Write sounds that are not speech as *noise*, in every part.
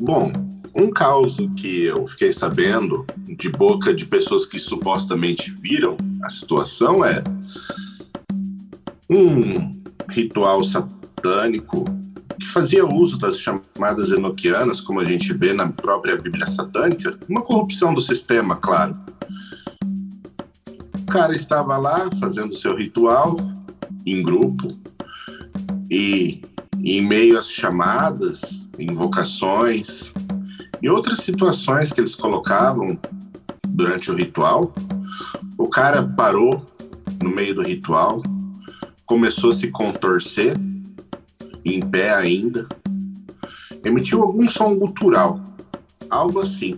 Bom, um caso que eu fiquei sabendo de boca de pessoas que supostamente viram a situação é um ritual satânico que fazia uso das chamadas enoquianas, como a gente vê na própria Bíblia satânica, uma corrupção do sistema, claro. O cara estava lá fazendo seu ritual em grupo e em meio às chamadas, invocações e outras situações que eles colocavam durante o ritual, o cara parou no meio do ritual, começou a se contorcer, em pé ainda, emitiu algum som gutural, algo assim.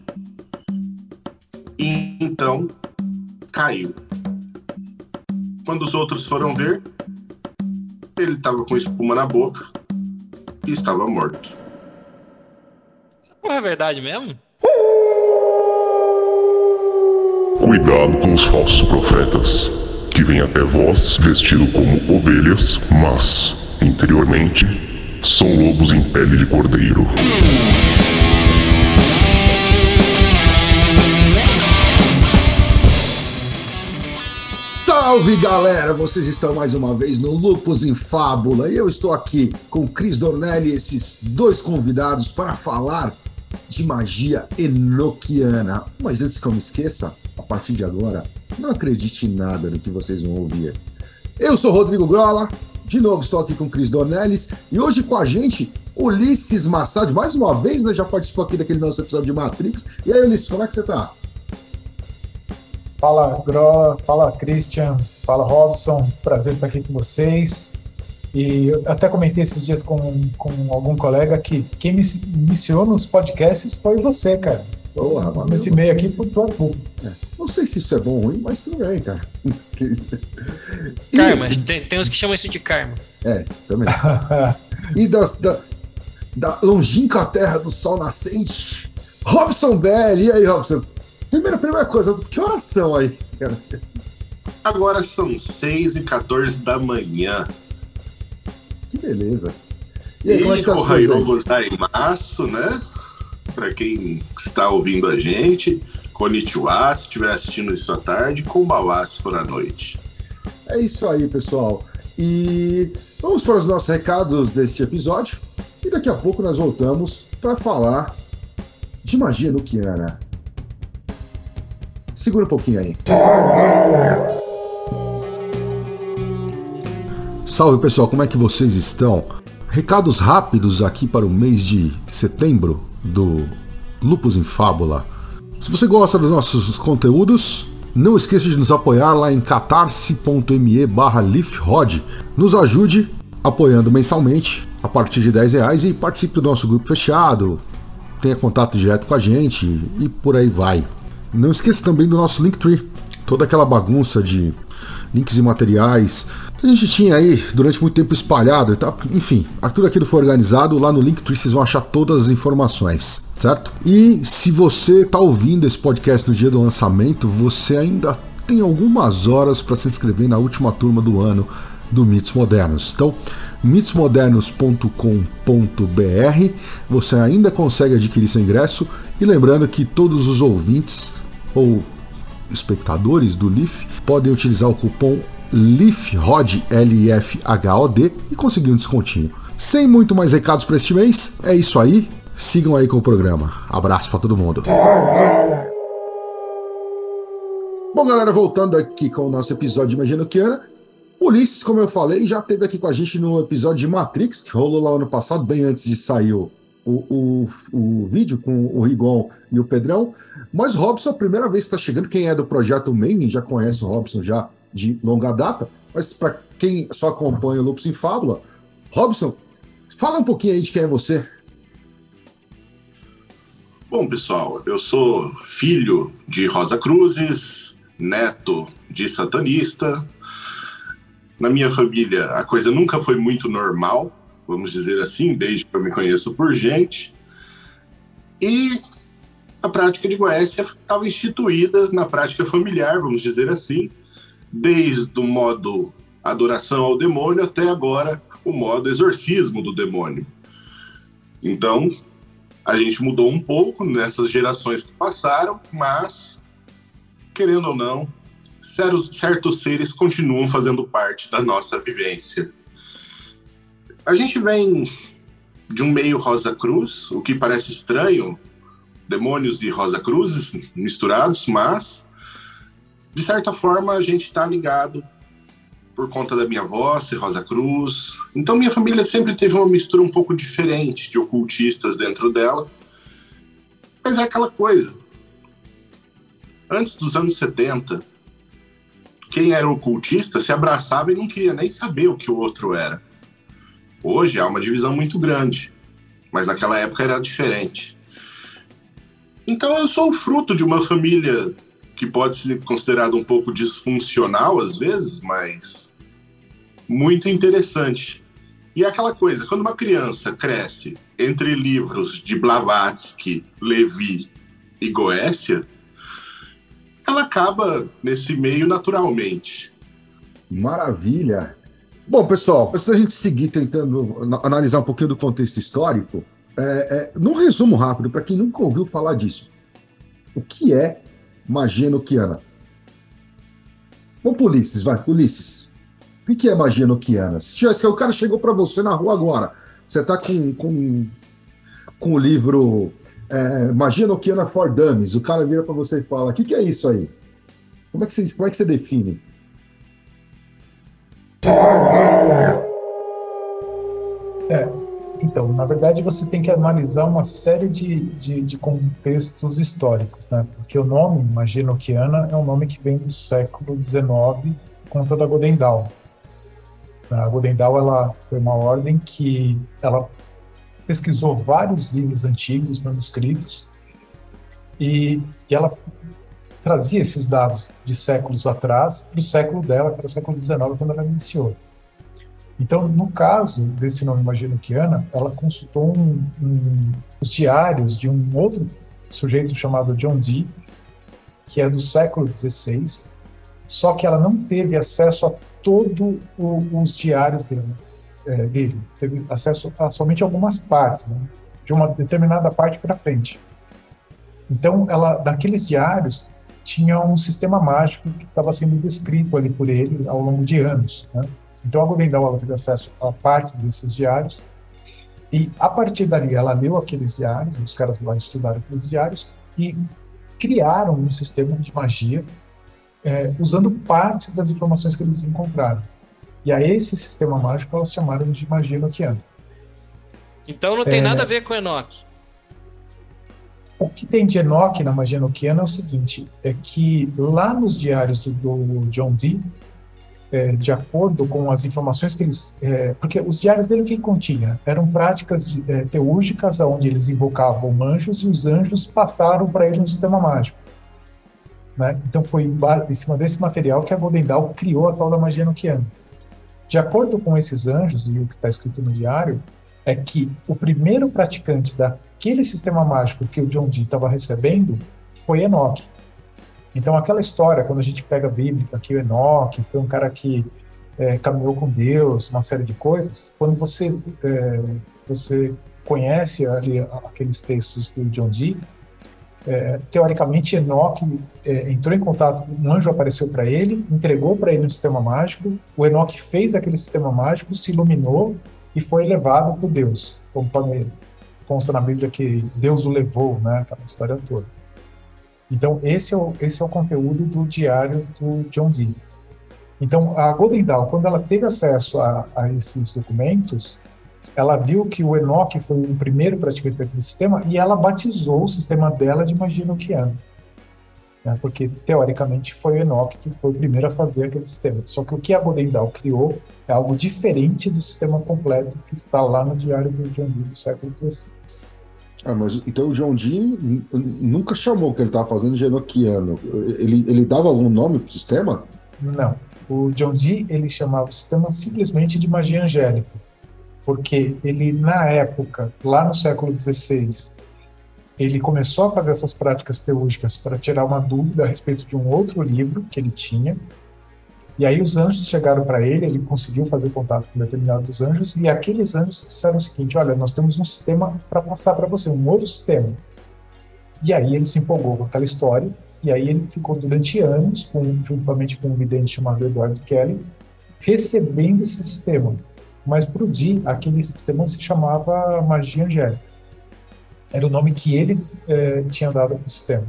E então caiu. Quando os outros foram ver, ele estava com espuma na boca e estava morto. Não é verdade mesmo? Cuidado com os falsos profetas, que vêm até vós vestido como ovelhas, mas, interiormente, são lobos em pele de cordeiro. Salve galera, vocês estão mais uma vez no Lupus em Fábula e eu estou aqui com Cris Dornelli e esses dois convidados para falar de magia enoquiana. Mas antes que eu me esqueça, a partir de agora, não acredite em nada do que vocês vão ouvir. Eu sou Rodrigo Grola, de novo estou aqui com Cris Dornelles e hoje com a gente Ulisses Massad, mais uma vez, né? Já participou aqui daquele nosso episódio de Matrix. E aí, Ulisses, como é que você tá? Fala, Grola, fala, Christian, fala, Robson. Prazer estar aqui com vocês. E eu até comentei esses dias com, com algum colega que quem me iniciou nos podcasts foi você, cara. Porra, mano. Nesse meio aqui, por tua culpa. É. Não sei se isso é bom ou ruim, mas tudo bem, cara. E... *laughs* Karma, tem, tem uns que chamam isso de karma. É, também. e das, da, da longínqua terra do sol nascente, Robson Bell. E aí, Robson? Primeira, primeira coisa, que oração aí, cara? Agora são 6 e 14 da manhã. Que beleza. E, aí, como é que tá Ohayou gozaimasu, né? Para quem está ouvindo a gente, konnichiwa, se estiver assistindo isso à tarde, konbawa se for à noite. É isso aí, pessoal. E vamos para os nossos recados deste episódio. E daqui a pouco nós voltamos para falar de magia nuquiana. Segura um pouquinho aí. Salve pessoal, como é que vocês estão? Recados rápidos aqui para o mês de setembro do Lupus em Fábula. Se você gosta dos nossos conteúdos, não esqueça de nos apoiar lá em catarse.me barra. Nos ajude apoiando mensalmente a partir de 10 reais e participe do nosso grupo fechado, tenha contato direto com a gente e por aí vai. Não esqueça também do nosso Linktree, toda aquela bagunça de links e materiais a gente tinha aí durante muito tempo espalhado, tá? enfim, tudo aquilo foi organizado, lá no Linktree vocês vão achar todas as informações, certo? E se você está ouvindo esse podcast no dia do lançamento, você ainda tem algumas horas para se inscrever na última turma do ano do Mitos Modernos. Então, mitosmodernos.com.br, você ainda consegue adquirir seu ingresso e lembrando que todos os ouvintes ou espectadores do LIF podem utilizar o cupom LIFHOD, L-I-F-H-O-D, e conseguir um descontinho. Sem muito mais recados para este mês, é isso aí. Sigam aí com o programa. Abraço para todo mundo. Bom, galera, voltando aqui com o nosso episódio de Imagina Kiana. Ulisses, como eu falei, já esteve aqui com a gente no episódio de Matrix, que rolou lá ano passado, bem antes de sair o, o, o, o vídeo com o Rigon e o Pedrão. Mas o Robson, a primeira vez que está chegando, quem é do projeto Main já conhece o Robson já de longa data, mas para quem só acompanha o Lupus em Fábula, Robson, fala um pouquinho aí de quem é você. Bom, pessoal, eu sou filho de Rosa Cruzes, neto de satanista. Na minha família, a coisa nunca foi muito normal, vamos dizer assim, desde que eu me conheço por gente. E a prática de Goécia estava instituída na prática familiar, vamos dizer assim, desde o modo adoração ao demônio até agora o modo exorcismo do demônio. Então, A gente mudou um pouco nessas gerações que passaram, mas, querendo ou não, certos, certos seres continuam fazendo parte da nossa vivência. A gente vem de um meio Rosa Cruz, o que parece estranho, demônios e Rosa Cruzes misturados, mas de certa forma a gente está ligado por conta da minha avó ser Rosa Cruz. Então minha família sempre teve uma mistura um pouco diferente de ocultistas dentro dela. Mas é aquela coisa. Antes dos anos 70, quem era ocultista se abraçava e não queria nem saber o que o outro era. Hoje há uma divisão muito grande, mas naquela época era diferente. Então eu sou fruto de uma família que pode ser considerada um pouco disfuncional às vezes, mas muito interessante. E é aquela coisa, quando uma criança cresce entre livros de Blavatsky, Levi e Goécia, ela acaba nesse meio naturalmente. Maravilha! Bom, pessoal, antes da gente seguir tentando analisar um pouquinho do contexto histórico, é, é, num resumo rápido, para quem nunca ouviu falar disso, o que é magia noquiana? Vamos Ulisses, vai, Ulisses. O que é magia noquiana? Se o cara chegou para você na rua agora, você está com, com, com o livro é, Magia Noquiana for Dummies, o cara vira para você e fala: O que, que é isso aí? Como é que você, como é que você define? É, então, na verdade, você tem que analisar uma série de, de, de contextos históricos, né? Porque o nome magia noquiana é um nome que vem do século XIX, conta da Godendal. A Godendal ela foi uma ordem que ela pesquisou vários livros antigos, manuscritos, e, e ela trazia esses dados de séculos atrás para o século dela, para o século XIX, quando ela iniciou. Então, no caso desse nome Maginoquiana, ela consultou um, um, os diários de um outro sujeito chamado John Dee, que é do século XVI, só que ela não teve acesso a todos os diários dele é, dele. Teve acesso a somente algumas partes, né? de uma determinada parte para frente. Então, ela, naqueles diários, tinha um sistema mágico que estava sendo descrito ali por ele ao longo de anos. Né? Então, a Godendal teve acesso a partes desses diários e, a partir dali, ela leu aqueles diários, os caras lá estudaram aqueles diários e criaram um sistema de magia é, usando partes das informações que eles encontraram. E a esse sistema mágico elas chamaram de magia enoquiana. Então não tem é... nada a ver com Enoch. O que tem de Enoch na magia enoquiana é o seguinte, é que lá nos diários do, do John Dee, é, de acordo com as informações que eles... É, porque os diários dele o que continha? Eram práticas de, é, teúrgicas onde eles invocavam anjos e os anjos passaram para ele um sistema mágico. Né? Então foi em cima desse material que a Godendal criou a tal da magia enoquiana. De acordo com esses anjos, e o que está escrito no diário, é que o primeiro praticante daquele sistema mágico que o John Dee estava recebendo foi Enoch. Então, aquela história, quando a gente pega a Bíblia, que o Enoch foi um cara que é, caminhou com Deus, uma série de coisas, quando você, é, você conhece ali aqueles textos do John Dee, é, teoricamente, Enoch é, entrou em contato, um anjo apareceu para ele, entregou para ele um sistema mágico, o Enoch fez aquele sistema mágico, se iluminou e foi levado por Deus, conforme consta na Bíblia que Deus o levou, né, aquela história toda. Então, esse é o, esse é o conteúdo do diário do John Dee. Então, a Golden Dawn, quando ela teve acesso a, a esses documentos, ela viu que o Enoch foi o primeiro praticante daquele sistema e ela batizou o sistema dela de magia enoquiana. Né? Porque, teoricamente, foi o Enoch que foi o primeiro a fazer aquele sistema. Só que o que a Godendal criou é algo diferente do sistema completo que está lá no diário do John Dee do século XVI. Ah, mas então o John Dee nunca chamou o que ele estava fazendo de enoquiano. Ele, ele dava algum nome para o sistema? Não. O John Dee ele chamava o sistema simplesmente de magia angélica porque ele, na época, lá no século XVI, ele começou a fazer essas práticas teúrgicas para tirar uma dúvida a respeito de um outro livro que ele tinha, E aí os anjos chegaram para ele, ele conseguiu fazer contato com determinados anjos, e aqueles anjos disseram o seguinte: olha, nós temos um sistema para passar para você, um outro sistema. E aí ele se empolgou com aquela história, e aí ele ficou durante anos, com, juntamente com um vidente chamado Edward Kelly, recebendo esse sistema. Mas para o Di, aquele sistema se chamava magia angélica. Era o nome que ele eh, tinha dado para o sistema.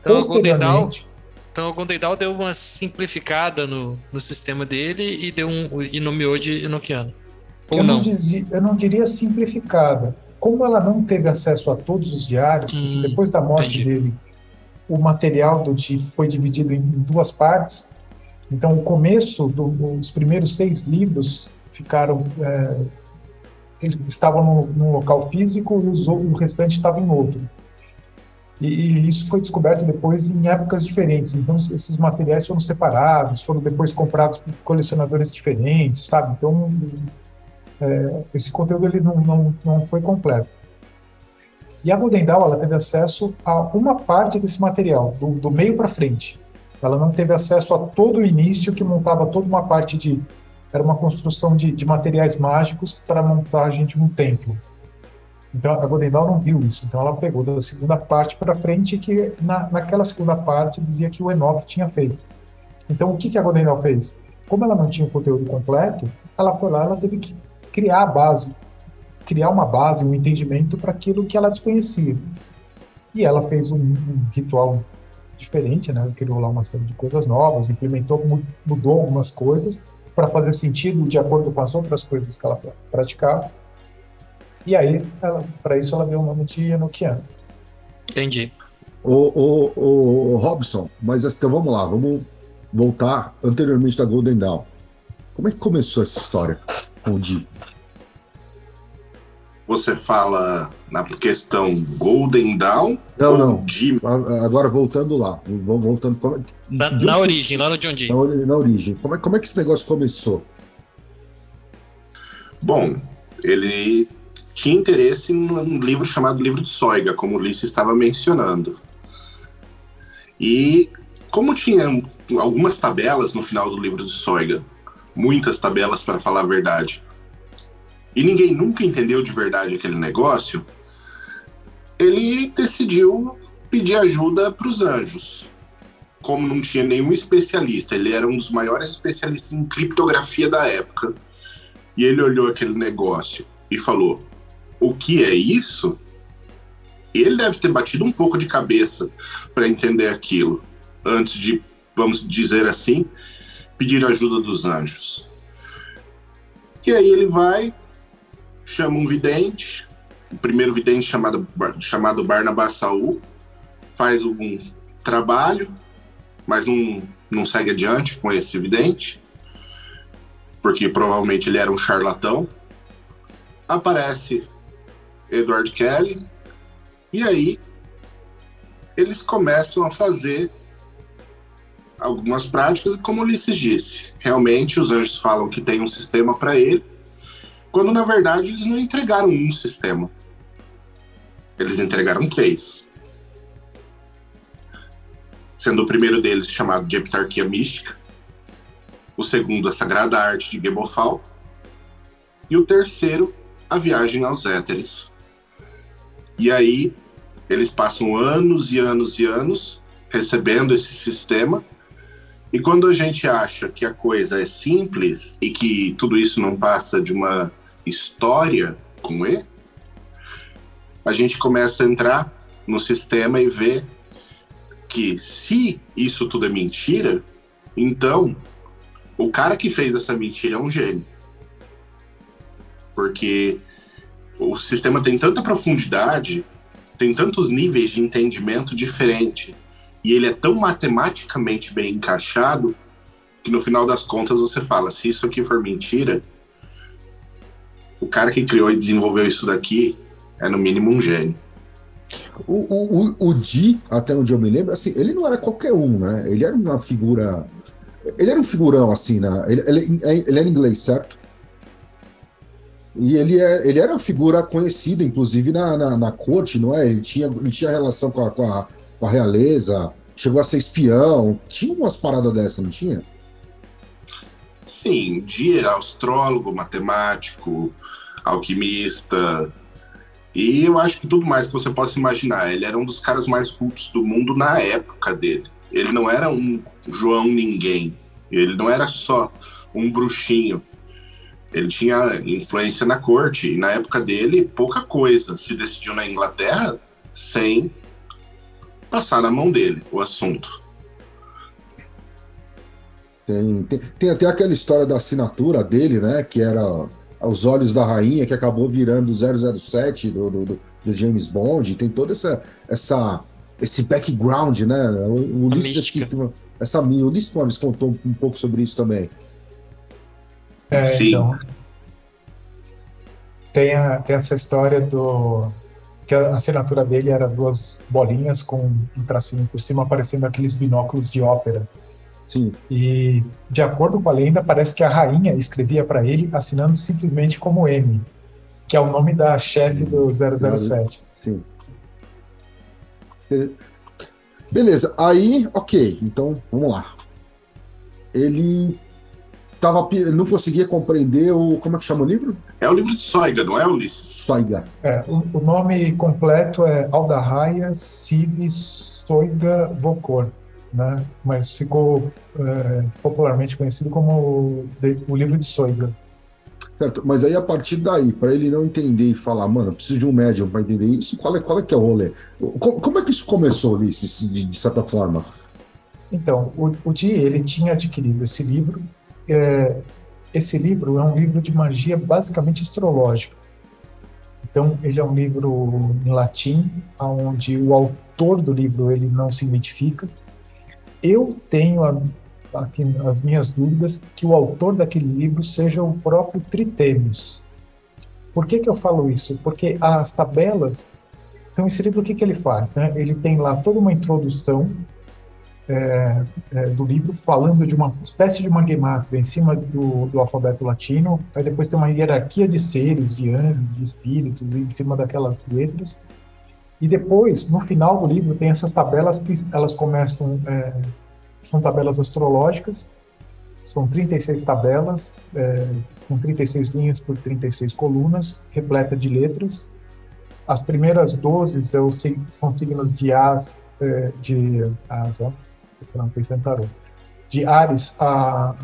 Então, Posteriormente, então o Gondedal deu uma simplificada no, no sistema dele e deu um e nomeou de Enochiano. Ou eu não? Não dizia, eu não diria simplificada. Como ela não teve acesso a todos os diários, porque hum, depois da morte entendi. dele, o material do Di foi dividido em duas partes. Então, o começo dos primeiros seis livros ficaram é, eles estavam num local físico e os, o restante estava em outro. E, isso foi descoberto depois em épocas diferentes. Então, esses materiais foram separados, foram depois comprados por colecionadores diferentes, sabe? Então, é, esse conteúdo ele não, não, não foi completo. E a Golden Dawn, ela teve acesso a uma parte desse material, do, do meio para frente. Ela não teve acesso a todo o início, que montava toda uma parte de. Era uma construção de, de materiais mágicos para montagem de um templo. Então a Golden Dawn não viu isso, então ela pegou da segunda parte para frente que na, naquela segunda parte dizia que o Enoch tinha feito. Então o que, que a Golden Dawn fez? Como ela não tinha o conteúdo completo, ela foi lá, ela teve que criar a base, criar uma base, um entendimento para aquilo que ela desconhecia. E ela fez um, um ritual diferente, né? Criou lá uma série de coisas novas, implementou, mudou algumas coisas para fazer sentido de acordo com as outras coisas que ela praticava e aí, para isso, ela deu o nome de Enochiano. Entendi. O, o, o, o Robson, mas então vamos lá, vamos voltar anteriormente da Golden Dawn. Como é que começou essa história com o Di? Você fala na questão Golden Dawn? Não, não. Di... Agora voltando lá. Voltando, é na, na origem, lá no John Dee. Na, na, origem. Como é, como é que esse negócio começou? Bom, ele tinha interesse num livro chamado Livro de Soiga, como o Ulisses estava mencionando. E como tinha algumas tabelas no final do livro de Soiga, muitas tabelas para falar a verdade, e ninguém nunca entendeu de verdade aquele negócio, ele decidiu pedir ajuda para os anjos. Como não tinha nenhum especialista, ele era um dos maiores especialistas em criptografia da época. E ele olhou aquele negócio e falou: o que é isso, ele deve ter batido um pouco de cabeça para entender aquilo, antes de, vamos dizer assim, pedir ajuda dos anjos. E aí ele vai, chama um vidente, o primeiro vidente chamado, chamado Barnabás Saul, faz um trabalho, mas não, não segue adiante com esse vidente, porque provavelmente ele era um charlatão. Aparece Edward Kelly. E aí eles começam a fazer algumas práticas, como Ulisses disse. Realmente os anjos falam que tem um sistema para ele, quando na verdade eles não entregaram um sistema. Eles entregaram três. Sendo o primeiro deles chamado de Heptarquia Mística, o segundo a Sagrada Arte de Gebofal e o terceiro a Viagem aos Éteres. E aí eles passam anos e anos e anos recebendo esse sistema. E quando a gente acha que a coisa é simples e que tudo isso não passa de uma história com E, a gente começa a entrar no sistema e ver que se isso tudo é mentira, então o cara que fez essa mentira é um gênio. Porque o sistema tem tanta profundidade, tem tantos níveis de entendimento diferente, e ele é tão matematicamente bem encaixado que no final das contas você fala: se isso aqui for mentira, o cara que criou e desenvolveu isso daqui é no mínimo um gênio. O, o, o Di, até onde eu me lembro, assim, ele não era qualquer um, né? Ele era uma figura. Ele era um figurão, assim, né? Ele, ele, ele era inglês, certo? E ele, é, ele era figura conhecida, inclusive, na, na, na, corte, não é? Ele tinha, ele tinha relação com a, com, a, com a realeza, chegou a ser espião, tinha umas paradas dessas, não tinha? Sim, Di era astrólogo, matemático, alquimista, e eu acho que tudo mais que você possa imaginar. Ele era um dos caras mais cultos do mundo na época dele. Ele não era um João Ninguém. Ele não era só um bruxinho. Ele tinha influência na corte. E na época dele, pouca coisa se decidiu na Inglaterra sem passar na mão dele o assunto. Tem, tem, tem até aquela história da assinatura dele, né? Que era aos olhos da rainha, que acabou virando 007 do, do, do James Bond. Tem toda essa, essa esse background, né? O, Ulisses, que, essa, o Ulisses contou um pouco sobre isso também. É, Sim. então. Tem, a, tem essa história do. que a assinatura dele era duas bolinhas com um tracinho por cima, aparecendo aqueles binóculos de ópera. Sim. E, de acordo com a lenda, parece que a rainha escrevia para ele assinando simplesmente como M, que é o nome da chefe do 007. Sim. Beleza, aí, ok, então vamos lá. Ele tava, ele não conseguia compreender o. Como é que chama o livro? É o livro de Soiga, não é, Ulisses? Soiga. É, o, o nome completo é Aldarraia Civis Soiga Vocor, né? mas ficou é, popularmente conhecido como o, o livro de Soiga. Certo, mas aí a partir daí, para ele não entender e falar, mano, preciso de um médium para entender isso, qual é, qual é que é o rolê? Como, como é que isso começou, Ulisses, de, de certa forma? Então, o, o Di, ele tinha adquirido esse livro. É, esse livro é um livro de magia basicamente astrológica. Então, ele é um livro em latim, onde o autor do livro ele não se identifica. Eu tenho a aqui as minhas dúvidas, que o autor daquele livro seja o próprio Tritêmios. Por que, que eu falo isso? Porque as tabelas. Então, esse livro, o que, que ele faz? Né? Ele tem lá toda uma introdução é, é, do livro, falando de uma espécie de uma gemátria em cima do, do, alfabeto latino, aí depois tem uma hierarquia de seres, de anjos, de espíritos, em cima daquelas letras. E depois, no final do livro, tem essas tabelas que elas começam é, são tabelas astrológicas, são 36 tabelas, é, com 36 linhas por 36 colunas, repleta de letras. As primeiras 12 são, são signos de As, é, de As, não de Ares a,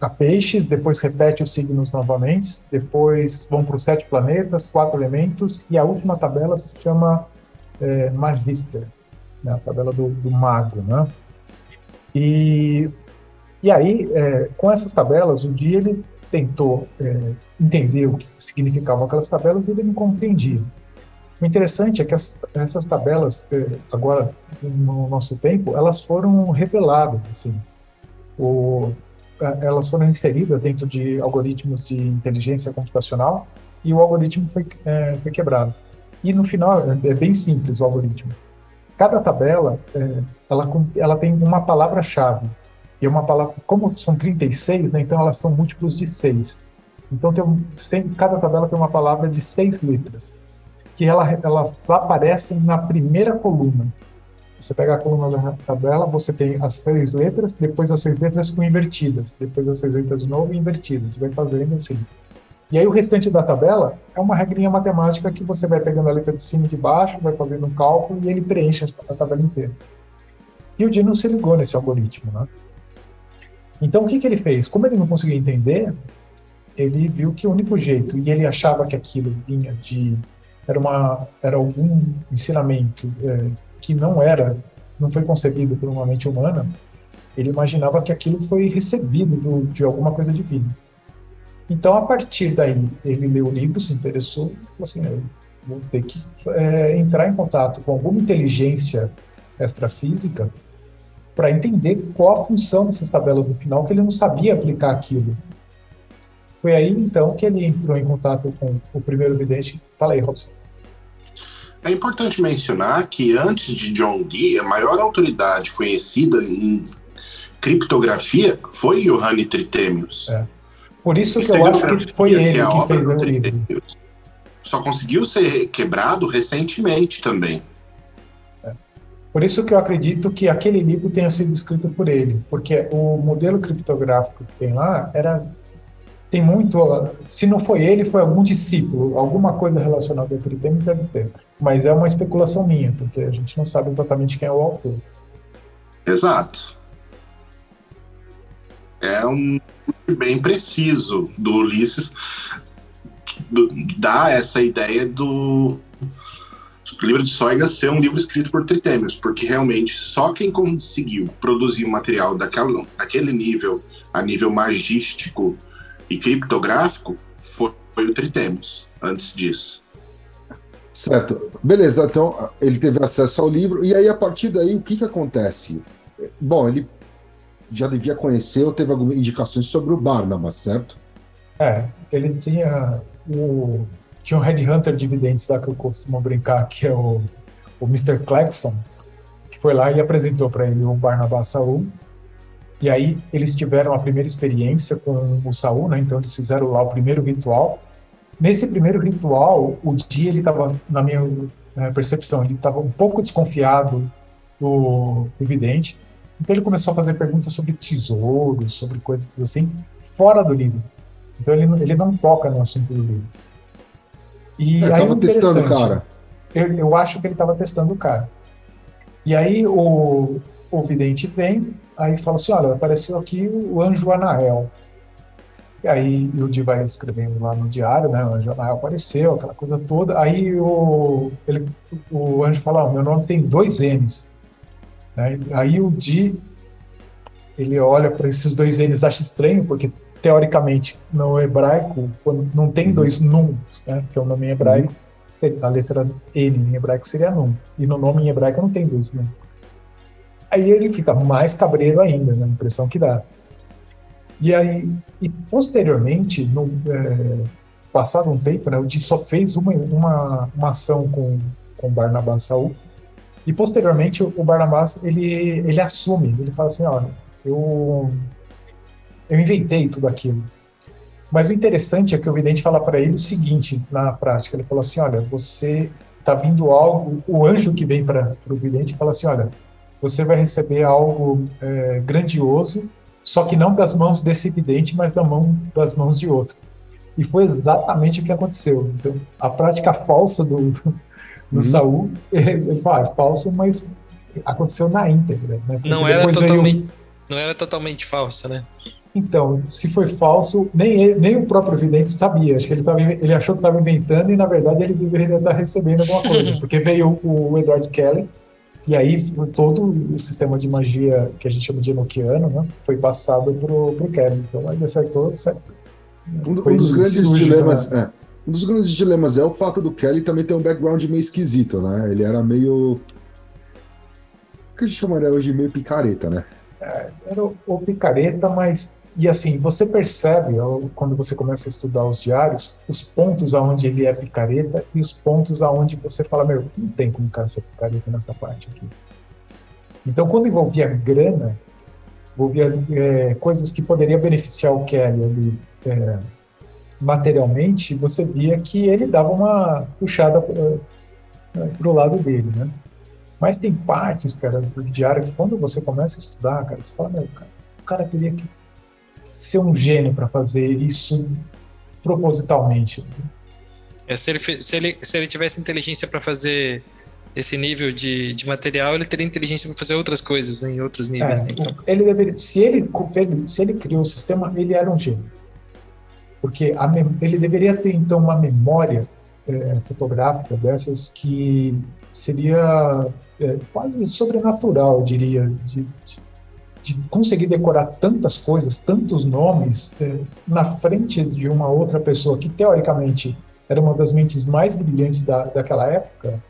a Peixes, depois repete os signos novamente, depois vão para os sete planetas, quatro elementos, e a última tabela se chama é, Magister, né, a tabela do, do mago, né? E, e aí, é, com essas tabelas, o dia ele tentou é, entender o que significavam aquelas tabelas e ele não compreendia. O interessante é que as, essas tabelas, é, agora no nosso tempo, elas foram reveladas, assim. O, elas foram inseridas dentro de algoritmos de inteligência computacional e o algoritmo foi, é, foi quebrado. E no final, é, é bem simples o algoritmo. Cada tabela, é, ela, ela tem uma palavra-chave. E uma palavra, como são 36, né, então elas são múltiplos de 6. Então tem, cada tabela tem uma palavra de seis letras, que ela, elas aparecem na primeira coluna. Você pega a coluna da tabela, você tem as seis letras, depois as seis letras ficam invertidas, depois as seis letras de novo invertidas. Você vai fazendo assim. E aí o restante da tabela é uma regrinha matemática que você vai pegando a letra de cima e de baixo, vai fazendo um cálculo e ele preenche a tabela inteira. E o Dino se ligou nesse algoritmo, né? Então o que, que ele fez? Como ele não conseguia entender, ele viu que o único jeito, e ele achava que aquilo vinha de era uma era algum ensinamento é, que não era não foi concebido por uma mente humana, ele imaginava que aquilo foi recebido do, de alguma coisa divina. Então, a partir daí, ele leu o livro, se interessou, falou assim: eu vou ter que é, entrar em contato com alguma inteligência extrafísica para entender qual a função dessas tabelas no final, que ele não sabia aplicar aquilo. Foi aí, então, que ele entrou em contato com o primeiro vidente. Fala aí, Robson. É importante mencionar que antes de John Dee, a maior autoridade conhecida em criptografia foi Johann Tritemius. É. Por isso que eu acho que foi ele que, que fez o livro. Só conseguiu ser quebrado recentemente também. É. Por isso que eu acredito que aquele livro tenha sido escrito por ele, porque o modelo criptográfico que tem lá era tem muito, se não foi ele, foi algum discípulo, alguma coisa relacionada a Tritemis deve ter. Mas é uma especulação minha, porque a gente não sabe exatamente quem é o autor. Exato. É um bem preciso do Ulisses dá essa ideia do livro de Soiga ser um livro escrito por Tritêmios, porque realmente só quem conseguiu produzir material daquela, daquele nível, a nível magístico e criptográfico, foi, foi o Tritêmios, antes disso. Certo. Beleza, então ele teve acesso ao livro, e aí a partir daí o que, que acontece? Bom, ele já devia conhecer ou teve algumas indicações sobre o Barnabas, certo? É, ele tinha o tinha um headhunter de videntes lá que eu costumo brincar, que é o, o Mr. Clarkson, que foi lá e apresentou para ele o Barnabas Saul. E aí eles tiveram a primeira experiência com o Saul, né? Então eles fizeram lá o primeiro ritual. Nesse primeiro ritual, o dia ele estava, na minha né, percepção, ele estava um pouco desconfiado do, do vidente. Então ele começou a fazer perguntas sobre tesouros, sobre coisas assim, fora do livro. Então ele, ele não toca no assunto do livro. E é, aí tava testando o cara. Eu, eu acho que ele estava testando o cara. E aí o, o vidente vem, aí fala assim, olha, apareceu aqui o anjo Anael. E aí o Di vai escrevendo lá no diário, né? O anjo Anael apareceu, aquela coisa toda. Aí o, ele, o anjo fala, oh, meu nome tem dois N's. Né? Aí o Di ele olha para esses dois N's, acha estranho, porque teoricamente, no hebraico, quando não tem uhum. dois nuns, né, que é o nome em hebraico, uhum. a letra N em hebraico seria num, e no nome em hebraico não tem dois, né? Aí ele fica mais cabreiro ainda, né, a impressão que dá. E aí, e posteriormente, no, é, passado um tempo, né, o Di só fez uma, uma, uma ação com, com Barnabás Saul, e posteriormente o Barnabás, ele, ele assume, ele fala assim, olha, eu eu inventei tudo aquilo. Mas o interessante é que o vidente fala para ele o seguinte, na prática, ele falou assim, olha, você está vindo algo, o anjo que vem para o vidente fala assim, olha, você vai receber algo é, grandioso, só que não das mãos desse vidente, mas da mão, das mãos de outro. E foi exatamente o que aconteceu. Então, a prática falsa do, do uhum. Saul, ele, ele fala, ah, é falso, mas aconteceu na íntegra. Né? Não era, totalmente, veio... não era totalmente falsa, né? Então, se foi falso, nem, ele, nem o próprio vidente sabia. Acho que ele, tava, ele achou que estava inventando e, na verdade, ele deveria estar recebendo alguma coisa. *laughs* Porque veio o, Edward Kelly, e aí todo o sistema de magia que a gente chama de Enochiano né, foi passado para o Kelly. Então, ele acertou certo. Um, um dos grandes dilemas. Né? É, um dos grandes dilemas é o fato do Kelly também ter um background meio esquisito, né? Ele era meio. O que a gente chamaria hoje de meio picareta, né? É, era o, o picareta, mas e assim, você percebe, quando você começa a estudar os diários, os pontos aonde ele é picareta e os pontos aonde você fala, meu, não tem como o cara ser picareta nessa parte aqui. Então, quando envolvia grana, envolvia é, coisas que poderiam beneficiar o Kelly ali é, materialmente, você via que ele dava uma puxada para o lado dele, né? Mas tem partes, cara, do diário que quando você começa a estudar, cara, você fala, meu, cara, o cara queria que ser um gênio para fazer isso propositalmente. É, se, ele, se, ele, se ele tivesse inteligência para fazer esse nível de, de material, ele teria inteligência para fazer outras coisas né, em outros níveis. É, então. ele deveria, se ele, se ele criou o sistema, ele era um gênio. Porque a, ele deveria ter, então, uma memória é, fotográfica dessas que seria é, quase sobrenatural, eu diria, de, de de conseguir decorar tantas coisas, tantos nomes é, na frente de uma outra pessoa que teoricamente era uma das mentes mais brilhantes da, daquela época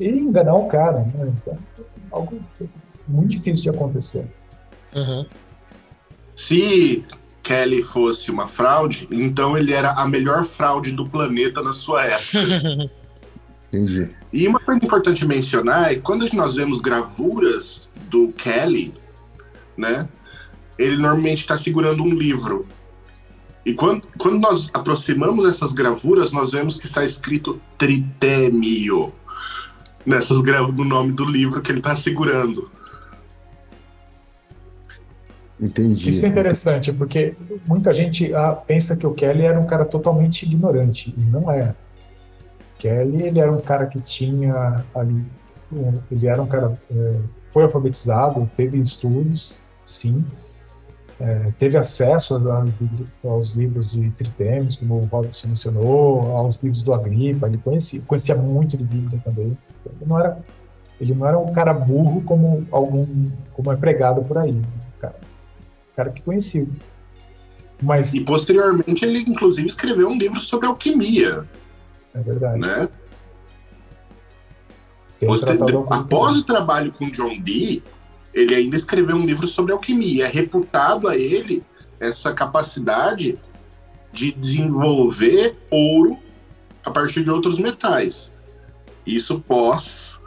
e enganar o cara, né? Então, algo muito difícil de acontecer. Uhum. Se Kelly fosse uma fraude, então ele era a melhor fraude do planeta na sua época. *laughs* Entendi. E uma coisa importante mencionar é que quando nós vemos gravuras do Kelly, né? Ele normalmente está segurando um livro. E quando, quando nós aproximamos essas gravuras, nós vemos que está escrito Tritêmio. nessas greves do nome do livro que ele está segurando. Entendi. Isso é interessante, porque muita gente ah, pensa que o Kelly era um cara totalmente ignorante, e não é. Kelly, ele era um cara que tinha ali, ele era um cara, é, foi alfabetizado, teve estudos, sim, é, teve acesso a, a, aos livros de Tritêmis, como o Robson mencionou, aos livros do Agripa, ele conhecia, conhecia muito de Bíblia também. Ele não era, ele não era um cara burro como algum, como é pregado por aí, cara, cara que conhecia. Mas, e posteriormente ele inclusive escreveu um livro sobre alquimia. É verdade. Né? Após o trabalho com John Dee, ele ainda escreveu um livro sobre alquimia. É reputado a ele essa capacidade de desenvolver ouro a partir de outros metais. Isso pós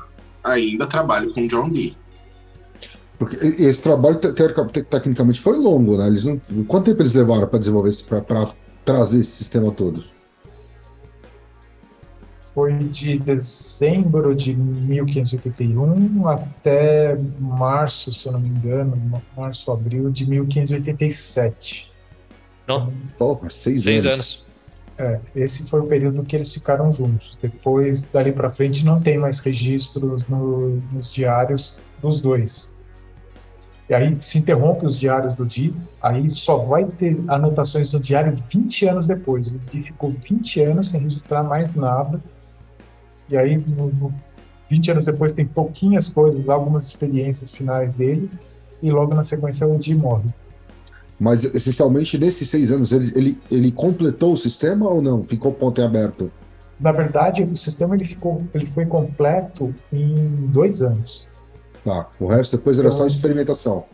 ainda trabalho com John Dee. Porque esse trabalho tecnicamente foi longo, né? Eles não, quanto tempo eles levaram para desenvolver para trazer esse sistema todo? Foi de dezembro de 1581 até março, se eu não me engano, março, abril de 1587. Não? Porra, seis, seis anos. anos. É, esse foi o período que eles ficaram juntos. Depois, dali para frente, não tem mais registros no, nos diários dos dois. E aí se interrompe os diários do Di, aí só vai ter anotações no diário 20 anos depois. O Di ficou 20 anos sem registrar mais nada e aí, no, no, 20 anos depois, tem pouquinhas coisas, algumas experiências finais dele, e logo na sequência o Jim morre. Mas, essencialmente, nesses seis anos, ele, ele, ele completou o sistema ou não? Ficou ponto em aberto? Na verdade, o sistema ele, ficou, ele foi completo em dois anos. Tá, o resto depois era então, só experimentação.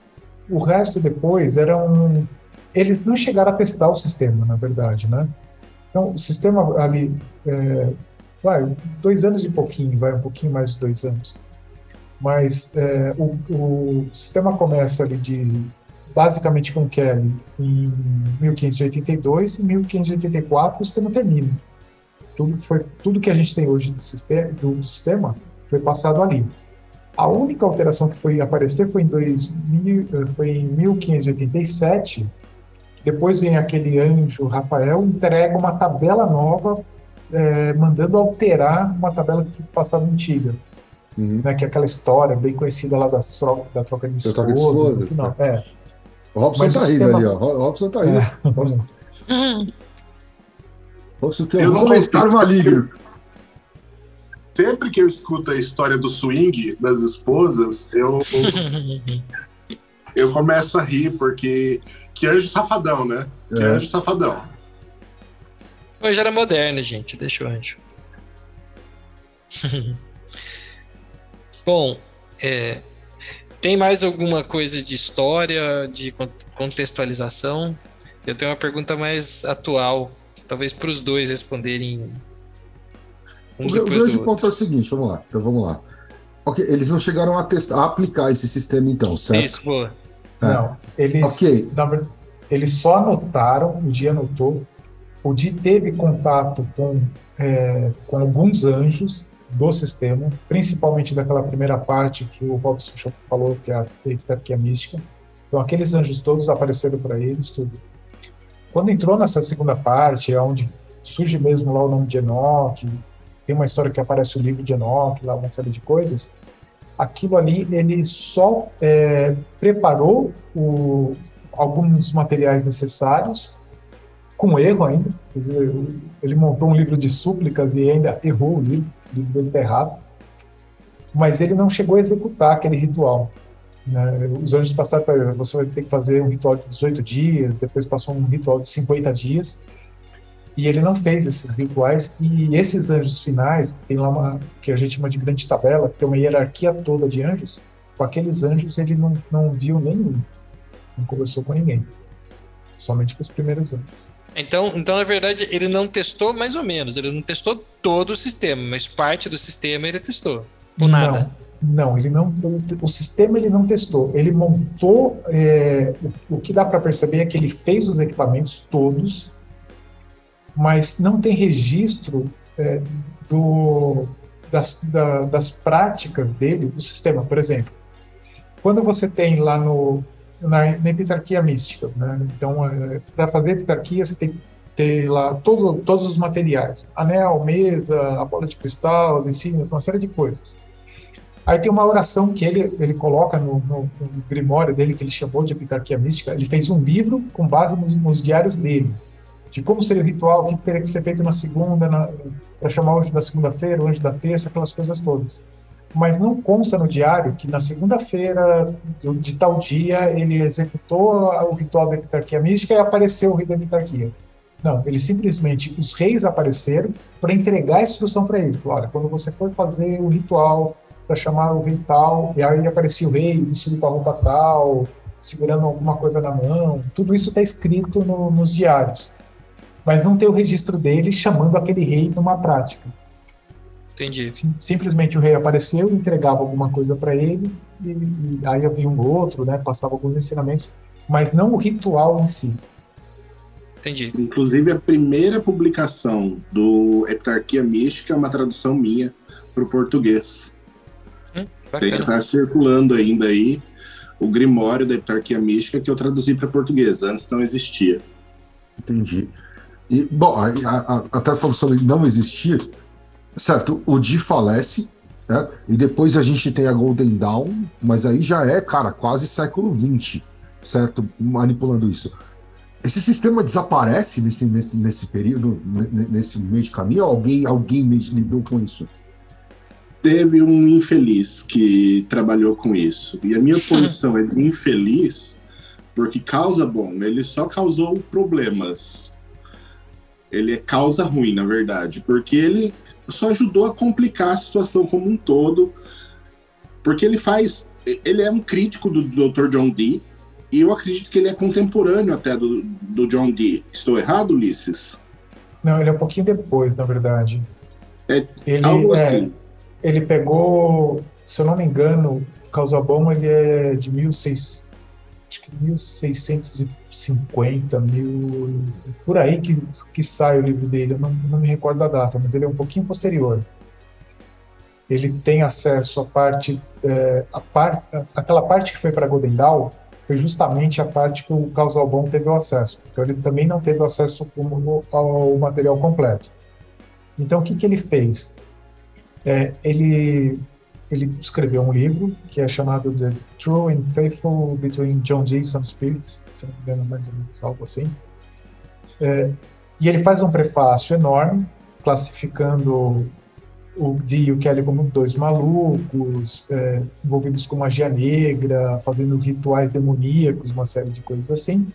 O resto depois era um... Eles não chegaram a testar o sistema, na verdade, né? Então, o sistema ali, é, vai, dois anos e pouquinho, vai um pouquinho mais de dois anos. Mas é, o, o, sistema começa ali de basicamente com Kelly em 1582 e 1584 o sistema termina. Tudo foi tudo que a gente tem hoje de sistema, do, do sistema foi passado ali. A única alteração que foi aparecer foi em, 2000, foi em 1587. Depois vem aquele anjo Rafael entrega uma tabela nova é, mandando alterar uma tabela que foi passada antiga. Uhum. Né, que é aquela história bem conhecida lá das tro da troca de esposas. De esposa, final. É. O Robson Mas tá rindo sistema... ali, ó. O Robson tá rindo. É. Robson... Robson tem um comentário maligno. Sempre que eu escuto a história do swing das esposas, eu, *laughs* eu começo a rir, porque que anjo safadão, né? Que é. anjo safadão. Hoje era moderno, gente. Deixa o anjo. *laughs* Bom, é, tem mais alguma coisa de história, de contextualização? Eu tenho uma pergunta mais atual, talvez para os dois responderem. Um o grande ponto é o seguinte, vamos lá, então vamos lá. Ok, eles não chegaram a, testar, a aplicar esse sistema então, certo? Isso, boa. É. Não, eles, okay. na, eles só anotaram, o dia anotou o Di teve contato com, é, com alguns anjos do sistema, principalmente daquela primeira parte que o Robson falou, que é a hierarquia mística. Então, aqueles anjos todos apareceram para eles, tudo. Quando entrou nessa segunda parte, é onde surge mesmo lá o nome de Enoch, tem uma história que aparece o livro de Enoch, lá uma série de coisas, aquilo ali, ele só é, preparou o, alguns materiais necessários com erro ainda. Ele montou um livro de súplicas e ainda errou o livro, o livro dele está errado. Mas ele não chegou a executar aquele ritual. Né? Os anjos passaram para você vai ter que fazer um ritual de 18 dias, depois passou um ritual de 50 dias, e ele não fez esses rituais, e esses anjos finais, que tem lá uma, que a gente chama de grande tabela, que tem uma hierarquia toda de anjos, com aqueles anjos ele não, não viu nenhum, não conversou com ninguém, somente com os primeiros anjos. Então, então, na verdade, ele não testou mais ou menos. Ele não testou todo o sistema, mas parte do sistema ele testou. Por nada. Não, ele não. O sistema ele não testou. Ele montou. É, o, o, que dá para perceber é que ele fez os equipamentos todos, mas não tem registro é, do, das, da, das práticas dele, do sistema. Por exemplo, quando você tem lá no, na, na epitarquia mística, né? então, é, para fazer epitarquia, você tem que ter lá todo, todos os materiais: anel, mesa, a bola de cristal, as insígnias, uma série de coisas. Aí tem uma oração que ele, ele coloca no, no, no grimório dele, que ele chamou de epitarquia mística. Ele fez um livro com base nos, nos diários dele de como seria o ritual, o que teria que ser feito na segunda, para chamar o anjo da segunda-feira, o anjo da terça, aquelas coisas todas. Mas não consta no diário que na segunda-feira de tal dia ele executou o ritual da epitarquia mística e apareceu o rei da epitarquia. Não, ele simplesmente, os reis apareceram para entregar a instrução para ele. Falaram, olha, quando você for fazer o ritual para chamar o rei tal, e aí aparecia o rei vestido com a roupa tal, segurando alguma coisa na mão, tudo isso está escrito no, nos diários mas não ter o registro dele chamando aquele rei numa prática. Entendi. Sim, simplesmente o rei apareceu, entregava alguma coisa para ele, e, e, aí havia um outro, né, passava alguns ensinamentos, mas não o ritual em si. Entendi. Inclusive, a primeira publicação do Heptarquia Mística é uma tradução minha para o português. Hum, Tem que estar circulando ainda aí o Grimório da Heptarquia Mística que eu traduzi para português. Antes não existia. Entendi. E, bom, a, a, até falou sobre não existir, certo? O Di falece, né? e depois a gente tem a Golden Dawn, mas aí já é, cara, quase século XX, certo? Manipulando isso. Esse sistema desaparece nesse, nesse, nesse período, nesse meio de caminho, ou alguém, alguém lidou com isso? Teve um infeliz que trabalhou com isso. E a minha *laughs* posição é de infeliz, porque causa bom, ele só causou problemas ele é causa ruim, na verdade, porque ele só ajudou a complicar a situação como um todo, porque ele faz, ele é um crítico do Dr. John Dee, e eu acredito que ele é contemporâneo até do, do John Dee. Estou errado, Ulisses? Não, ele é um pouquinho depois, na verdade. É ele, algo é, assim. Ele pegou, se eu não me engano, Bom ele é de 1600, acho que 1650, mil, por aí que, que sai o livro dele, eu não, não me recordo da data, mas ele é um pouquinho posterior. Ele tem acesso à parte, é, a aquela parte que foi para Godendal, foi justamente a parte que o Causalbon teve o acesso. Então ele também não teve acesso ao material completo. Então o que, que ele fez? É, ele ele escreveu um livro que é chamado The True and Faithful Between John Dee Some Spirits, se não me engano, mais ou menos algo assim. É, e ele faz um prefácio enorme, classificando o Dee e o Kelly como dois malucos, é, envolvidos com magia negra, fazendo rituais demoníacos, uma série de coisas assim.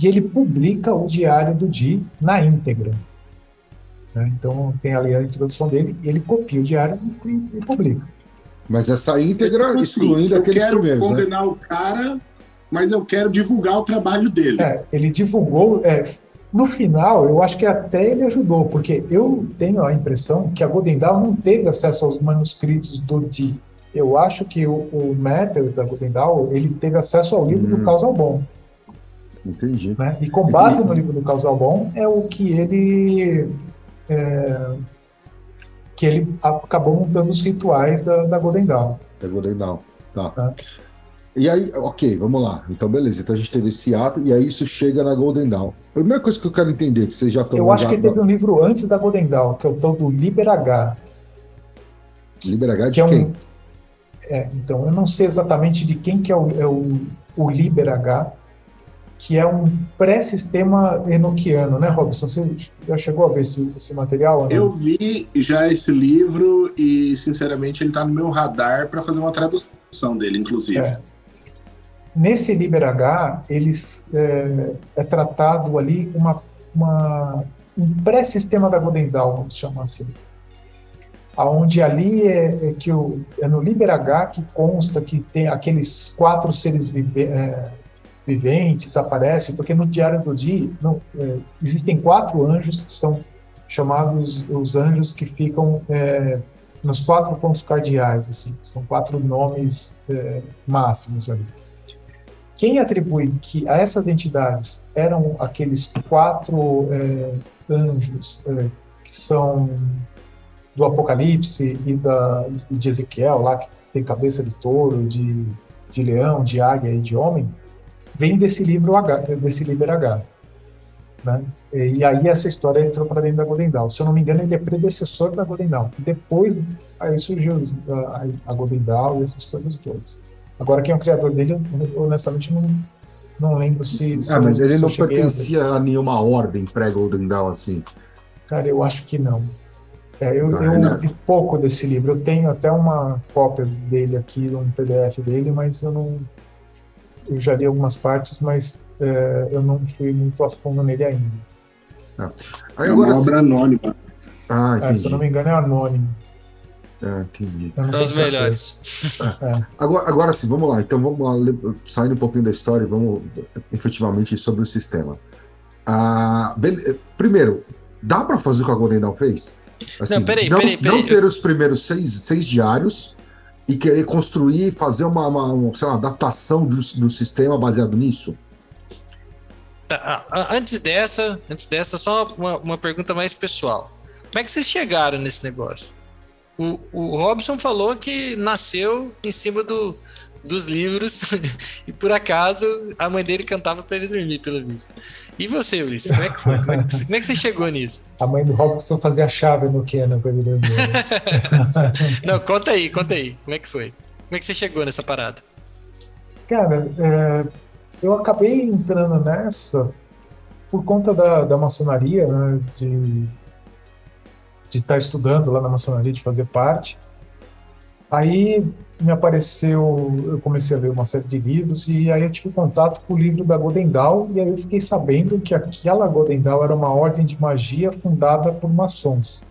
E ele publica o diário do Dee na íntegra. Né? Então tem ali a introdução dele, ele copia o diário e, e publica. Mas essa íntegra, tipo assim, excluindo aqueles primeiros. Eu quero condenar né? o cara, mas eu quero divulgar o trabalho dele. É, ele divulgou. É, no final, eu acho que até ele ajudou, porque eu tenho a impressão que a Godendal não teve acesso aos manuscritos do Di. Eu acho que o, o Matters da Godendal, ele teve acesso ao livro hum. do Causal Bom. Entendi. Né? E com base Entendi. no livro do Causal Bom, é o que ele é, que ele acabou montando os rituais da, da Golden Dawn. Da Golden Dawn, tá. tá. E aí, ok, vamos lá. Então, beleza. Então a gente teve esse ato e aí isso chega na Golden Dawn. A primeira coisa que eu quero entender, que vocês já estão... Eu acho que teve um livro antes da Golden Dawn, que é o tal do Liber H. Liber H de que é quem? Um... É, então, eu não sei exatamente de quem que é o, é o, o Liber H, que é um pré-sistema enoquiano, né, Robson? Você já chegou a ver esse, esse material? Né? Eu vi já esse livro e, sinceramente, ele está no meu radar para fazer uma tradução dele, inclusive. É. Nesse Liber H, eles, é, é tratado ali uma, uma um pré-sistema da Godendal, vamos chamar assim. Onde ali é, é que o, é no Liber H que consta que tem aqueles quatro seres viventes é, viventes aparecem, porque no Diário do Dia não, é, existem quatro anjos que são chamados os anjos que ficam é, nos quatro pontos cardeais, assim, são quatro nomes é, máximos ali. Quem atribui que a essas entidades eram aqueles quatro é, anjos é, que são do Apocalipse e da, de Ezequiel, lá que tem cabeça de touro, de, de leão, de águia e de homem, vem desse livro H, desse livro H. Né? E aí essa história entrou para dentro da Golden Dawn. Se eu não me engano, ele é predecessor da Golden Dawn. Depois, aí surgiu a, a Golden Dawn e essas coisas todas. Agora, quem é o criador dele, honestamente não, não lembro se. se ah, mas ele não pertencia a... a nenhuma ordem pré-Golden Dawn assim. Cara, eu acho que não. É, eu, não, eu não. vi pouco desse livro. Eu tenho até uma cópia dele aqui, um PDF dele, mas eu não. Eu já li algumas partes, mas é, eu não fui muito a fundo nele ainda. Ah. Aí, é uma obra anônima. Ah, é, se eu não me engano, é anônimo. É, entendi. São os melhores. É. Agora, agora sim, vamos lá. Então vamos lá, saindo um pouquinho da história, vamos efetivamente sobre o sistema. Ah, bem, primeiro, dá para fazer o que a Golden Dawn fez? Assim, não, peraí, não, peraí, peraí. Não ter os primeiros seis, seis diários e querer construir, fazer uma, uma, uma lá, adaptação do, do sistema baseado nisso? Tá, antes dessa, antes dessa, só uma, uma pergunta mais pessoal. Como é que vocês chegaram nesse negócio? O, o Robson falou que nasceu em cima do, dos livros *laughs* e por acaso a mãe dele cantava para ele dormir, pelo visto. E você, Ulisses, como é que foi? Como é que, como é que, você chegou nisso? A mãe do Robson fazia chave no Kenan para ele. Né? *laughs* Não, conta aí, conta aí. Como é que foi? Como é que você chegou nessa parada? Cara, é, eu acabei entrando nessa por conta da, da maçonaria, né, de de estar estudando lá na maçonaria, de fazer parte. Aí me apareceu, eu comecei a ler uma série de livros e aí eu tive contato com o livro da Golden Dawn e aí eu fiquei sabendo que aquela Golden Dawn era uma ordem de magia fundada por maçons.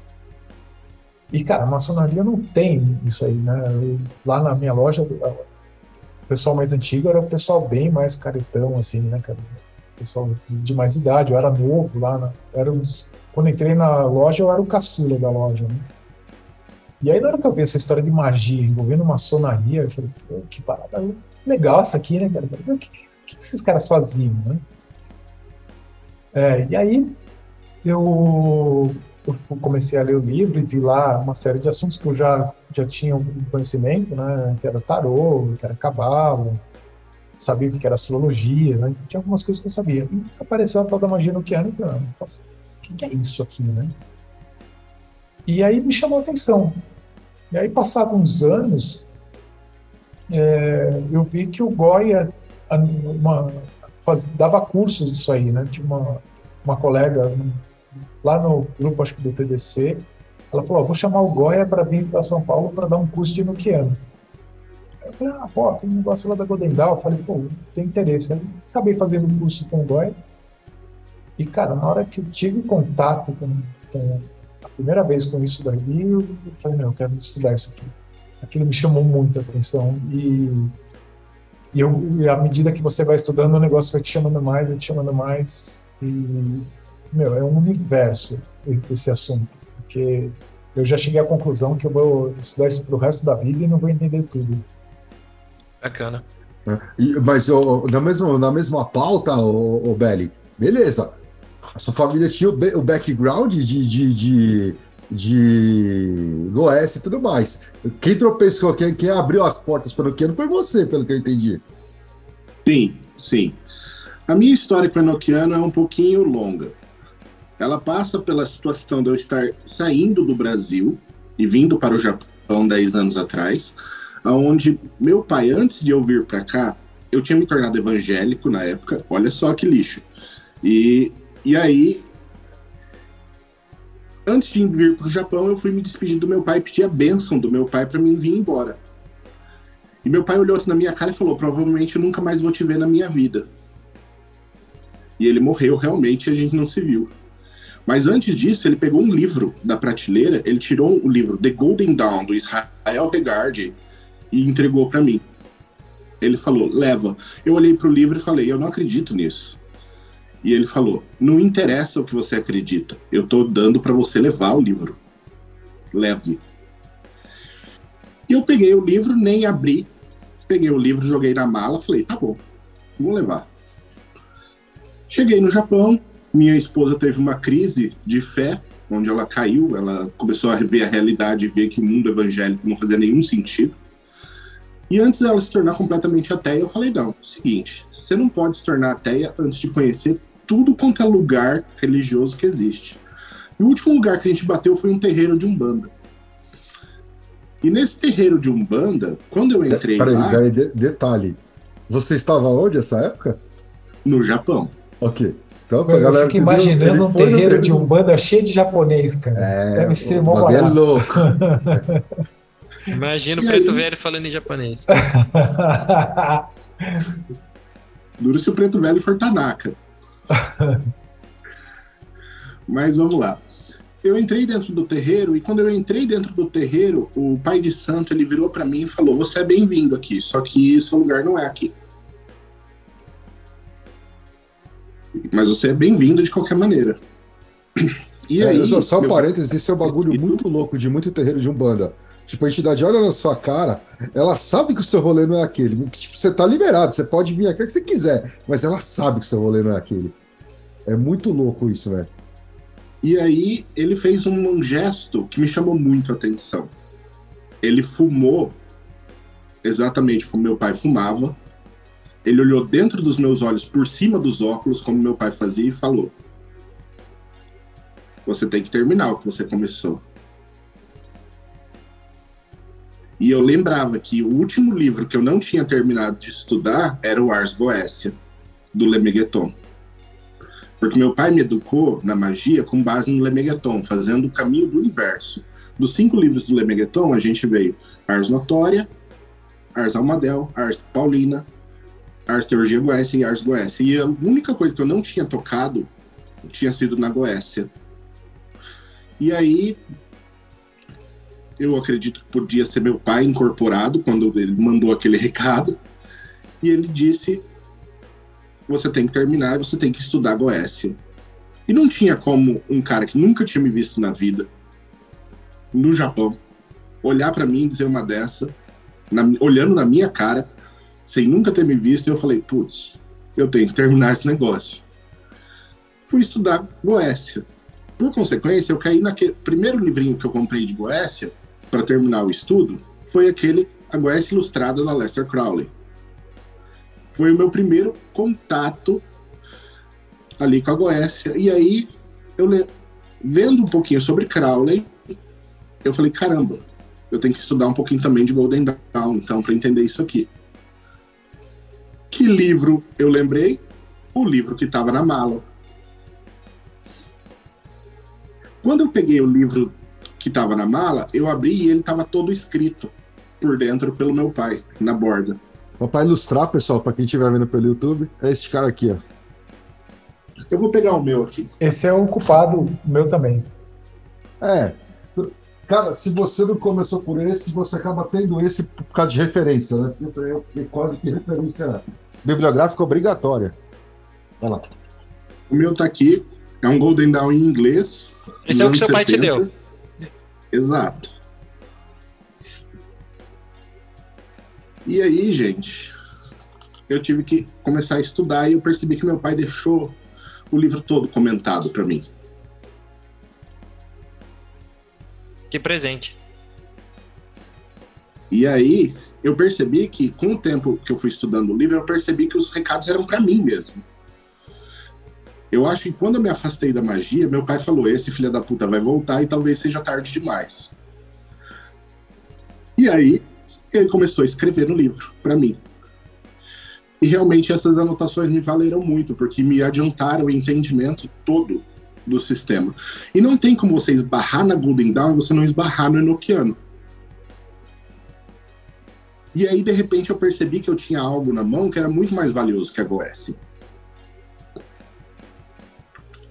E cara, a maçonaria não tem isso aí, né? lá na minha loja, o pessoal mais antigo era o pessoal bem mais caretão, assim, né, cara? pessoal de mais idade, eu era novo lá, né? era um dos quando entrei na loja, eu era o caçula da loja, né? E aí, na hora que eu vi essa história de magia envolvendo maçonaria, eu falei, que parada legal essa aqui, né, cara? O que, que, que esses caras faziam, né? É, e aí, eu, eu, comecei a ler o livro e vi lá uma série de assuntos que eu já, já tinha um conhecimento, né? Que era tarô, que era cabalo, sabia o que era astrologia, né? Tinha algumas coisas que eu sabia. E apareceu a tal da magia no Keanu, que faço o que é isso aqui, né? E aí me chamou a atenção. E aí, passados uns anos, é, eu vi que o Goya uma, faz, dava cursos disso aí, né? Tinha uma, uma colega lá no grupo, acho que do TDC, ela falou: vou chamar o Goya para vir para São Paulo para dar um curso de Nokiano. Eu falei: ah, pô, tem um negócio lá da Godendal. Eu falei: pô, tem interesse. Aí, acabei fazendo um curso com o Goya e, cara, na hora que eu tive contato com, com primeira vez com isso daí, eu falei, meu, eu quero estudar isso aqui. Aquilo me chamou muita atenção. E, e, eu, e à medida que você vai estudando, o negócio vai te chamando mais, vai te chamando mais. E, meu, é um universo esse assunto. Porque eu já cheguei à conclusão que eu vou estudar isso pro resto da vida e não vou entender tudo. Bacana. É, e, mas oh, na, mesma, na mesma pauta, o oh, oh, Belly, beleza, sua família tinha o, background de, de, de, de e tudo mais. Quem tropeçou, quem, quem abriu as portas para o Nokiano foi você, pelo que eu entendi. Sim, sim. A minha história com o Nokiano é um pouquinho longa. Ela passa pela situação de eu estar saindo do Brasil e vindo para o Japão 10 anos atrás, onde meu pai, antes de eu vir para cá, eu tinha me tornado evangélico na época, olha só que lixo. E e aí, antes de vir para o Japão, eu fui me despedir do meu pai, pedir a bênção do meu pai para mim vir embora. E meu pai olhou na minha cara e falou: provavelmente eu nunca mais vou te ver na minha vida. E ele morreu realmente e a gente não se viu. Mas antes disso, ele pegou um livro da prateleira, ele tirou o livro The Golden Dawn, do Israel Regard, e entregou para mim. Ele falou: leva. Eu olhei para o livro e falei: eu não acredito nisso. E ele falou: Não interessa o que você acredita, eu estou dando para você levar o livro. Leve. E eu peguei o livro, nem abri, peguei o livro, joguei na mala, falei: Tá bom, vou levar. Cheguei no Japão, minha esposa teve uma crise de fé onde ela caiu, ela começou a ver a realidade e ver que o mundo evangélico não fazia nenhum sentido. E antes dela se tornar completamente ateia, eu falei: não, seguinte, você não pode se tornar ateia antes de conhecer tudo quanto é lugar religioso que existe. E o último lugar que a gente bateu foi um terreiro de Umbanda. E nesse terreiro de Umbanda, quando eu entrei Peraí, lá... peraí, de- detalhe. Você estava onde essa época? No Japão. Ok. Então, pra Eu galera fico imaginando um no terreiro de Umbanda cheio de japonês, cara. É, Deve ser mó é barato. louco. *laughs* Imagina o preto aí? velho falando em japonês. *laughs* Duro se o preto velho for Tanaka. *laughs* Mas vamos lá. Eu entrei dentro do terreiro e quando eu entrei dentro do terreiro, o pai de santo ele virou para mim e falou: "Você é bem-vindo aqui, só que seu lugar não é aqui. Mas você é bem-vindo de qualquer maneira." *clears throat* E É, aí, só, só um parênteses, isso é um bagulho *laughs* muito louco de muito terreiro de Umbanda. Tipo, a entidade olha na sua cara, ela sabe que o seu rolê não é aquele. que, Tipo, você tá liberado, você pode vir aqui o que você quiser, mas ela sabe que o seu rolê não é aquele. É muito louco isso, velho. E aí ele fez um gesto que me chamou muito a atenção. Ele fumou exatamente como meu pai fumava. Ele olhou dentro dos meus olhos, por cima dos óculos, como meu pai fazia, e falou: Você tem que terminar o que você começou. E eu lembrava que o último livro que eu não tinha terminado de estudar era o Ars Goécia, do Lemegeton. Porque meu pai me educou na magia com base no Lemegeton, fazendo o caminho do universo. Dos cinco livros do Lemegeton, a gente veio Ars Notória, Ars Almadel, Ars Paulina, Ars Teurgia Goécia e Ars Goécia. E a única coisa que eu não tinha tocado tinha sido na Goécia. E aí, eu acredito que podia ser meu pai incorporado quando ele mandou aquele *laughs* recado. E ele disse: Você tem que terminar você tem que estudar Goécia. E não tinha como um cara que nunca tinha me visto na vida, no Japão, olhar para mim e dizer uma dessa, na- olhando na minha cara, sem nunca ter me visto, eu falei: Putz, eu tenho que terminar esse negócio. Fui estudar Goécia. Por consequência, eu caí naquele primeiro livrinho que eu comprei de Goécia para terminar o estudo, foi aquele A Goécia Ilustrada da Lester Crowley. Foi o meu primeiro contato ali com a Goécia. E aí, eu le- vendo um pouquinho sobre Crowley, eu falei, caramba, eu tenho que estudar um pouquinho também de Golden Dawn, então, para entender isso aqui. Que livro eu lembrei? O livro que estava na mala. Quando eu peguei o livro que estava na mala, eu abri e ele estava todo escrito por dentro pelo meu pai, na borda. Pra ilustrar, pessoal, pra quem estiver vendo pelo YouTube, é este cara aqui, ó. Eu vou pegar o meu aqui. Esse é o culpado meu também. É. Cara, se você não começou por esse, você acaba tendo esse por causa de referência, né? Porque É é quase que referência bibliográfica obrigatória. Olha lá. O meu tá aqui, é um Golden Dawn em inglês. Esse é o que seu pai te 70. deu. Exato. E aí, gente, eu tive que começar a estudar e eu percebi que meu pai deixou o livro todo comentado para mim. Que presente. E aí, eu percebi que, com o tempo que eu fui estudando o livro, eu percebi que os recados eram para mim mesmo. Eu acho que quando eu me afastei da magia, meu pai falou: esse filho da puta vai voltar e talvez seja tarde demais. E aí, ele começou a escrever no livro, para mim. E realmente essas anotações me valeram muito, porque me adiantaram o entendimento todo do sistema. E não tem como você esbarrar na Golden Dawn e você não esbarrar no Enochiano. E aí, de repente, eu percebi que eu tinha algo na mão que era muito mais valioso que a Goécia.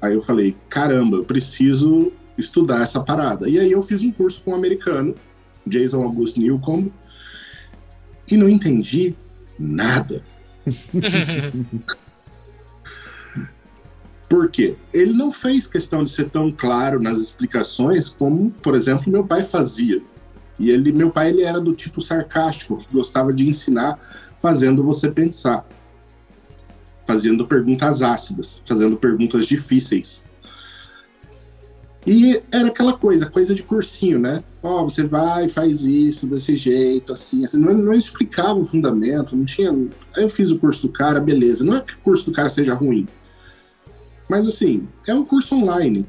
Aí eu falei, caramba, eu preciso estudar essa parada. E aí eu fiz um curso com um americano, Jason August Newcomb, e não entendi nada. *laughs* Por quê? Ele não fez questão de ser tão claro nas explicações como, por exemplo, meu pai fazia. E ele, meu pai, ele era do tipo sarcástico, que gostava de ensinar fazendo você pensar. Fazendo perguntas ácidas, fazendo perguntas difíceis. E era aquela coisa, coisa de cursinho, né? Ó, oh, você vai, faz isso, desse jeito, assim, assim. Não, não explicava o fundamento, não tinha. Aí eu fiz o curso do cara, beleza. Não é que o curso do cara seja ruim. Mas assim, é um curso online.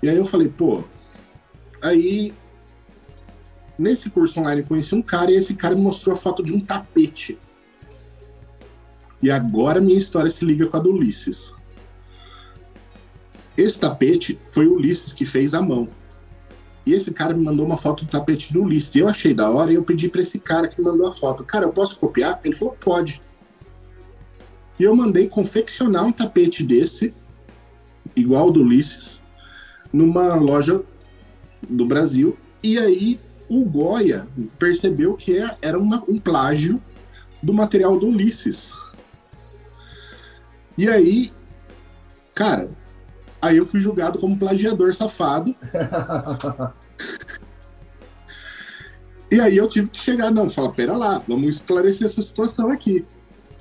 E aí eu falei, pô. Aí, nesse curso online, eu conheci um cara e esse cara me mostrou a foto de um tapete. E agora minha história se liga com a do Ulisses. Esse tapete foi o Ulisses que fez à mão. E esse cara me mandou uma foto do tapete do Ulisses. Eu achei da hora e eu pedi para esse cara que me mandou a foto: Cara, eu posso copiar? Ele falou: Pode. E eu mandei confeccionar um tapete desse, igual do Ulisses, numa loja do Brasil. E aí o Goya percebeu que é, era uma, um plágio do material do Ulisses. E aí, cara, Aí eu fui julgado como plagiador safado. *laughs* e aí eu tive que chegar, não, falar, pera lá, vamos esclarecer essa situação aqui.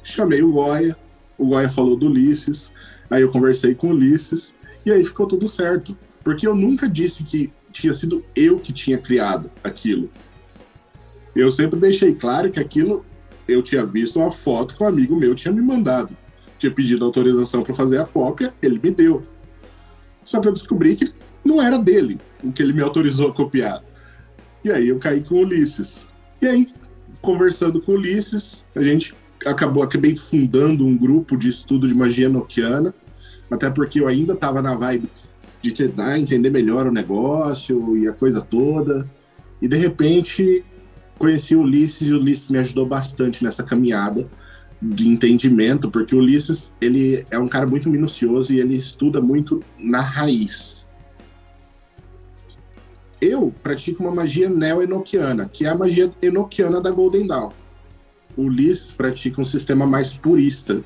Chamei o Goya, o Goya falou do Ulisses, aí eu conversei com o Ulisses, e aí ficou tudo certo. Porque eu nunca disse que tinha sido eu que tinha criado aquilo. Eu sempre deixei claro que aquilo eu tinha visto uma foto que um amigo meu tinha me mandado. Tinha pedido autorização para fazer a cópia, ele me deu. Só que eu descobri que não era dele o que ele me autorizou a copiar. E aí eu caí com o Ulisses. E aí, conversando com o Ulisses, a gente acabou, acabei fundando um grupo de estudo de magia noquiana, até porque eu ainda estava na vibe de tentar entender melhor o negócio e a coisa toda. E de repente conheci o Ulisses e o Ulisses me ajudou bastante nessa caminhada de entendimento, porque o Ulisses ele é um cara muito minucioso e ele estuda muito na raiz. Eu pratico uma magia neo-enoquiana, que é a magia enoquiana da Golden Dawn. O Ulisses pratica um sistema mais purista.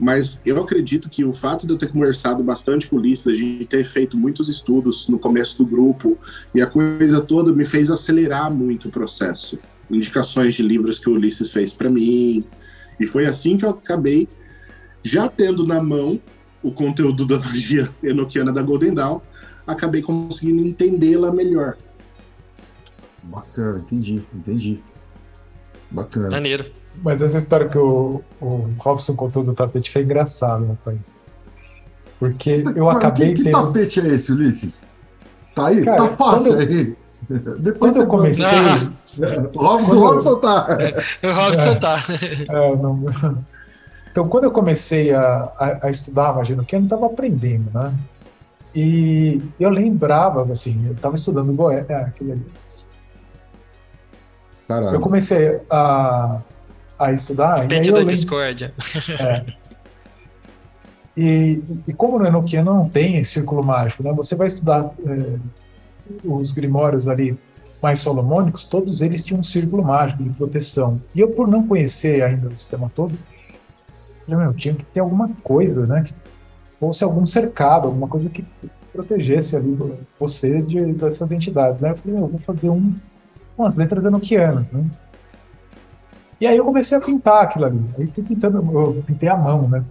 Mas eu acredito que o fato de eu ter conversado bastante com o Ulisses, a gente ter feito muitos estudos no começo do grupo, e a coisa toda me fez acelerar muito o processo indicações de livros que o Ulisses fez para mim. E foi assim que eu acabei já tendo na mão o conteúdo da magia enoquiana da Golden Dawn, acabei conseguindo entendê-la melhor. Bacana, entendi, entendi. Bacana. Maneiro. Mas essa história que o, o Robson contou do tapete foi engraçado, rapaz. Porque eu acabei que, que tendo... tapete é esse, Ulisses? Tá aí? Cara, tá fácil eu... aí. Depois quando eu comecei. *laughs* O Robson tá. O Robson tá. É, não... Então, quando eu comecei a, a, a estudar magia no que eu não estava aprendendo, né? E eu lembrava, assim, eu estava estudando Goiás. É, aquele ali. Caramba. Eu comecei a, a estudar. Depende da discórdia. É. E, e como no Enochiano não tem círculo mágico, né? Você vai estudar é, os grimórios ali mais solomônicos, todos eles tinham um círculo mágico de proteção. E eu, por não conhecer ainda o sistema todo, eu tinha que ter alguma coisa, né? Que fosse algum cercado, alguma coisa que protegesse ali você de, dessas entidades. Né? Eu falei, eu vou fazer um, umas letras enoquianas, né? E aí eu comecei a pintar aquilo ali. Aí fui pintando, eu pintei a mão, né?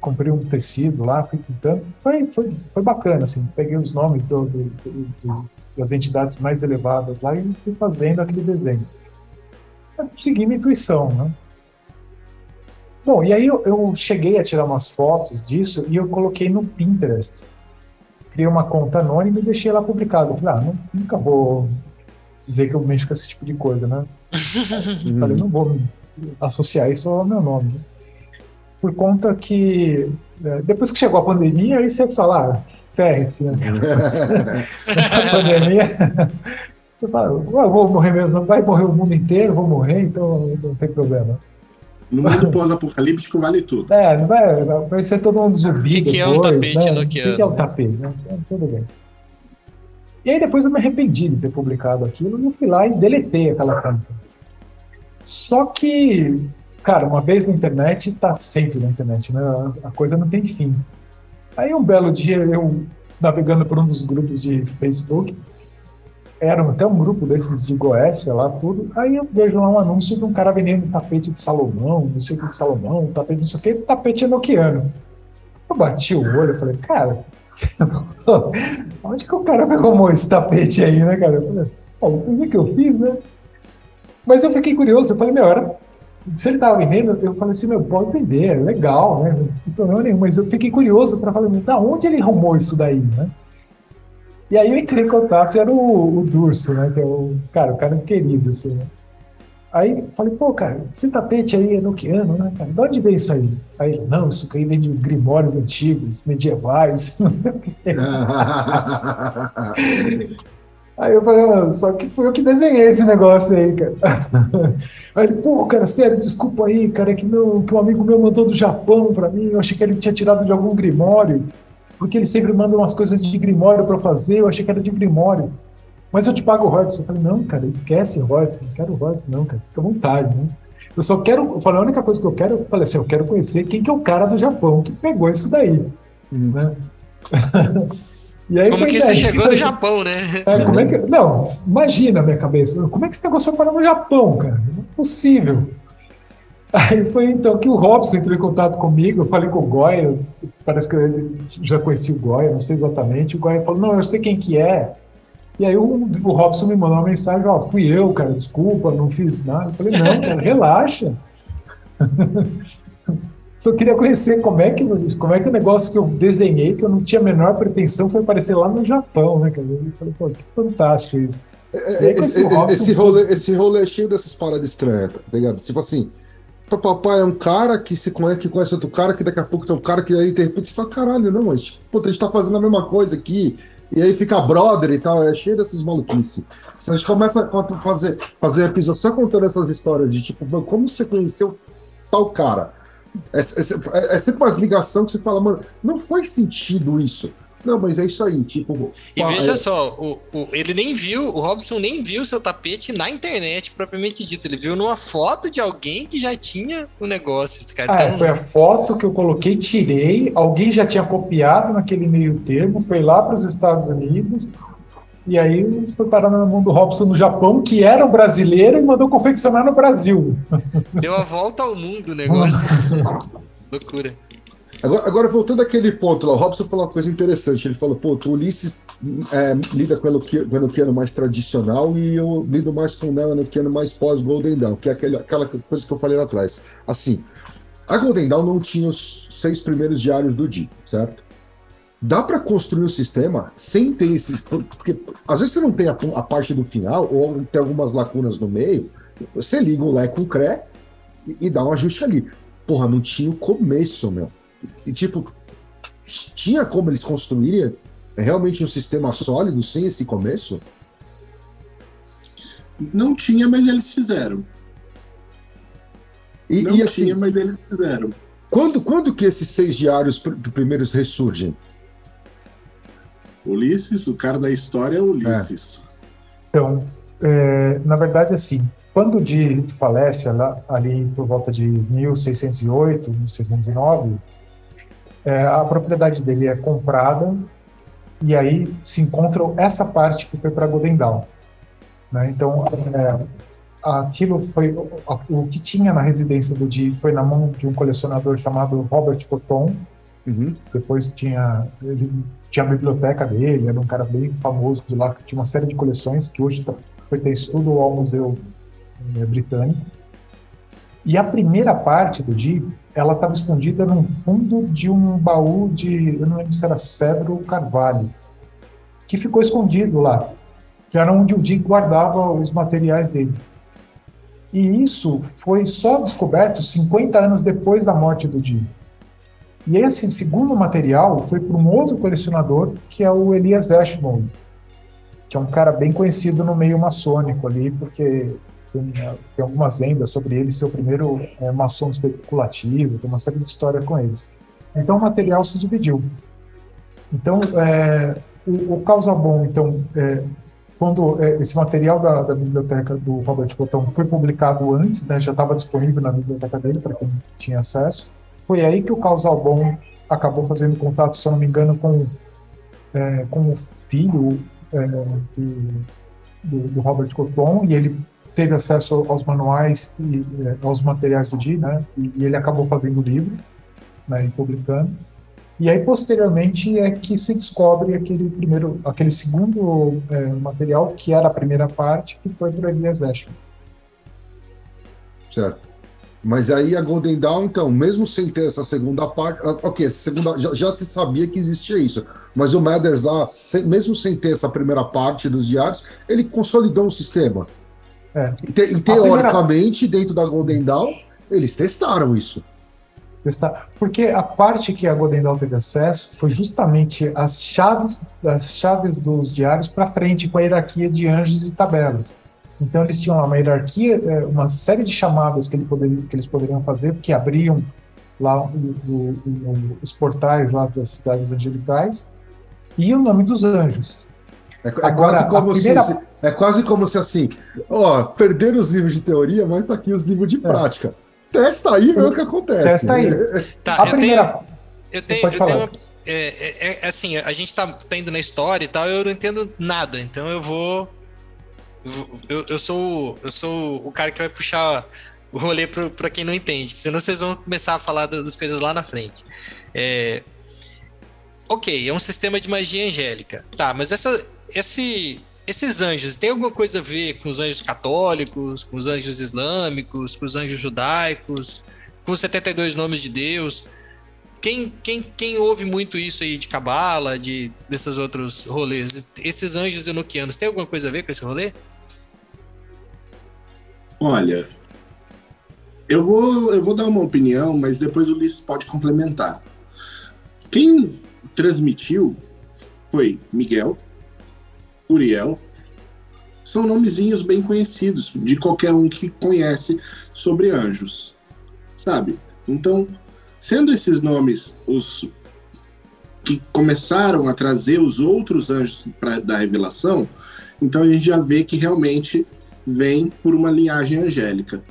Comprei um tecido lá, fui pintando. Foi, foi, foi bacana, assim. Peguei os nomes do, do, do, das entidades mais elevadas lá e fui fazendo aquele desenho. Eu segui minha intuição, né? Bom, e aí eu, eu, cheguei a tirar umas fotos disso e eu coloquei no Pinterest. Criei uma conta anônima e deixei lá publicado. Eu falei, ah, não, nunca vou dizer que eu mexo com esse tipo de coisa, né? *laughs* Falei, não vou associar isso ao meu nome. Por conta que é, depois que chegou a pandemia, aí você fala, ah, ferre-se, né? Essa *laughs* pandemia, *laughs* você fala, eu vou morrer mesmo, não vai morrer o mundo inteiro, vou morrer, então não tem problema. No mundo pós-apocalíptico vale tudo. É, não vai, vai ser todo mundo zumbi. O que, que é um tapete né? O que, que é um tapete? Né? Então, tudo bem. E aí depois eu me arrependi de ter publicado aquilo e eu fui lá e deletei aquela conta. Só que, cara, uma vez na internet, tá sempre na internet, né? A coisa não tem fim. Aí um belo dia eu navegando por um dos grupos de Facebook, era até um grupo desses de Goécia lá, tudo. Aí eu vejo lá um anúncio de um cara vendendo um tapete de Salomão, não sei o que de Salomão, um tapete não sei o que, tapete enoquiano. Eu bati o olho e falei, cara, *laughs* onde que o cara pegou esse tapete aí, né, cara? Eu falei, pô, coisa que eu fiz, né? Mas eu fiquei curioso, eu falei, meu, era, se ele tava vendendo, eu falei assim, meu, pode vender, é legal, né? Sem problema nenhum. Mas eu fiquei curioso para falar, da onde ele arrumou isso daí, né? E aí eu entrei em contato, era o, o Durso, né? Que é o cara, o cara querido, assim, né? Aí falei, pô, cara, esse tapete aí é noquiano, né, cara? De onde veio isso aí? Aí ele, não, isso aí vem de grimórios antigos, medievais. *laughs* *laughs* *laughs* aí eu falei, só que fui eu que desenhei esse negócio aí, cara. *laughs* Aí ele, pô, cara, sério, desculpa aí, cara, é que, não, que um amigo meu mandou do Japão pra mim, eu achei que ele tinha tirado de algum grimório, porque ele sempre manda umas coisas de grimório pra fazer, eu achei que era de grimório mas eu te pago royalties. Eu falei, não, cara, esquece royalties, não quero royalties não, cara, fica à vontade, né? Eu só quero, eu falei, a única coisa que eu quero, eu falei assim, eu quero conhecer quem que é o cara do Japão que pegou isso daí, né? *laughs* Aí, como que você chegou no Japão, né? É, como é que, não, imagina a minha cabeça. Como é que esse negócio foi parar no Japão, cara? Não é possível. Aí foi então que o Robson entrou em contato comigo, eu falei com o Goya, parece que eu já conheci o Goya, não sei exatamente. O Goya falou: Não, eu sei quem que é, e aí o, o Robson me mandou uma mensagem, ó, fui eu, cara, desculpa, não fiz nada. Eu falei, não, cara, relaxa. *laughs* Só queria conhecer como é, que, como é que o negócio que eu desenhei, que eu não tinha a menor pretensão, foi aparecer lá no Japão, né? Eu falei, pô, que fantástico isso. É, é esse, Robson, esse, rolê, esse rolê é cheio dessas paradas estranhas, tá ligado? Tipo assim, papai é um cara que se conhece, que conhece outro cara, que daqui a pouco tem um cara que aí de repente você fala, caralho, não, mas tipo, a gente tá fazendo a mesma coisa aqui e aí fica brother e tal, é cheio dessas maluquices. Se a gente começa a fazer, fazer episódio só contando essas histórias de tipo, como você conheceu tal cara? É, é, é, sempre uma ligação que você fala, mano, não faz sentido isso. Não, mas é isso aí, tipo. E pá, veja é... só, o, o, ele nem viu, o Robson nem viu seu tapete na internet, propriamente dito. Ele viu numa foto de alguém que já tinha o negócio. Cara, ah, então... foi a foto que eu coloquei, tirei, alguém já tinha copiado naquele meio termo, foi lá para os Estados Unidos. E aí foi parar na mão do Robson no Japão, que era o brasileiro, e mandou confeccionar no Brasil. *laughs* Deu a volta ao mundo o negócio. *laughs* Loucura. Agora, agora, voltando àquele ponto lá, o Robson falou uma coisa interessante. Ele falou: pô, o Ulisses é, lida com o Enochiano mais tradicional e eu lido mais com o Enochiano mais pós-Golden Dawn, que é aquele, aquela coisa que eu falei lá atrás. Assim, a Golden Dawn não tinha os seis primeiros diários do dia, certo? Dá para construir o sistema sem ter esses. Porque às vezes você não tem a, a, parte do final, ou tem algumas lacunas no meio, você liga o Lé com o CRE e, e dá um ajuste ali. Porra, não tinha o começo, meu. E, tipo, tinha como eles construírem realmente um sistema sólido sem esse começo? Não tinha, mas eles fizeram. E, Não e assim, tinha, mas eles fizeram. Quando, quando que esses seis diários primeiros ressurgem? Ulisses, o cara da história é Ulisses. É. Então, é, na verdade, assim, quando o Di falece lá, ali por volta de 1608, 1609, é, a propriedade dele é comprada e aí se encontra essa parte que foi para Godendal. Né? Então, é, aquilo foi o, que tinha na residência do Di foi na mão de um colecionador chamado Robert Cotton. Uhum. Depois tinha ele tinha a biblioteca dele, era um cara bem famoso lá que tinha uma série de coleções que hoje pertence tudo ao museu é, britânico. E a primeira parte do Di ela estava escondida no fundo de um baú de, eu não lembro se era cedro ou carvalho, que ficou escondido lá, que era onde o Dick guardava os materiais dele. E isso foi só descoberto 50 anos depois da morte do Dick. E esse segundo material foi para um outro colecionador, que é o Elias Ashmole, que é um cara bem conhecido no meio maçônico ali, porque tem, tem, algumas lendas sobre ele ser o primeiro é, maçom especulativo, tem uma série de histórias com eles. Então o material se dividiu. Então, é, o, o Causa Bom, então, é, quando é, esse material da, da, biblioteca do Robert Cotton foi publicado antes, né, já estava disponível na biblioteca dele para quem tinha acesso, foi aí que o Causal Bom acabou fazendo contato, se eu não me engano, com, é, com o filho é, do, do, do Robert Cotton, e ele teve acesso aos manuais e é, aos materiais do Di, né? E, e, ele acabou fazendo o livro, né? E publicando. E aí, posteriormente, é que se descobre aquele primeiro, aquele segundo é, material, que era a primeira parte, que foi por Elias. Certo. Mas aí a Golden Dawn, então, mesmo sem ter essa segunda parte, ah, ok, segunda, já, já, se sabia que existia isso, mas o Mathers lá, sem, mesmo sem ter essa primeira parte dos diários, ele consolidou o sistema. É. E, te, e teoricamente, primeira... dentro da Golden Dawn, eles testaram isso testar. Porque a parte que a Golden Dawn teve acesso foi justamente as chaves, as chaves dos diários para frente com a hierarquia de anjos e tabelas. Então eles tinham uma hierarquia, é, uma série de chamadas que, ele poderia, que eles poderiam fazer, que abriam lá o, o, o, os portais lá das cidades angelicais e o nome dos anjos. É, é Agora, quase como primeira... se, é quase como se assim, ó, perderam os livros de teoria, mas tá aqui os livros de é. prática. Testa aí, vê o que acontece. Testa aí. *laughs* Tá, a primeira. Tenho, eu tenho, pode eu falar. Tenho uma, é, é, é, assim, a gente tá, tá, indo na história e tal, eu não entendo nada, então eu vou. Eu, eu, sou, eu sou o cara que vai puxar o rolê para quem não entende, senão vocês vão começar a falar das coisas lá na frente. É, ok, é um sistema de magia angélica. Tá, mas essa, esse, esses anjos, tem alguma coisa a ver com os anjos católicos, com os anjos islâmicos, com os anjos judaicos, com os 72 nomes de Deus? Quem, quem, quem ouve muito isso aí de cabala, de desses outros rolês? Esses anjos enoquianos, tem alguma coisa a ver com esse rolê? Olha, eu vou, eu vou dar uma opinião, mas depois o Ulisses pode complementar. Quem transmitiu foi Miguel, Uriel, são nomezinhos bem conhecidos de qualquer um que conhece sobre anjos, sabe? Então, sendo esses nomes os que começaram a trazer os outros anjos para da revelação, então a gente já vê que realmente vem por uma linhagem angélica.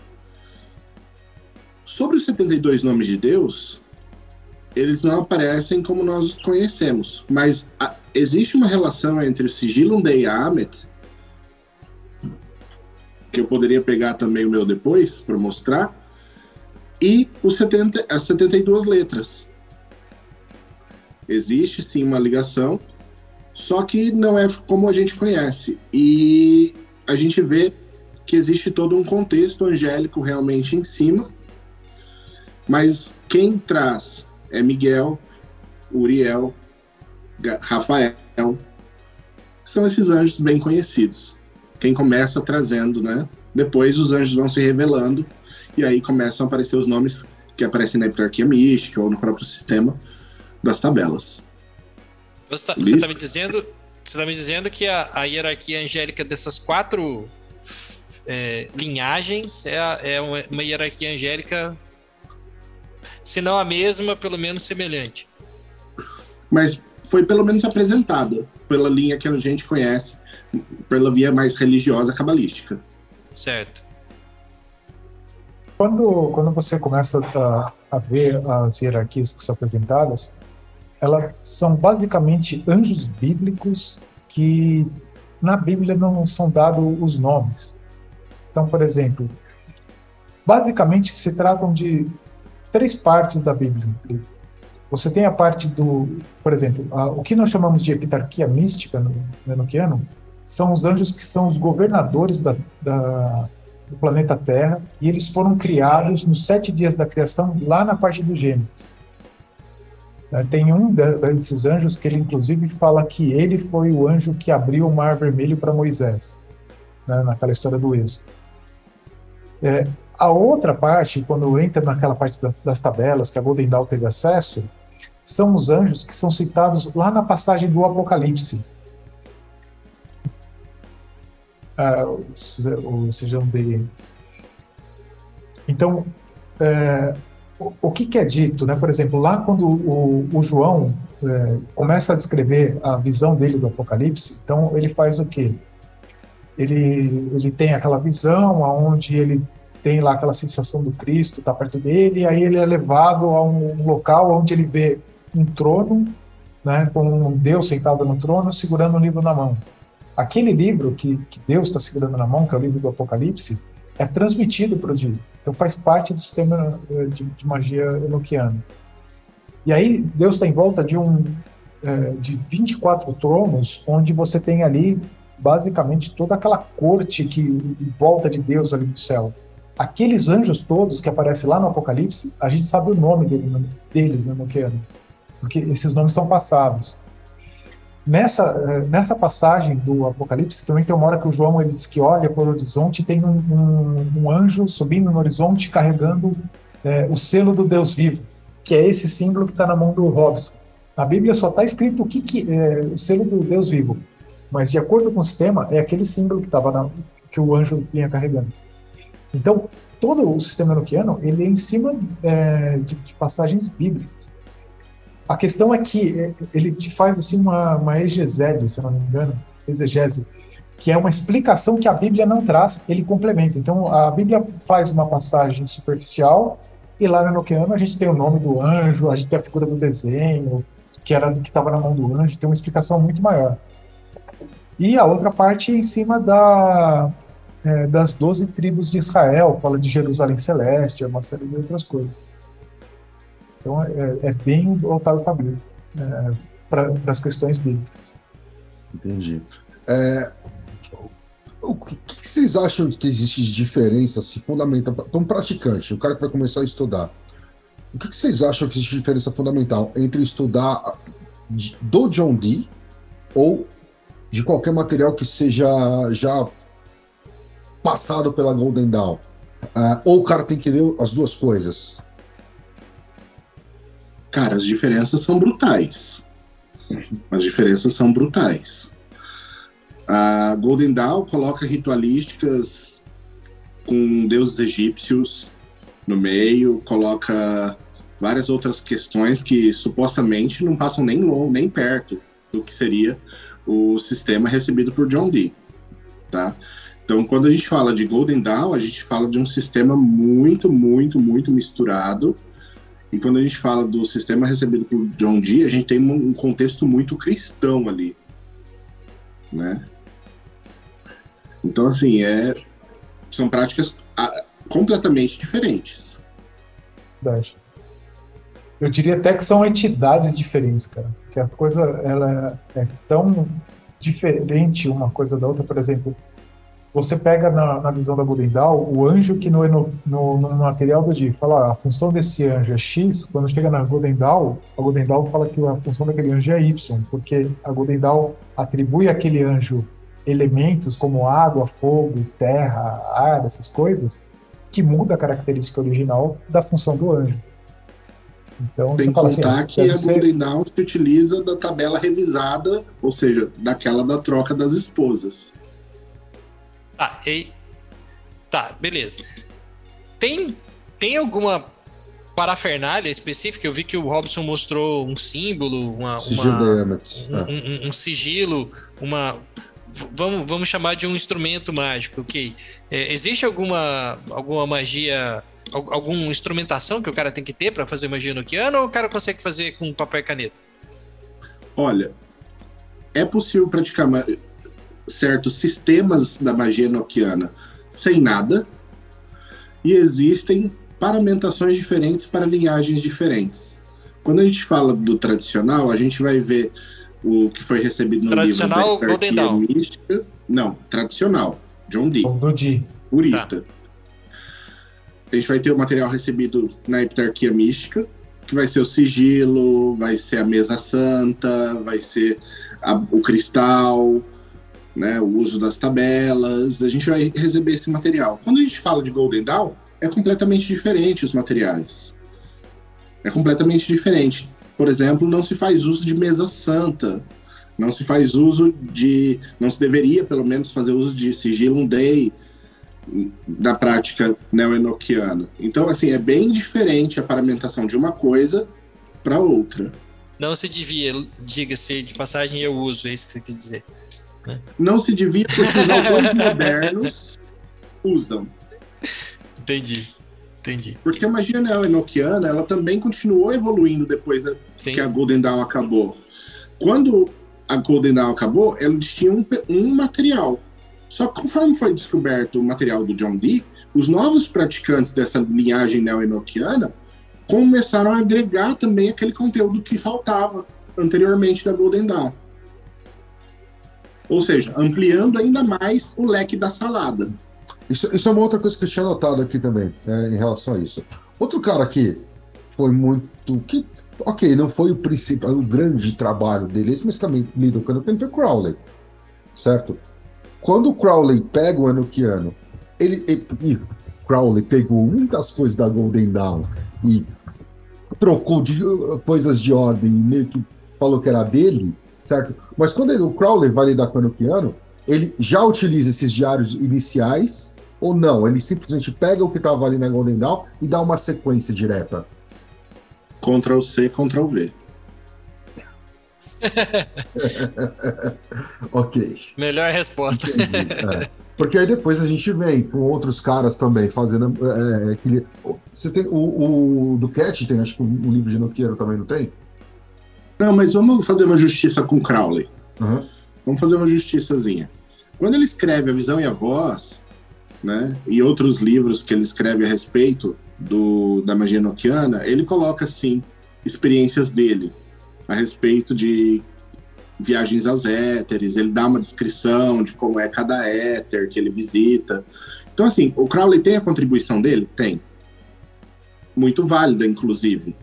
Sobre os 72 nomes de Deus, eles não aparecem como nós os conhecemos, mas a, existe uma relação entre o Sigilum Dei Amet, que eu poderia pegar também o meu depois para mostrar, e os 70, as 72 letras. Existe sim uma ligação, só que não é como a gente conhece. E a gente vê que existe todo um contexto angélico realmente em cima, mas quem traz é Miguel, Uriel, Rafael. São esses anjos bem conhecidos. Quem começa trazendo, né? Depois os anjos vão se revelando e aí começam a aparecer os nomes que aparecem na hierarquia mística ou no próprio sistema das tabelas. Você está tá me dizendo, você tá me dizendo que a, a hierarquia angélica dessas quatro é, linhagens é, a, é uma, uma hierarquia angélica, se não a mesma, pelo menos semelhante. Mas foi pelo menos apresentada pela linha que a gente conhece, pela via mais religiosa cabalística. Certo. Quando, quando você começa a, a ver as hierarquias que são apresentadas, elas são basicamente anjos bíblicos que na Bíblia não são dados os nomes. Então, por exemplo, basicamente se tratam de três partes da Bíblia. Você tem a parte do, por exemplo, a, o que nós chamamos de epitarquia mística no, no são os anjos que são os governadores da, da, do planeta Terra e eles foram criados nos sete dias da criação, lá na parte do Gênesis. É, tem um desses anjos que ele, inclusive, fala que ele foi o anjo que abriu o Mar Vermelho para Moisés, né, naquela história do Êxodo. É, a outra parte, quando entra naquela parte das, das tabelas que a Golden Dawn teve acesso, são os anjos que são citados lá na passagem do Apocalipse. Ah, o sejam de. Então, é, o, o que, que, é dito, né? Por exemplo, lá quando o, o João é, começa a descrever a visão dele do Apocalipse, então ele faz o quê? Ele, ele tem aquela visão aonde ele tem lá aquela sensação do Cristo, está perto dele, e aí ele é levado a um local onde ele vê um trono, né, com um Deus sentado no trono, segurando um livro na mão. Aquele livro que, que Deus está segurando na mão, que é o livro do Apocalipse, é transmitido para o dia. Então faz parte do sistema eh, de, de magia enoquiana. E aí Deus está em volta de um é, de 24 tronos, onde você tem ali basicamente toda aquela corte que em volta de Deus ali do céu. Aqueles anjos todos que aparecem lá no Apocalipse, a gente sabe o nome dele, deles né, no que porque esses nomes são passados. Nessa, é, nessa passagem do Apocalipse, também tem uma hora que o João ele diz que olha para o horizonte e tem um, um, um, anjo subindo no horizonte carregando é, o selo do Deus vivo, que é esse símbolo que está na mão do Robson. Na Bíblia só está escrito o que, que é o selo do Deus vivo, mas de acordo com o sistema é aquele símbolo que estava que o anjo vinha carregando. Então todo o sistema enoquiano ele é em cima é, de, de, passagens bíblicas. A questão é que é, ele te faz assim uma, uma exegese, se eu não me engano, exegese, que é uma explicação que a Bíblia não traz, ele complementa. Então a Bíblia faz uma passagem superficial e lá no Enoquiano a gente tem o nome do anjo, a gente tem a figura do desenho, que era que estava na mão do anjo, tem uma explicação muito maior. E a outra parte é em cima da, é, das doze tribos de Israel, fala de Jerusalém Celeste, uma série de outras coisas. Então é, é bem voltado para a Bíblia, é, para as questões bíblicas. Entendi. É, o que, vocês acham que existe de diferença se assim, fundamental para um praticante, o cara que vai começar a estudar? O que, vocês acham que existe diferença fundamental entre estudar do John Dee ou de qualquer material que seja já passado pela Golden Dawn? Uh, ou o cara tem que ler as duas coisas? Cara, as diferenças são brutais. As diferenças são brutais. A Golden Dawn coloca ritualísticas com deuses egípcios no meio, coloca várias outras questões que supostamente não passam nem longe, nem perto do que seria o sistema recebido por John Dee, tá? Então, quando a gente fala de Golden Dawn, a gente fala de um sistema muito, muito, muito misturado. E quando a gente fala do sistema recebido por John Dee, a gente tem um contexto muito cristão ali, né? Então, assim, é, são práticas completamente diferentes. Verdade. Eu diria até que são entidades diferentes, cara. Que a coisa ela é tão diferente uma coisa da outra. Por exemplo, você pega na, na visão da Budendal o anjo que no, no, no, no material do dia fala ah, a função desse anjo é X, quando chega na Godendal, a Godendal fala que a função daquele anjo é Y, porque a Godendal atribui àquele anjo elementos como água, fogo, terra, ar, essas coisas, que muda a característica original da função do anjo. Então, Sem assim, contar assim, que a ser... Golden Dawn se utiliza da tabela revisada, ou seja, daquela da troca das esposas. Tá, e... tá, beleza. Tem, tem alguma parafernália específica? Eu vi que o Robson mostrou um símbolo, uma, sigilo uma um, é. um, um, sigilo, uma vamos, vamos chamar de um instrumento mágico, ok? É, existe alguma, alguma magia alguma instrumentação que o cara tem que ter para fazer magia noquiana ou o cara consegue fazer com papel e caneta? Olha, é possível praticar certos sistemas da magia noquiana sem nada e existem paramentações diferentes para linhagens diferentes. Quando a gente fala do tradicional, a gente vai ver o que foi recebido no tradicional, livro da Tradicional Mística. Não, tradicional, John Dee. John Dee. Purista. Tá. A gente vai ter o material recebido na heptarquia mística, que vai ser o sigilo, vai ser a mesa santa, vai ser a, o cristal, né, o uso das tabelas. A gente vai receber esse material. Quando a gente fala de Golden Dawn, é completamente diferente os materiais. É completamente diferente. Por exemplo, não se faz uso de mesa santa. Não se faz uso de. Não se deveria, pelo menos, fazer uso de sigilo day da prática neo-enoquiana. Então, assim, é bem diferente a paramentação de uma coisa para outra. Não se devia, diga-se de passagem, eu uso, é isso que você quis dizer. Né? Não se devia porque os autores *laughs* modernos usam. Entendi. Entendi. Porque a magia neo-enoquiana, ela também continuou evoluindo depois da, que a Golden Dawn acabou. Quando a Golden Dawn acabou, eles tinham um, um material só que conforme foi descoberto o material do John Dee, os novos praticantes dessa linhagem neo-enoquiana começaram a agregar também aquele conteúdo que faltava anteriormente da Golden Dawn. Ou seja, ampliando ainda mais o leque da salada. Isso, isso é uma outra coisa que eu tinha notado aqui também, né, em relação a isso. Outro cara que foi muito. que Ok, não foi o principal, o grande trabalho deles, mas também lidou com o foi Crowley. Certo? Quando o Crowley pega o Enochiano, ele, ele, e Crowley pegou muitas coisas da Golden Dawn e trocou de, coisas de ordem e meio que falou que era dele, certo? Mas quando ele, o Crowley vai lidar com o Enochiano, ele já utiliza esses diários iniciais ou não? Ele simplesmente pega o que estava ali na Golden Dawn e dá uma sequência direta? Ctrl C, Ctrl V. *laughs* ok. Melhor resposta. É. Porque aí depois a gente vem com outros caras também fazendo. É, é aquele, você tem o, o do Cat tem, acho que um livro de Noqueiro também não tem? Não, mas vamos fazer uma justiça com Crowley. Uhum. Vamos fazer uma justiçazinha. Quando ele escreve A Visão e a Voz, né, e outros livros que ele escreve a respeito do, da magia noquiana, ele coloca, assim, experiências dele a respeito de viagens aos éteres, ele dá uma descrição de como é cada éter que ele visita. Então, assim, o Crowley tem a contribuição dele? Tem. Muito válida, inclusive.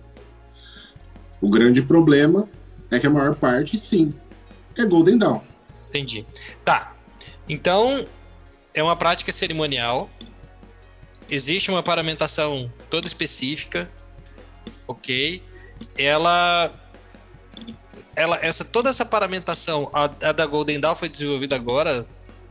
O grande problema é que a maior parte, sim, é Golden Dawn. Entendi. Tá. Então, é uma prática cerimonial. Existe uma paramentação toda específica. Ok. Ela ela, essa, toda essa paramentação, a, a da Golden Dawn foi desenvolvida agora,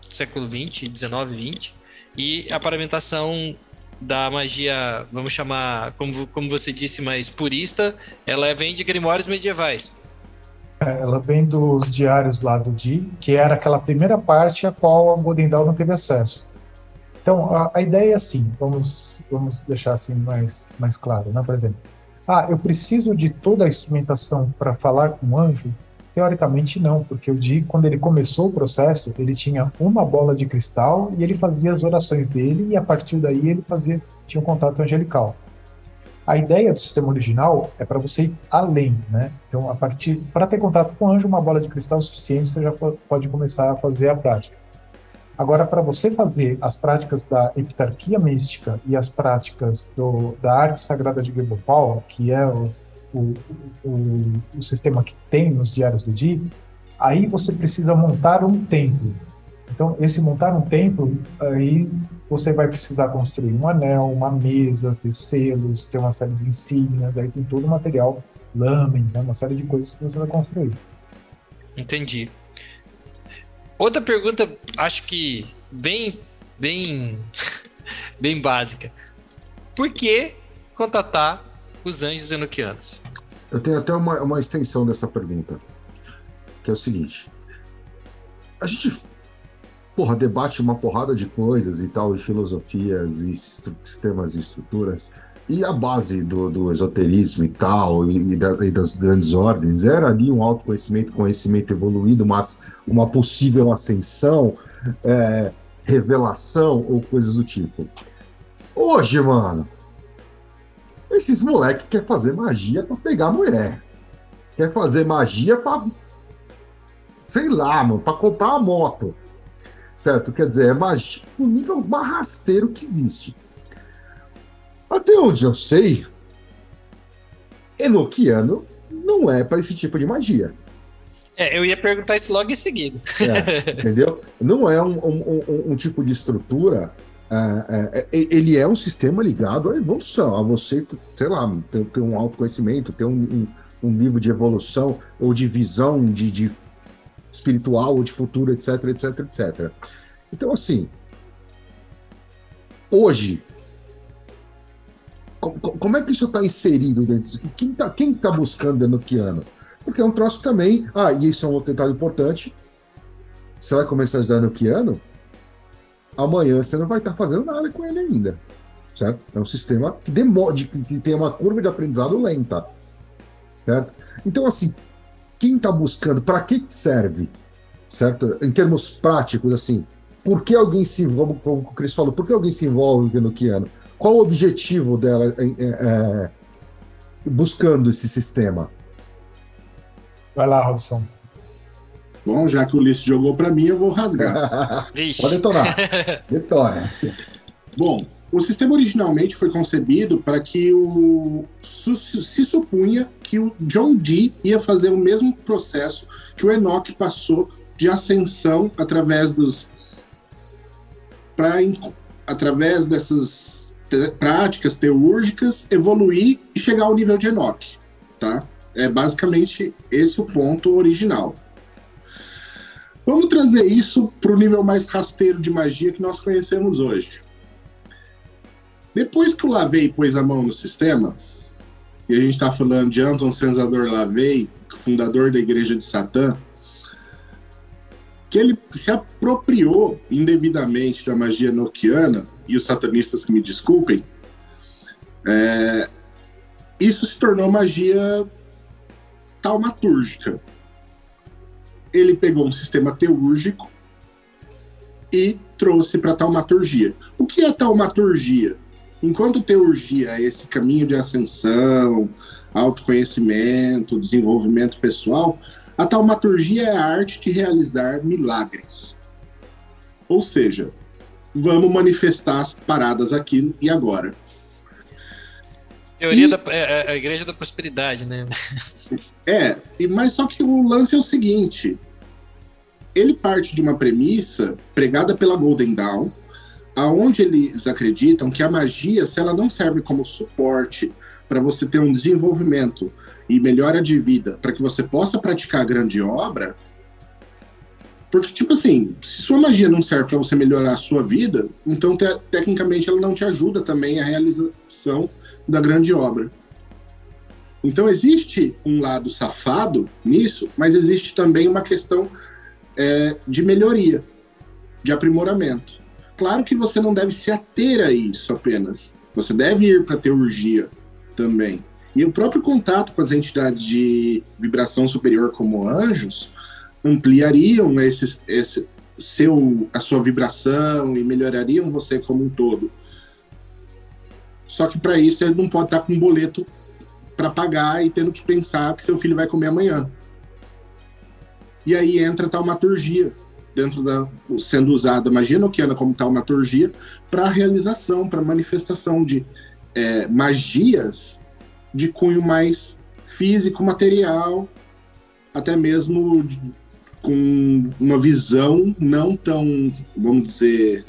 século 20, 19, 20, e a paramentação da magia, vamos chamar, como, como você disse, mais purista, ela vem de grimórios medievais. É, ela vem dos diários lá do Di, que era aquela primeira parte a qual a Golden Dawn não teve acesso. Então, a, a ideia é assim, vamos, vamos deixar assim mais, mais claro, né? Por exemplo, ah, eu preciso de toda a instrumentação para falar com o anjo? Teoricamente não, porque o Di, quando ele começou o processo, ele tinha uma bola de cristal e ele fazia as orações dele e a partir daí ele fazia tinha um contato angelical. A ideia do sistema original é para você ir além, né? Então, a partir para ter contato com o anjo, uma bola de cristal é suficiente, você já pode começar a fazer a prática. Agora, para você fazer as práticas da epitarquia mística e as práticas do, da arte sagrada de Gebofal, que é o, o, o, o, sistema que tem nos diários do Di, aí você precisa montar um templo. Então, esse montar um templo, aí você vai precisar construir um anel, uma mesa, ter selos, ter uma série de insígnias, aí tem todo o material, lâmen, né, uma série de coisas que você vai construir. Entendi. Outra pergunta, acho que bem, bem, *laughs* bem básica. Por que contatar os anjos enoquianos? Eu tenho até uma, uma extensão dessa pergunta, que é o seguinte. A gente, porra, debate uma porrada de coisas e tal, de filosofias e sistemas e estruturas, e a base do, do esoterismo e tal, e, e, da, e, das grandes ordens, era ali um autoconhecimento, conhecimento evoluído, mas uma possível ascensão, é, revelação ou coisas do tipo. Hoje, mano, esses moleques querem fazer magia para pegar mulher. Quer fazer magia para sei lá, mano, para comprar a moto. Certo? Quer dizer, é magia no nível mais rasteiro que existe. Até onde eu sei, Enochiano não é para esse tipo de magia. É, eu ia perguntar isso logo em seguida. É, entendeu? Não é um, um, um, um tipo de estrutura. É, é, ele é um sistema ligado à evolução, a você, sei lá, ter, ter um autoconhecimento, ter um, um, nível de evolução ou de visão de, de espiritual ou de futuro, etc, etc, etc. Então, assim, hoje, como é que isso está inserido dentro disso? Quem está quem tá buscando Enochiano? Porque é um troço também. Ah, e isso é um outro detalhe importante. Você vai começar a estudar Enochiano, amanhã você não vai estar fazendo nada com ele ainda. Certo? É um sistema que, demora, que tem uma curva de aprendizado lenta. Certo? Então, assim, quem está buscando, para que serve? Certo? Em termos práticos, assim, por que alguém se envolve, como o Cris falou, por que alguém se envolve no Enochiano? Qual o objetivo dela é, é, buscando esse sistema? Vai lá, Robson. Bom, já que o Ulisses jogou para mim, eu vou rasgar. *laughs* Pode detonar. *laughs* Detona. Bom, o sistema originalmente foi concebido para que o se supunha que o John Dee ia fazer o mesmo processo que o Enoch passou de ascensão através dos para através dessas práticas teúrgicas evoluir e chegar ao nível de Enoch, tá? É basicamente esse o ponto original. Vamos trazer isso para o nível mais rasteiro de magia que nós conhecemos hoje. Depois que o Lavey pôs a mão no sistema, e a gente está falando de Anton Sensador Lavey, fundador da Igreja de Satã, que ele se apropriou indevidamente da magia noquiana, e os satanistas que me desculpem, é, isso se tornou magia taumatúrgica ele pegou um sistema teúrgico e trouxe para a taumaturgia. O que é taumaturgia? Enquanto teurgia é esse caminho de ascensão, autoconhecimento, desenvolvimento pessoal, a taumaturgia é a arte de realizar milagres. Ou seja, vamos manifestar as paradas aqui e agora. Teoria e, da é, é, a igreja da prosperidade, né? É, mas só que o lance é o seguinte: ele parte de uma premissa pregada pela Golden Dawn, aonde eles acreditam que a magia, se ela não serve como suporte para você ter um desenvolvimento e melhora de vida, para que você possa praticar a grande obra, porque, tipo assim, se sua magia não serve para você melhorar a sua vida, então, te tecnicamente, ela não te ajuda também a realização da grande obra. Então, existe um lado safado nisso, mas existe também uma questão é, de melhoria, de aprimoramento. Claro que você não deve se ater a isso apenas. Você deve ir para a teurgia também. E o próprio contato com as entidades de vibração superior, como anjos, ampliariam esse, esse seu, a sua vibração e melhorariam você como um todo. Só que para isso ele não pode estar com um boleto para pagar e tendo que pensar que seu filho vai comer amanhã. E aí entra a taumaturgia, dentro da sendo usada a magia noquiana como taumaturgia para realização, para manifestação de é, magias de cunho mais físico, material, até mesmo com uma visão não tão, vamos dizer,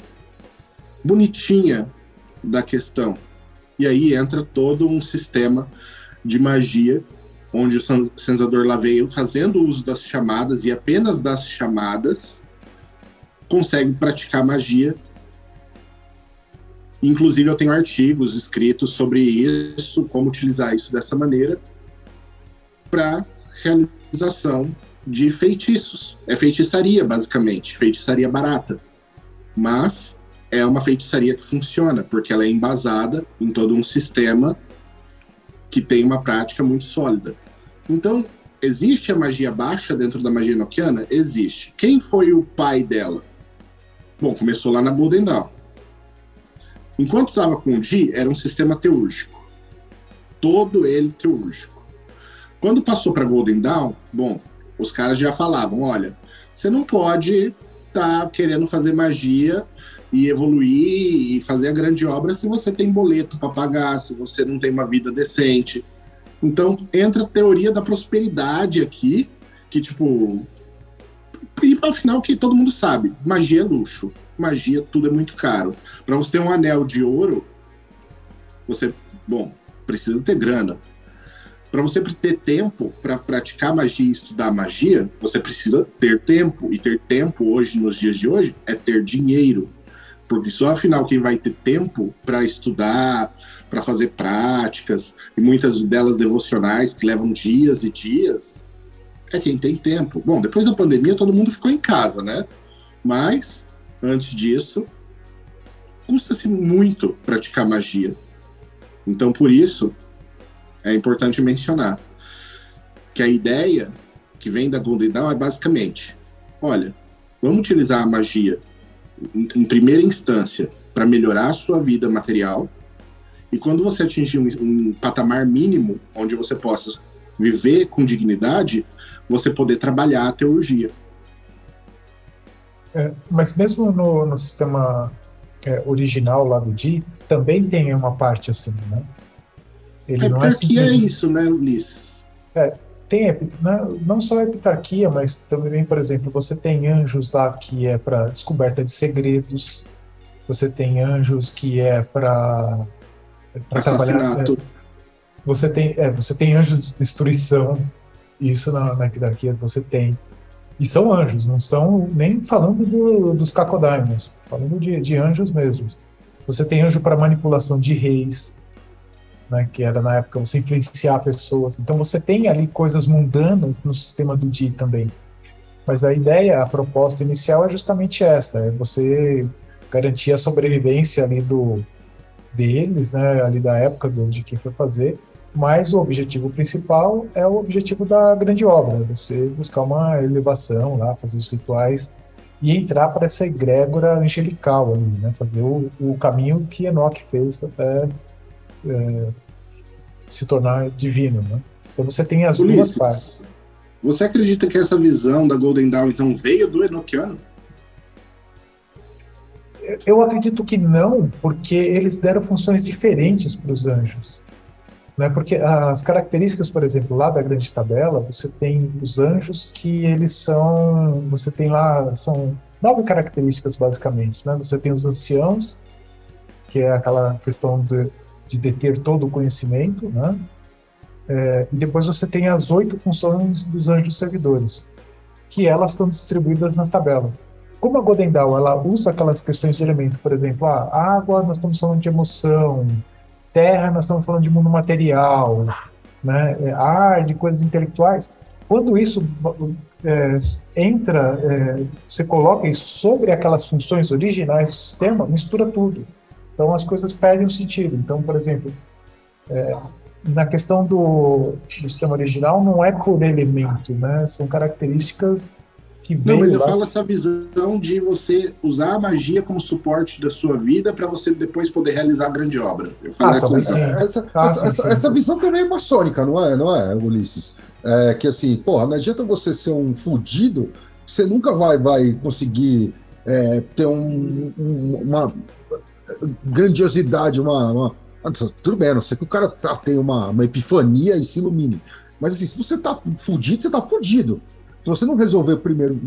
bonitinha da questão. E aí entra todo um sistema de magia, onde o sensador lá veio fazendo uso das chamadas e apenas das chamadas consegue praticar magia. Inclusive, eu tenho artigos escritos sobre isso, como utilizar isso dessa maneira para realização de feitiços. É feitiçaria, basicamente, feitiçaria barata. Mas é uma feitiçaria que funciona, porque ela é embasada em todo um sistema que tem uma prática muito sólida. Então, existe a magia baixa dentro da magia noquiana? Existe. Quem foi o pai dela? Bom, começou lá na Golden Dawn. Enquanto estava com o Di, era um sistema teúrgico. Todo ele teúrgico. Quando passou para Golden Dawn, bom, os caras já falavam: olha, você não pode tá querendo fazer magia e evoluir e fazer a grande obra se você tem boleto para pagar, se você não tem uma vida decente. Então entra a teoria da prosperidade aqui, que tipo. E afinal que todo mundo sabe, magia é luxo. Magia, tudo é muito caro. Para você ter um anel de ouro, você, bom, precisa ter grana para você ter tempo para praticar magia e estudar magia, você precisa ter tempo. E ter tempo hoje, nos dias de hoje, é ter dinheiro. Porque só afinal quem vai ter tempo para estudar, para fazer práticas, e muitas delas devocionais que levam dias e dias, é quem tem tempo. Bom, depois da pandemia todo mundo ficou em casa, né? Mas, antes disso, custa-se muito praticar magia. Então, por isso, é importante mencionar que a ideia que vem da Golden é basicamente: olha, vamos utilizar a magia em, em primeira instância para melhorar a sua vida material E quando você atingir um, um patamar mínimo, onde você possa viver com dignidade, você poder trabalhar a teologia. É, mas mesmo no, no sistema é, original lá do Di, também tem uma parte assim, né? Ele é, não é, simplesmente... é isso, né, Ulisses? É, tem não, não só a epitarquia, mas também, por exemplo, você tem anjos lá que é para descoberta de segredos, você tem anjos que é para trabalhar. É, você tem, é, você tem anjos de destruição, isso na, na epitarquia você tem. E são anjos, não são nem falando do, dos cacodaimos, falando de, de anjos mesmos. Você tem anjo para manipulação de reis, né, que era na época você influenciar pessoas. Então você tem ali coisas mundanas no sistema do Di também. Mas a ideia, a proposta inicial é justamente essa, é você garantir a sobrevivência ali do deles, né, ali da época do, de quem foi fazer, mas o objetivo principal é o objetivo da grande obra, você buscar uma elevação lá, fazer os rituais e entrar para essa egrégora angelical ali, né, fazer o, o caminho que Enoch fez até é, se tornar divino, né? Então você tem as Ulisses, duas partes. Você acredita que essa visão da Golden Dawn então veio do Enochiano? Eu acredito que não, porque eles deram funções diferentes para os anjos. Né? Porque as características, por exemplo, lá da grande tabela, você tem os anjos que eles são, você tem lá são nove características basicamente, né? Você tem os anciãos, que é aquela questão de de deter todo o conhecimento, né? É, e depois você tem as oito funções dos anjos servidores, que elas estão distribuídas nas tabelas. Como a Godendal ela usa aquelas questões de elemento, por exemplo, ah, água nós estamos falando de emoção, terra nós estamos falando de mundo material, né, é, ar, de coisas intelectuais. Quando isso é, entra, é, você coloca isso sobre aquelas funções originais do sistema, mistura tudo. Então as coisas perdem o sentido. Então, por exemplo, é, na questão do, do, sistema original, não é por elemento, né? São características que vêm. Não, mas eu lá... falo essa visão de você usar a magia como suporte da sua vida para você depois poder realizar a grande obra. Eu falo ah, essa, essa, essa, ah, essa, sim, essa, sim. visão também é maçônica, não é, não é, Ulisses? É que assim, porra, não adianta você ser um fudido, você nunca vai, vai conseguir é, ter um, um, uma grandiosidade, uma, uma, Tudo bem, não ser que o cara tá, tem uma, uma epifania e se ilumine. Mas assim, se você tá fudido, você tá fudido. Se você não resolver o primeiro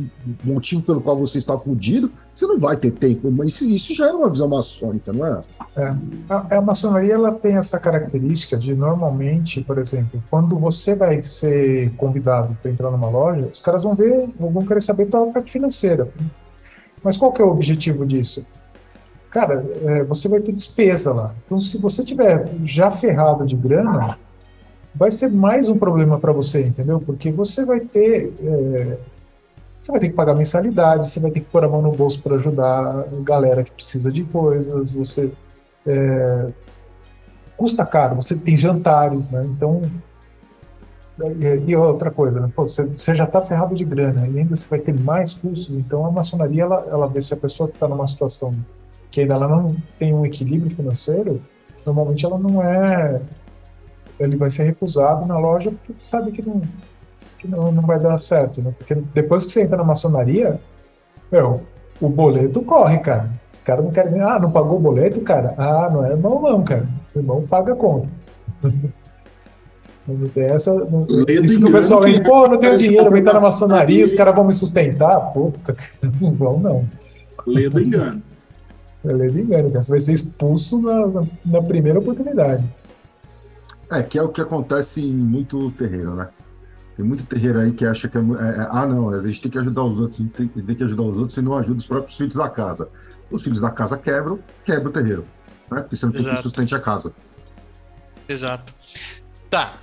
motivo pelo qual você está fudido, você não vai ter tempo. Mas isso, já é uma visão maçônica, não é? É. A, a maçonaria ela tem essa característica de normalmente, por exemplo, quando você vai ser convidado para entrar numa loja, os caras vão ver, vão querer saber da parte financeira. Mas qual que é o objetivo disso? Cara, é, você vai ter despesa lá. Então, se você tiver já ferrado de grana, vai ser mais um problema para você, entendeu? Porque você vai ter. É, você vai ter que pagar mensalidade, você vai ter que pôr a mão no bolso para ajudar a galera que precisa de coisas, você. É, custa caro, você tem jantares, né? Então. E outra coisa, né? Pô, você, você já está ferrado de grana e ainda você vai ter mais custos, então a maçonaria ela, ela vê se a pessoa está numa situação que ainda ela não tem um equilíbrio financeiro, normalmente ela não é. Ele vai ser recusado na loja porque sabe que não, que não, não vai dar certo, né? Porque depois que você entra na maçonaria, meu, o boleto corre, cara. Os caras não querem. Ah, não pagou o boleto, cara? Ah, não é irmão, não, cara. O irmão paga a conta. *laughs* Não tem essa. Não, isso que o pessoal vem, pô, não tenho dinheiro, vou entrar na maçonaria, os caras vão me sustentar. Puta, *laughs* não vão, não. Lê do engano. Engano, cara. Você vai ser expulso na, na, na, primeira oportunidade. É, que é o que acontece em muito terreiro, né? Tem muito terreiro aí que acha que é, é, é, ah, não, a gente tem que ajudar os outros, tem, tem que ajudar os outros e não ajuda os próprios filhos da casa. Os filhos da casa quebram, quebra o terreiro. Né? Porque você não tem Exato. que sustente a casa. Exato. Tá.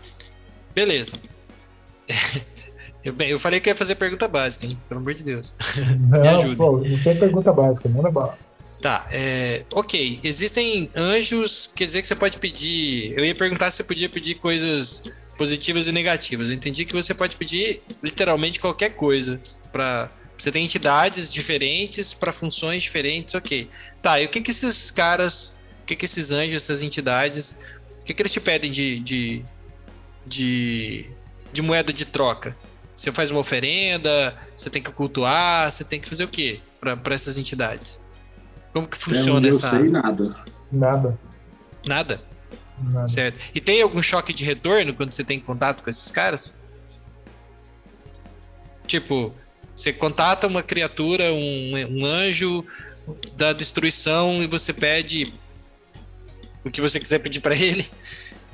Beleza. *laughs* Eu, bem, eu falei que ia fazer pergunta básica, hein? Pelo amor de Deus. *laughs* Não, pô, não tem pergunta básica, manda bala. Tá, é, ok. Existem anjos, quer dizer que você pode pedir. Eu ia perguntar se você podia pedir coisas positivas e negativas. Eu entendi que você pode pedir literalmente qualquer coisa para você tem entidades diferentes para funções diferentes, ok. Tá, e o que que esses caras o que, que esses anjos, essas entidades, o que, que eles te pedem de, de, de, de moeda de troca? Você faz uma oferenda, você tem que cultuar, você tem que fazer o quê para essas entidades? Como que funciona eu essa. sei nada. Nada. Nada? Nada. Certo. E tem algum choque de retorno quando você tem contato com esses caras? Tipo, você contata uma criatura, um, um anjo da destruição e você pede o que você quiser pedir para ele.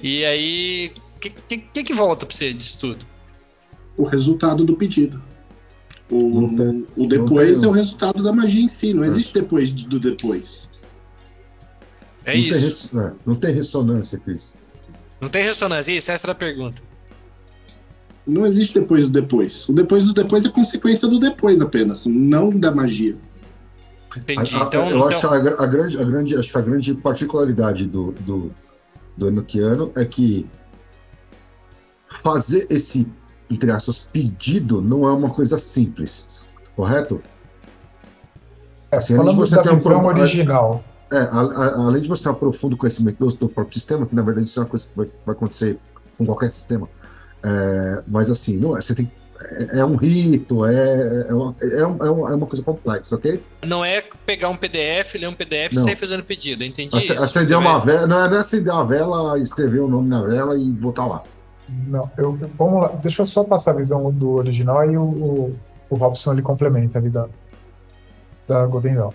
E aí, o que, que, que volta para você disso tudo? O resultado do pedido. O, tem- o depois tem- é o resultado da magia em si, não existe depois de- do depois. É não, Tem, isso. res- é, não tem ressonância, Cris. Não tem ressonância. Isso, essa era a pergunta. Não existe depois do depois. O depois do depois é consequência do depois apenas, não da magia. Entendi. A- a- então, eu acho que então a, a grande, a grande, acho que a grande particularidade do, do, do Enochiano é que fazer esse, entre aspas, pedido não é uma coisa simples, correto? É, Assim, além de falando você da ter um visão problema- original, É, a- a- além de você ter um profundo conhecimento do, do próprio sistema, que na verdade isso é uma coisa que vai, vai acontecer com qualquer sistema, é, mas assim, não é, você tem, é, é um rito, é, é, uma, é, um- é uma- é uma coisa complexa, ok? não é pegar um PDF, ler um PDF Não. e sair fazendo pedido. Eu entendi isso. Acender uma vela, não é, não é acender uma vela, escrever o nome na vela e botar lá. Não, eu, vamos lá, deixa eu só passar a visão do original e o, o, o Robson ele complementa ali da, da Golden.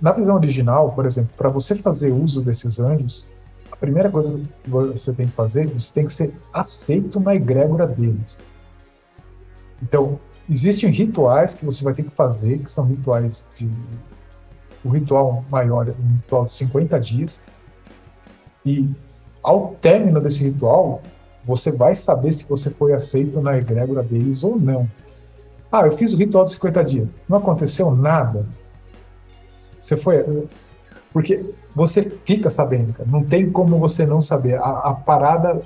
Na visão original, por exemplo, para você fazer uso desses anjos, a primeira coisa que você tem que fazer, você tem que ser aceito na egrégora deles. Então, existem rituais que você vai ter que fazer, que são rituais de. O ritual maior é um ritual de 50 dias. E ao término desse ritual, você vai saber se você foi aceito na egrégora deles ou não. Ah, eu fiz o ritual de 50 dias. Não aconteceu nada. Você foi. Porque você fica sabendo, cara. Não tem como você não saber. A, a parada,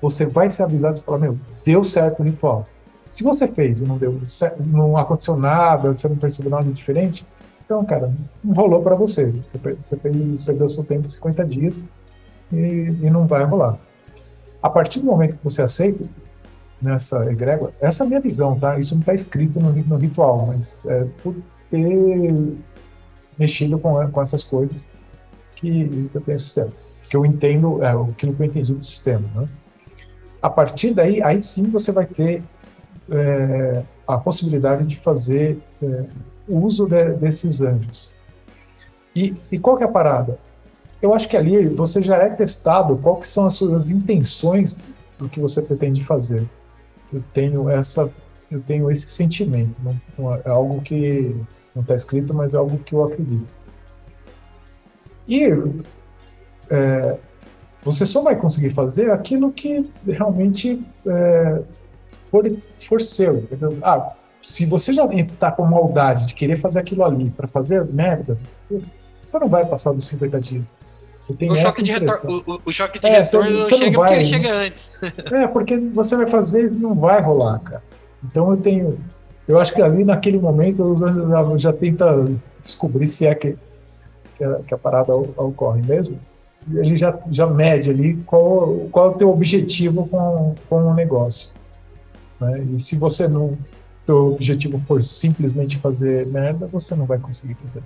você vai se avisar e falar: Meu, deu certo o ritual. Se você fez e não deu certo, não aconteceu nada, você não percebeu nada diferente, então, cara, não rolou para você. Você, você perdeu perdeu seu tempo 50 dias e, e não vai rolar. A partir do momento que você aceita nessa egrégora, essa é a minha visão, tá? Isso não está escrito no, no ritual, mas é por ter mexido com, com essas coisas que eu tenho sistema, que eu entendo, é, aquilo que eu entendi do sistema, né? A partir daí, aí sim você vai ter é, a possibilidade de fazer é, uso de- desses anjos. E, e qual que é a parada? Eu acho que ali você já é testado que são as suas intenções do que você pretende fazer. Eu tenho essa, eu tenho esse sentimento. Não, não é algo que não está escrito, mas é algo que eu acredito. E é, você só vai conseguir fazer aquilo que realmente é, for, for seu. entendeu? Ah, se você já está com maldade de querer fazer aquilo ali para fazer merda, você não vai passar dos 50 dias. O choque, retorno, o, o choque de É, retorno não você chega porque vai, ele né? chega antes. *laughs* É, porque você vai fazer e não vai rolar, cara. Então eu tenho. Eu acho que ali naquele momento os anjos já, já tenta descobrir se é que, que, a, que a parada o- ocorre mesmo. Ele já, já mede ali qual, qual é o teu objetivo com, com o negócio. né? E se você não. Teu objetivo for simplesmente fazer merda, você não vai conseguir fazer.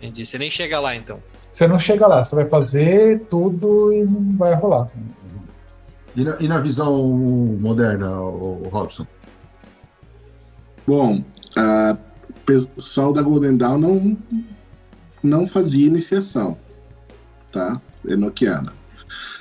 Entendi. Você nem chega lá, então. Você não chega lá, você vai fazer tudo e não vai rolar. E na, e na visão moderna, o, o Robson? Bom, o pessoal da Golden Dawn não, não fazia iniciação, tá? Enoquiana.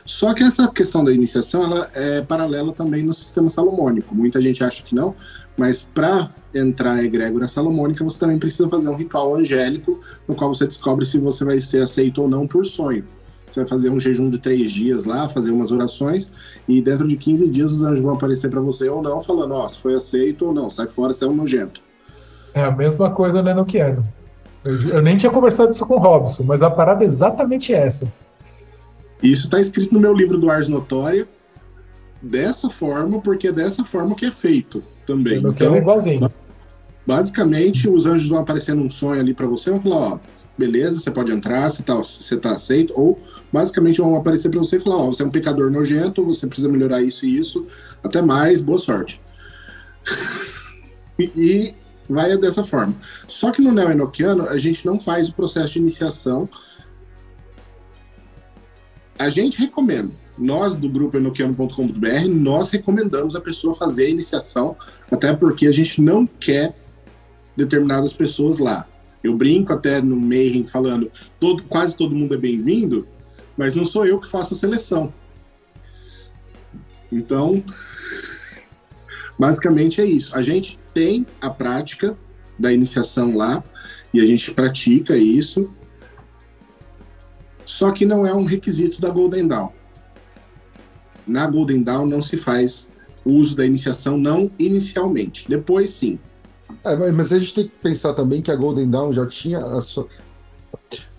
Só que essa questão da iniciação ela é paralela também no sistema salomônico. Muita gente acha que não, mas para entrar a egrégora salomônica, você também precisa fazer um ritual angélico, no qual você descobre se você vai ser aceito ou não por sonho. Você vai fazer um jejum de três dias lá, fazer umas orações, e dentro de 15 dias os anjos vão aparecer para você ou não, falando: Ó, se foi aceito ou não, sai fora, você é um nojento. É a mesma coisa no Enoquiano. Eu, eu nem tinha conversado isso com o Robson, mas a parada é exatamente essa. Isso está escrito no meu livro do Ars Notória dessa forma, porque é dessa forma que é feito também. É Então, igualzinho. Basicamente, os anjos vão aparecer num sonho ali para você vão falar: ó, beleza, você pode entrar, você tá, você tá aceito, ou basicamente vão aparecer para você e falar, ó, você é um pecador nojento, você precisa melhorar isso e isso, até mais, boa sorte. *laughs* e, e vai dessa forma. Só que no Neo Enochiano, a gente não faz o processo de iniciação. A gente recomenda. Nós, do grupo enoquiano.com.br, nós recomendamos a pessoa fazer a iniciação, até porque a gente não quer determinadas pessoas lá. Eu brinco até no Mayhem falando, todo, quase todo mundo é bem-vindo, mas não sou eu que faço a seleção. Então, *laughs* basicamente é isso. A gente tem a prática da iniciação lá e a gente pratica isso, só que não é um requisito da Golden Dawn. Na Golden Dawn não se faz uso da iniciação, não inicialmente. Depois sim. É, mas a gente tem que pensar também que a Golden Dawn já tinha a sua.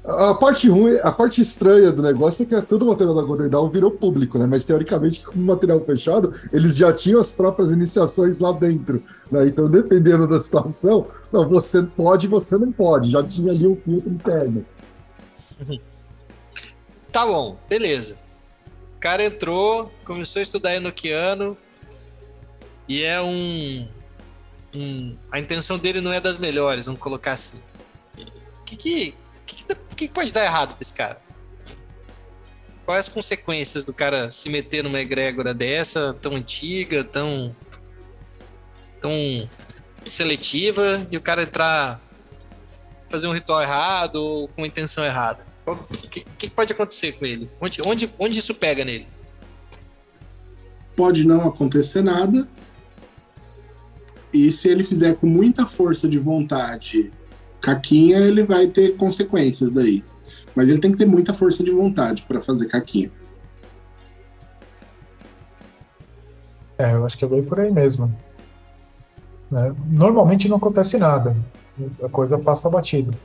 A parte ruim, a parte estranha do negócio é que todo o material da Golden Dawn virou público, né? Mas teoricamente, como material fechado, eles já tinham as próprias iniciações lá dentro. Né? Então, dependendo da situação, não, você pode, você não pode. Já tinha ali um filtro interno. *laughs* Tá bom, beleza. O cara entrou, começou a estudar Enochiano e é um a intenção dele não é das melhores, vamos colocar assim. O que, que, que, que, pode dar errado pra esse cara? Quais as consequências do cara se meter numa egrégora dessa, tão antiga, tão. tão seletiva, e o cara entrar. fazer um ritual errado ou com intenção errada? O que, que pode acontecer com ele? Onde, onde, onde isso pega nele? Pode não acontecer nada, e se ele fizer com muita força de vontade caquinha, ele vai ter consequências daí. Mas ele tem que ter muita força de vontade para fazer caquinha. É, eu acho que é bem por aí mesmo. É, normalmente não acontece nada, a coisa passa batido.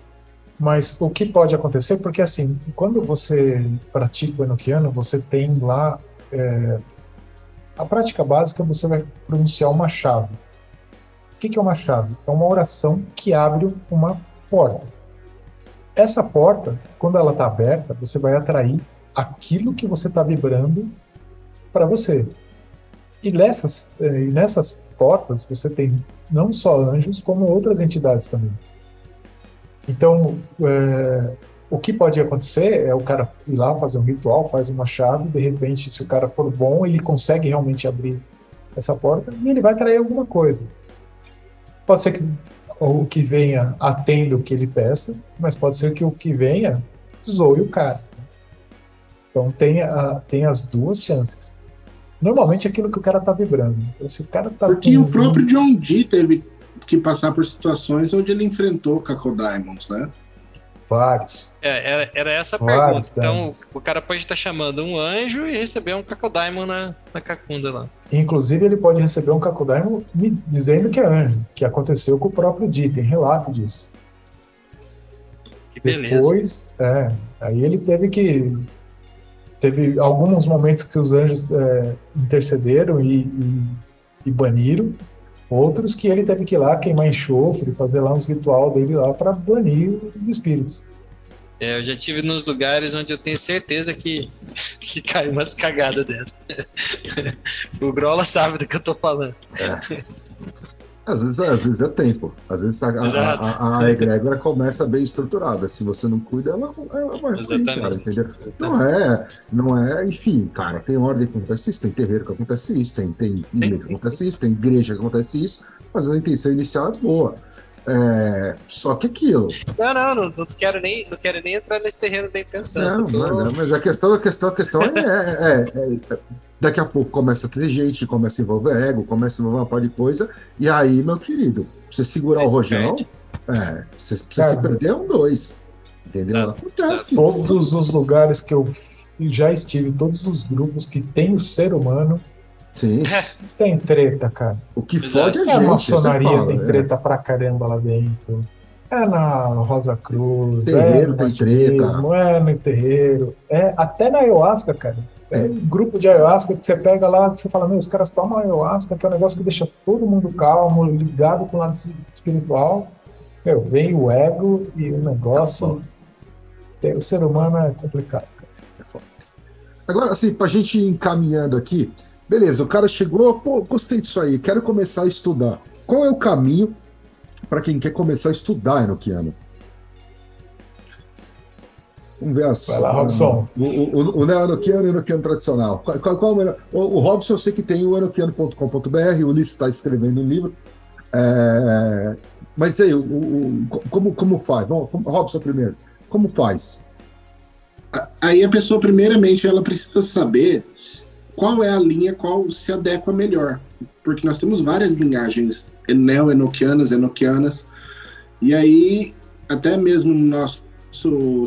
Mas o que pode acontecer, porque assim, quando você pratica o enoquiano, você tem lá é, a prática básica, você vai pronunciar uma chave que, que é uma chave? É uma oração que abre uma porta. Essa porta, quando ela está aberta, você vai atrair aquilo que você está vibrando para você. E nessas, eh, e nessas portas você tem não só anjos, como outras entidades também. Então, é, o que pode acontecer é o cara ir lá fazer um ritual, faz uma chave, de repente, se o cara for bom, ele consegue realmente abrir essa porta e ele vai atrair alguma coisa. Pode ser que o que venha atenda o que ele peça, mas pode ser que o que venha zoe o cara. Então tem, a, tem as duas chances. Normalmente é aquilo que o cara tá vibrando. Então, se o cara tá Porque com... o próprio John Dee teve que passar por situações onde ele enfrentou Caco Diamonds, né? Vários. É, era, essa a pergunta. Então, o cara pode estar chamando um anjo e receber um Cacodaimonn na, na Cacunda lá. Inclusive, ele pode receber um Cacodaimonn me dizendo que é anjo, que aconteceu com o próprio Di, tem relato disso. Que beleza. Depois, é, aí ele teve que. Teve alguns momentos que os anjos é, intercederam e, e, e baniram, Outros que ele teve que ir lá queimar enxofre, fazer lá uns ritual dele lá para banir os espíritos. É, eu já tive nos lugares onde eu tenho certeza que, *laughs* que caiu umas cagadas dentro. *laughs* o Grola sabe do que eu tô falando. É. *laughs* Às vezes, às vezes é tempo. Às vezes a, a, a, a egrégora começa bem estruturada. Se você não cuida, ela, ela vai ruim, cara, entendeu? Não é, não é, enfim, cara, tem ordem que acontece isso, tem terreiro que acontece isso, tem, tem igreja que acontece isso, tem igreja que acontece isso, mas a intenção inicial é boa. É, só que aquilo. Não, não, não, não, quero nem, não quero nem entrar nesse terreno da intenção. Não, tô... não, mas a questão, a questão, a questão é, é, é, é, daqui a pouco começa a ter gente, começa a envolver ego, começa a envolver uma par de coisa, e aí, meu querido, você segurar o rojão, é, você, você se perder é um dois. Entendeu? Tá, Acontece. Todos os lugares que eu já estive, todos os grupos que tem o ser humano, Sim. Tem treta, cara. O que fode é a gente. A maçonaria fala, tem é. treta pra caramba lá dentro. É na Rosa Cruz, terreiro é tem treta. É no terreiro. É, até na ayahuasca, cara. Tem um grupo de ayahuasca que você pega lá, que você fala, meu, os caras tomam ayahuasca, que é um negócio que deixa todo mundo calmo, ligado com o lado espiritual. Meu, vem o ego e o negócio O ser humano é complicado. É Agora, assim, para a gente ir encaminhando aqui, beleza, o cara chegou, pô, gostei disso aí, quero começar a estudar. Qual é o caminho para quem quer começar a estudar enoquiano? Vamos ver as. Vai lá, Robson. O, o, o, Neo-Enoquiano e o Enoquiano tradicional. Qual, qual, qual o, o, o Robson, eu sei que tem o enoquiano.com.br, o Ulisses está escrevendo um livro. É, mas aí, o, o, como, como faz? Bom, Robson primeiro, como faz? Aí a pessoa, primeiramente, ela precisa saber qual é a linha qual se adequa melhor. Porque nós temos várias linhagens neo-enoquianas, enoquianas, e aí, até mesmo no nosso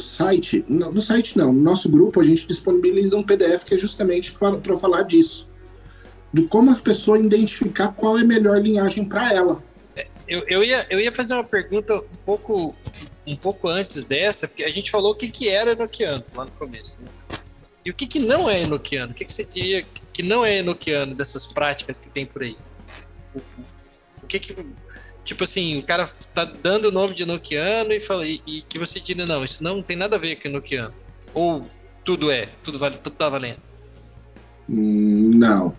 site, no, site não, no nosso grupo a gente disponibiliza um PDF que é justamente para falar disso. De como a pessoa identificar qual é a melhor linhagem para ela. Eu, eu, ia, eu ia fazer uma pergunta um pouco, um pouco antes dessa, porque a gente falou o que, que era enoquiano lá no começo. Né? E o que, que não é enoquiano? O que, que você diria que não é enoquiano dessas práticas que tem por aí? O, o que que. Tipo assim, o cara tá dando o nome de enoquiano e, fala, e, e, que você diria, não, isso não tem nada a ver com enoquiano. Ou tudo é, tudo, vale, tudo tá valendo. Hum, não.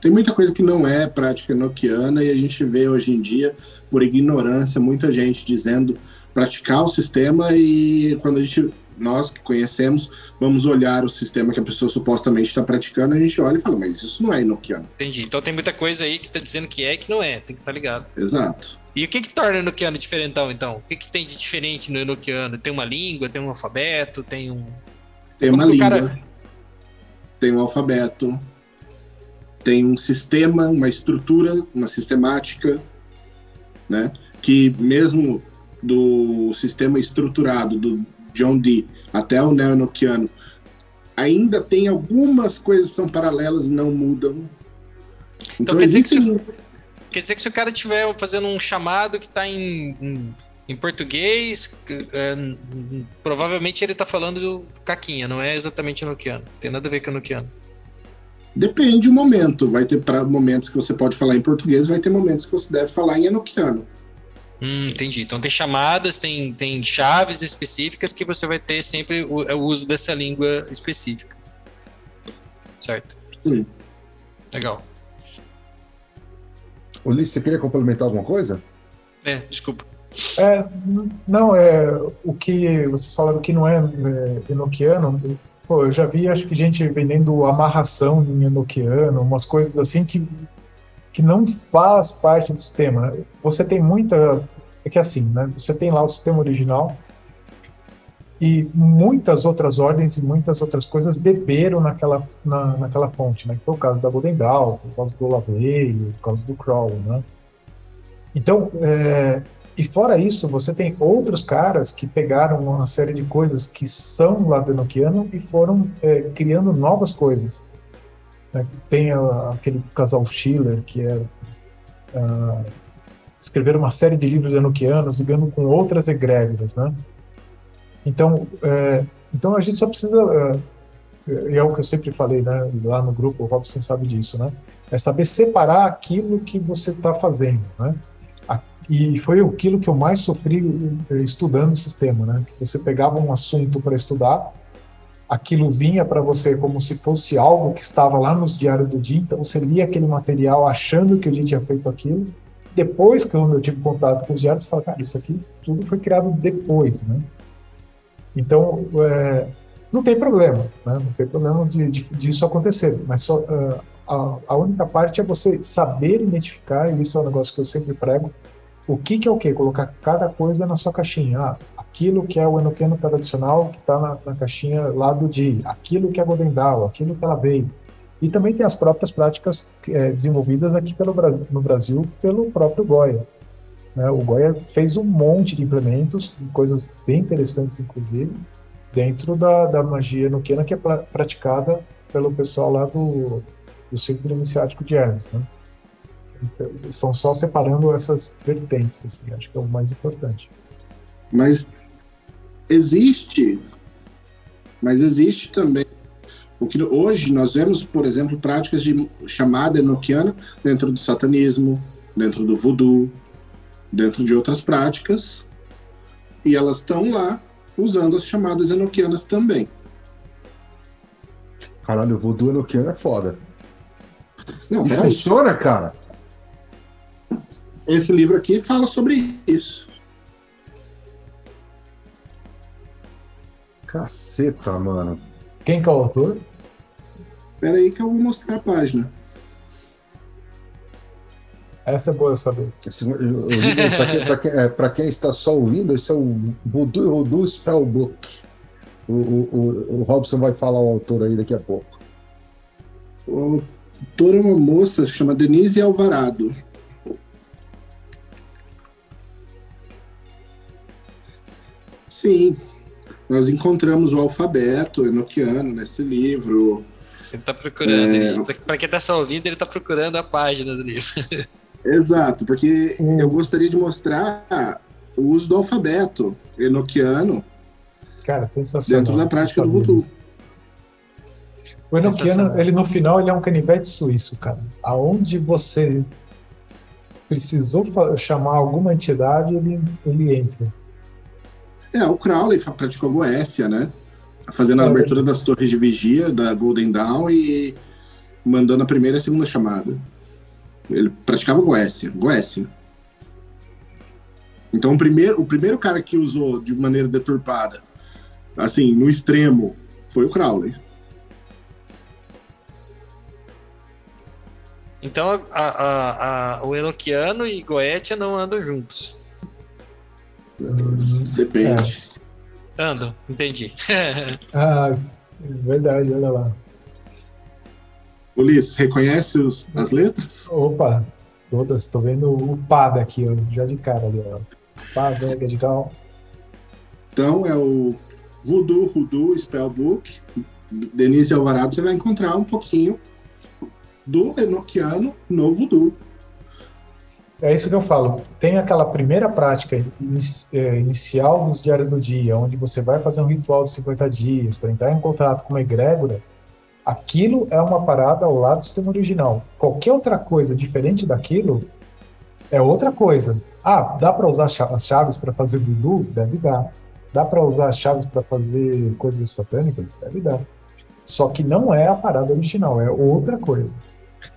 Tem muita coisa que não é prática enoquiana e a gente vê hoje em dia, por ignorância, muita gente dizendo praticar o sistema e quando a gente, nós que conhecemos, vamos olhar o sistema que a pessoa supostamente está praticando, a gente olha e fala, mas isso não é enoquiano. Entendi. Então tem muita coisa aí que está dizendo que é e que não é, tem que estar tá ligado. Exato. E o que que torna o enoquiano diferentão, então? O que que tem de diferente no enoquiano? Tem uma língua, tem um alfabeto, tem um... Tem Como uma língua, cara... tem um alfabeto, tem um sistema, uma estrutura, uma sistemática, né? Que mesmo do sistema estruturado do John Dee até o neo-enoquiano, ainda tem algumas coisas que são paralelas e não mudam. Então, então quer, dizer que quer dizer que se o cara estiver fazendo um chamado que está em, em, em, português, é, provavelmente ele está falando do caquinha, não é exatamente enoquiano. Tem nada a ver com enoquiano. Depende do momento. Vai ter pra, momentos que você pode falar em português, vai ter momentos que você deve falar em enoquiano. Hum, entendi. Então tem chamadas, tem, tem chaves específicas que você vai ter sempre o, o uso dessa língua específica. Certo? Sim. Legal. Ulisses, você queria complementar alguma coisa? É, desculpa. É, não, é, o que vocês falaram que não é, é enoquiano, Pô, eu já vi, acho que gente vendendo amarração em enoquiano, umas coisas assim que, que não faz parte do sistema. Você tem muita. É que assim, né? Você tem lá o sistema original e muitas outras ordens e muitas outras coisas beberam naquela, na, naquela fonte, né? Que foi o caso da Golden Dawn, o caso do Lavey, o caso do Crawl, né? Então, é, e fora isso, você tem outros caras que pegaram uma série de coisas que são Enochiano e foram é, criando novas coisas. Né? Tem a, aquele casal Schiller, que é. Uh, escreveram uma série de livros enoquianos ligando com outras egrégoras, né? Então, é, então a gente só precisa, é, e é o que eu sempre falei, né, lá no grupo, o Robson sabe disso, né? É saber separar aquilo que você está fazendo, né? E foi aquilo que eu mais sofri eh, estudando o sistema, né? Você pegava um assunto para estudar, aquilo vinha para você como se fosse algo que estava lá nos diários do dia, então você lia aquele material achando que o dia tinha feito aquilo. Depois que eu tive contato com os diários, você fala, cara, isso aqui tudo foi criado depois, né? Então, é, não tem problema, né? Não tem problema de, de, disso acontecer, mas só, uh, a, a única parte é você saber identificar, e isso é um negócio que eu sempre prego, o que, que é o quê? Colocar cada coisa na sua caixinha. Ah, aquilo que é o enoqueno tradicional que está na, na, caixinha lá do DI, aquilo que é Golden Dawn, aquilo que ela veio. E também tem as próprias práticas é, desenvolvidas aqui pelo no Brasil pelo próprio Goya. Né? O Goya fez um monte de implementos, coisas bem interessantes, inclusive, dentro da, da magia enoquena que é pra, praticada pelo pessoal lá do, do Círculo Iniciático de Hermes. Né? Então, são só separando essas vertentes, assim, acho que é o mais importante. Mas existe, mas existe também o que hoje nós vemos, por exemplo, práticas de chamada enoquiana dentro do satanismo, dentro do voodoo, dentro de outras práticas, e elas estão lá usando as chamadas enoquianas também. Caralho, o voodoo enoquiano é foda. Não, E funciona, cara. Esse livro aqui fala sobre isso. Caceta, mano. Quem que é o autor? Espera aí que eu vou mostrar a página. Essa é boa eu saber. Pra, quem, quem- é, quem está só ouvindo, esse é o Voodoo, Voodoo Spellbook. O, o, o, o Robson vai falar o autor aí daqui a pouco. O autor é uma moça chama Denise Alvarado. Sim, nós encontramos o alfabeto enoquiano nesse livro. Ele tá procurando. É. Ele, pra quem tá só ouvindo, ele tá procurando a página do livro. *laughs* Exato, porque Hum. eu gostaria de mostrar o uso do alfabeto enoquiano. Cara, sensacional. Dentro da prática do voodoo. O Enoquiano, ele no final, ele é um canivete suíço, cara. Aonde você precisou chamar alguma entidade, ele, ele entra. É, o Crowley praticou Goécia, né? Fazendo a É, abertura das torres de vigia da Golden Dawn e mandando a primeira e a segunda chamada. Ele praticava Goécia. Goécia. Então, o primeiro, o primeiro cara que usou de maneira deturpada, assim, no extremo, foi o Crowley. Então a, a- a- o Enoquiano e Goetia não andam juntos. Depende. Andam, entendi. *laughs* Ah, verdade, olha lá. Ulisses, reconhece os- as letras? Opa, todas. Tô vendo o pá daqui, ó, já de cara ali, ó. Pá, vega de cal. Então, é o Voodoo, Hoodoo, Spellbook, Denise Alvarado, você vai encontrar um pouquinho do Enoquiano no Voodoo. É isso que eu falo. Tem aquela primeira prática é, inicial dos diários do dia, onde você vai fazer um ritual de 50 dias para entrar em contato com uma egrégora. Aquilo é uma parada ao lado do sistema original. Qualquer outra coisa diferente daquilo é outra coisa. Ah, dá para usar as chaves para fazer voodoo? Deve dar. Dá para usar as chaves para fazer coisas satânicas? Deve dar. Só que não é a parada original, é outra coisa.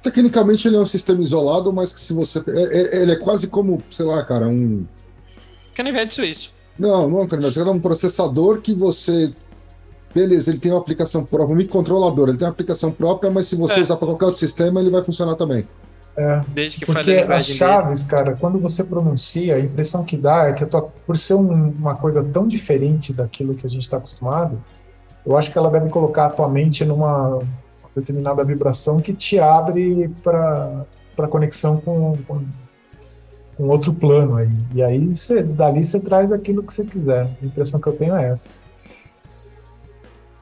Tecnicamente ele é um sistema isolado, mas que se você. é- é- ele é quase como, sei lá, cara, um. Canivete suíço. Não, não é um canivete, ele é um processador que você. Beleza, ele tem uma aplicação própria, um microcontrolador, ele tem uma aplicação própria, mas se você É. usar para qualquer outro sistema, ele vai funcionar também. É, Desde que Porque as linguagem dele. chaves, cara, quando você pronuncia, a impressão que dá é que tua, por ser um- uma coisa tão diferente daquilo que a gente está acostumado, eu acho que ela deve colocar a tua mente numa determinada vibração que te abre para conexão com, com, com outro plano aí. E aí, você, dali você traz aquilo que você quiser. A impressão que eu tenho é essa.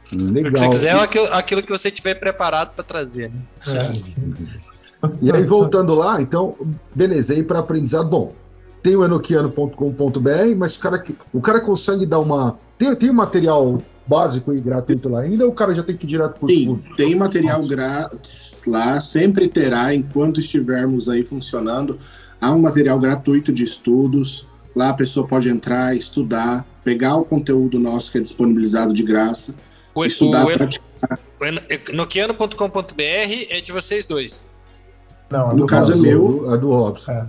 O que você Legal. quiser é aquilo, aquilo que você tiver preparado para trazer. Né? É. E aí, voltando lá, então, beleza, aí para aprendizado, bom, tem o enoquiano.com.br, mas o cara, que- o cara consegue dar uma. Tem, tem material básico e gratuito lá ainda, ou o cara já tem que ir direto para Sim, os tem material grátis lá, sempre terá, enquanto estivermos aí funcionando. Há um material gratuito de estudos. Lá a pessoa pode entrar, estudar, pegar o conteúdo nosso que é disponibilizado de graça, O, estudar, o, praticar. Nokiano.com.br é de vocês dois. Não, é No do caso é meu. É do Robson.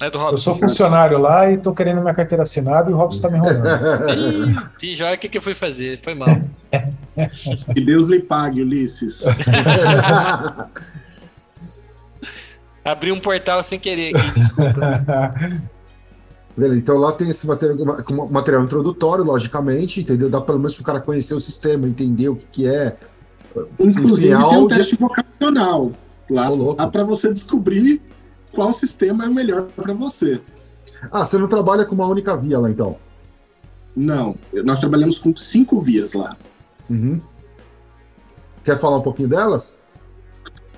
É do Eu Robson. sou funcionário lá e tô querendo minha carteira assinada e o Robson tá me enrolando. *laughs* Ih, já o que, que eu fui fazer? Foi mal. *laughs* Que Deus lhe pague, Ulisses. *laughs* Abri um portal sem querer aqui, desculpa. Beleza, então lá tem esse material, material introdutório, logicamente, entendeu? Dá pelo menos para o cara conhecer o sistema, entender o que, que é. Inclusive, Enfim, tem um teste vocacional. Lá dá para você descobrir qual sistema é o melhor para você. Ah, você não trabalha com uma única via lá, então? Não, nós trabalhamos com cinco vias lá. Uhum. Quer falar um pouquinho delas?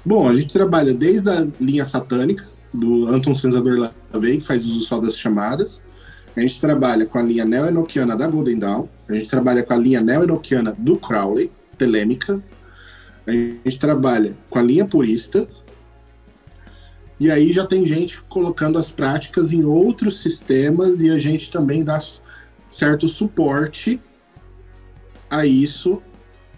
Bom, a gente trabalha desde a linha satânica, do Anton Senzador LaVey, que faz uso só das chamadas. A gente trabalha com a linha neo-enoquiana da Golden Dawn. A gente trabalha com a linha neo-enoquiana do Crowley, telêmica. A gente trabalha com a linha purista. E aí já tem gente colocando as práticas em outros sistemas e a gente também dá certo suporte a isso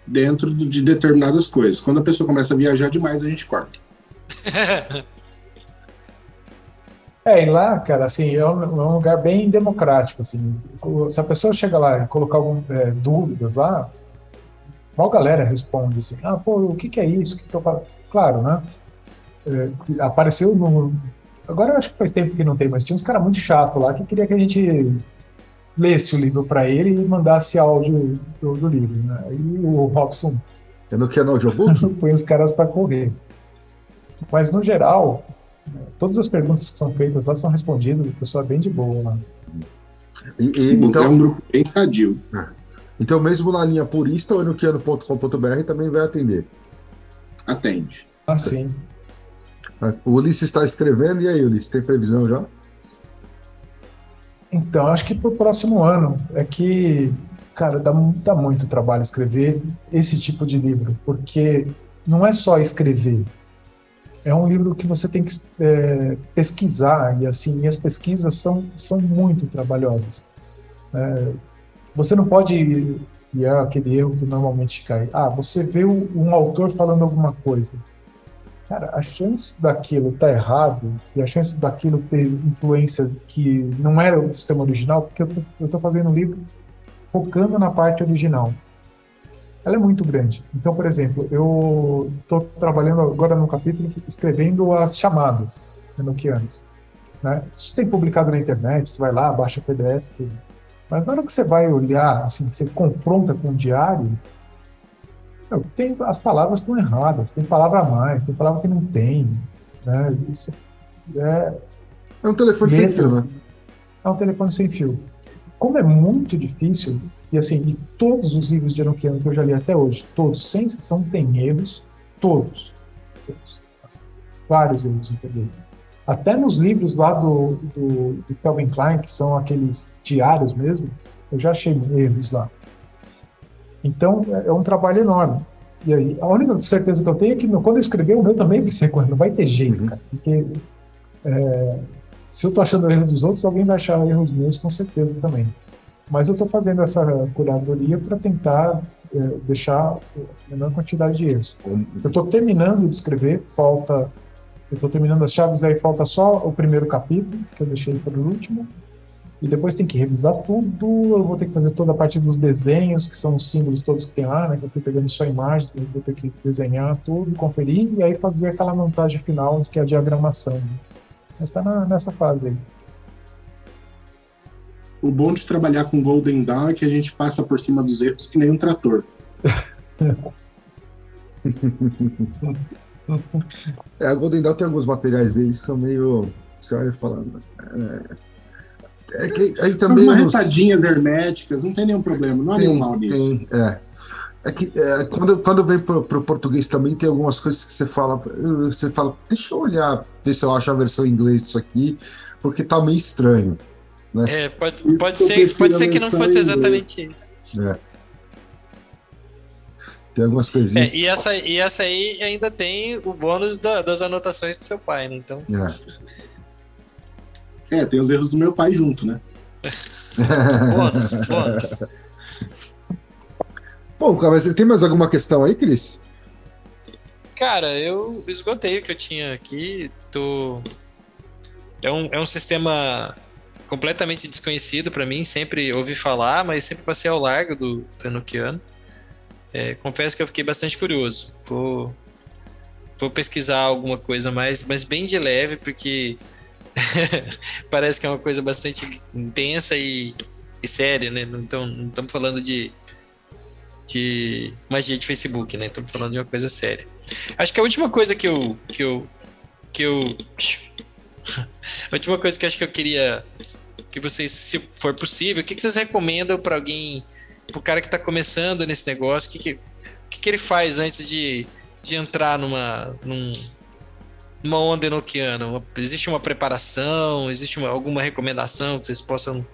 dentro de determinadas coisas. Quando a pessoa começa a viajar demais, a gente corta. *laughs* É, e lá, cara, assim, é um, é um, lugar bem democrático, assim. Se a pessoa chega lá e colocar algumas é, dúvidas lá, uma galera responde assim, ah, pô, o que, que é isso? O que, que eu faço? Claro, né? É, apareceu no... Agora eu acho que faz tempo que não tem, mas tinha uns caras muito chato lá que queria que a gente lesse o livro para ele e mandasse áudio do, do livro, né? E o Robson... É no que é no audiobook? *laughs* põe os caras para correr. Mas, no geral, Todas as perguntas que são feitas lá são respondidas, a pessoa é bem de boa lá. E, e, então, é um grupo bem sadio. É. Então, mesmo na linha purista, o enoquiano.com.br também vai atender. Atende. Ah, sim. É. O Ulisses está escrevendo, e aí, Ulisses, tem previsão já? Então, acho que para o próximo ano é que, cara, dá, dá muito trabalho escrever esse tipo de livro, porque não é só escrever, é um livro que você tem que é, pesquisar e assim e as pesquisas são são muito trabalhosas. É, você não pode e é aquele erro que normalmente cai. Ah você vê um autor falando alguma coisa. Cara a chance daquilo estar tá errado e a chance daquilo ter influência que não era o sistema original porque eu estou fazendo um livro focando na parte original ela é muito grande. Então, por exemplo, eu estou trabalhando agora no capítulo escrevendo as chamadas enoquianas. Né? Isso tem publicado na internet, você vai lá, baixa PDF, tudo. Mas na hora que você vai olhar, assim, você confronta com o diário, meu, tem, as palavras estão erradas, tem palavra a mais, tem palavra que não tem. Né? É, é um telefone sem fio, né? É um telefone sem fio. Como é muito difícil, e assim, de todos os livros de Enochiano que eu já li até hoje, todos, sem exceção, tem erros, todos. todos assim, vários erros, entendeu? Até nos livros lá do, do, do Calvin Klein, que são aqueles diários mesmo, eu já achei erros lá. Então, é, é um trabalho enorme. E aí, a única certeza que eu tenho é que quando eu escrever o meu também vai ser não vai ter jeito, uhum. cara. Porque é, se eu estou achando erros dos outros, alguém vai achar erros meus com certeza também. Mas eu estou fazendo essa curadoria para tentar é, deixar a menor quantidade de erros. Eu estou terminando de escrever, falta. Eu estou terminando as chaves, aí falta só o primeiro capítulo, que eu deixei para o último. E depois tem que revisar tudo. Eu vou ter que fazer toda a parte dos desenhos, que são os símbolos todos que tem lá, né? Que eu fui pegando só imagens, eu vou ter que desenhar tudo, conferir, e aí fazer aquela montagem final, que é a diagramação. Mas está nessa fase aí o bom de trabalhar com Golden Dawn é que a gente passa por cima dos erros que nem um trator. é, a Golden Dawn tem alguns materiais deles que são meio. Você olha falando. É, é que aí também. Umas nos... retadinhas herméticas, não tem nenhum problema, não há tem, nenhum mal nisso. Tem, é. É que é, quando, quando vem para o português também tem algumas coisas que você fala, você fala, deixa eu olhar, ver se eu acho a versão em inglês disso aqui, porque tá meio estranho. Né? É, pode, pode ser, pode ser que não fosse exatamente isso. É. Tem algumas coisinhas. É, e, essa, e essa aí ainda tem o bônus da, das anotações do seu pai, né? Então. É. é, tem os erros do meu pai junto, né? *laughs* bônus, bônus. Bom, cara, mas tem mais alguma questão aí, Cris? Cara, eu esgotei o que eu tinha aqui. Tô... É, um, é um sistema completamente desconhecido para mim, sempre ouvi falar, mas sempre passei ao largo do Enochiano. É, confesso que eu fiquei bastante curioso. Vou, vou pesquisar alguma coisa mais, mas bem de leve, porque *laughs* parece que é uma coisa bastante intensa e, e séria, né? Então, não estamos falando de, de magia de Facebook, né? Estamos falando de uma coisa séria. Acho que a última coisa que eu. que eu. que eu. *laughs* a última coisa que acho que eu queria que vocês, se for possível, o que, que vocês recomendam para alguém, para o cara que está começando nesse negócio, o que, que, que, que ele faz antes de, de entrar numa, num, numa onda enoquiana? Uma, existe uma preparação? Existe uma, alguma recomendação que vocês possam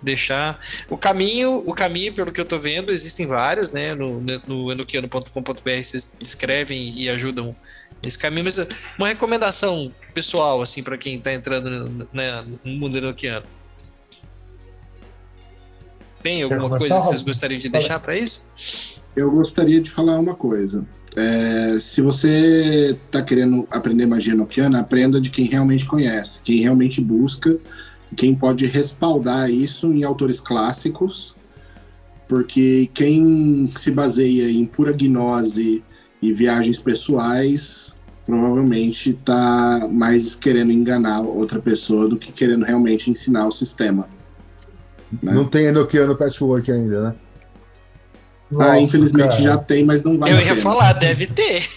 deixar? O caminho, o caminho, pelo que eu estou vendo, existem vários, né? No, no enoquiano.com.br vocês escrevem e ajudam nesse caminho, mas uma recomendação pessoal, assim, para quem está entrando né, no mundo enoquiano. Tem alguma coisa que vocês gostariam de deixar para isso? Eu gostaria de falar uma coisa. É, se você está querendo aprender magia noquiana, aprenda de quem realmente conhece, quem realmente busca, quem pode respaldar isso em autores clássicos, porque quem se baseia em pura gnose e viagens pessoais provavelmente está mais querendo enganar outra pessoa do que querendo realmente ensinar o sistema. Né? Não tem Enochiano Patchwork ainda, né? Ah, Nossa, ah, infelizmente cara. já tem, mas não vai Eu ia falar, deve ter.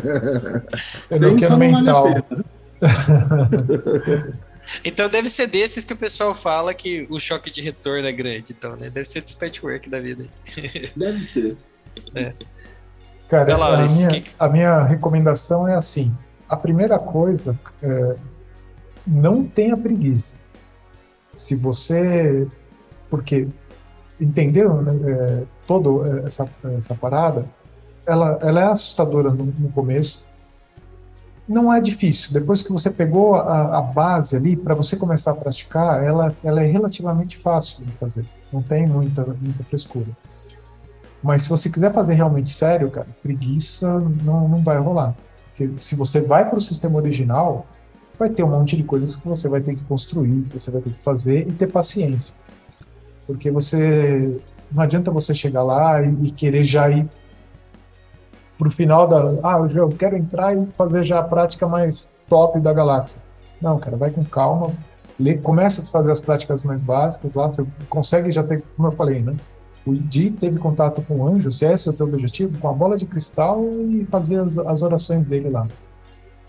*laughs* Enochiano mental. Vale *laughs* então deve ser desses que o pessoal fala que o choque de retorno é grande, então, né? Deve ser desse patchwork da vida. *laughs* Deve ser. É. Cara, a, minha, a minha recomendação é assim: a primeira coisa, é, não tenha preguiça. Se você. Porque entendeu né, é, toda essa, essa parada, ela, ela é assustadora no, no, começo. Não é difícil. Depois que você pegou a, a base ali, para você começar a praticar, ela, ela é relativamente fácil de fazer. Não tem muita, muita frescura. Mas se você quiser fazer realmente sério, cara, preguiça não, não vai rolar. Porque se você vai para o sistema original, vai ter um monte de coisas que você vai ter que construir, que você vai ter que fazer e ter paciência. Porque você. Não adianta você chegar lá e, e querer já ir pro final da. Ah, eu quero entrar e fazer já a prática mais top da galáxia. Não, cara, vai com calma. Lê, começa a fazer as práticas mais básicas lá, você consegue já ter, como eu falei, né? O Di teve contato com o anjo, se esse é o teu objetivo, com a bola de cristal e fazer as, as orações dele lá.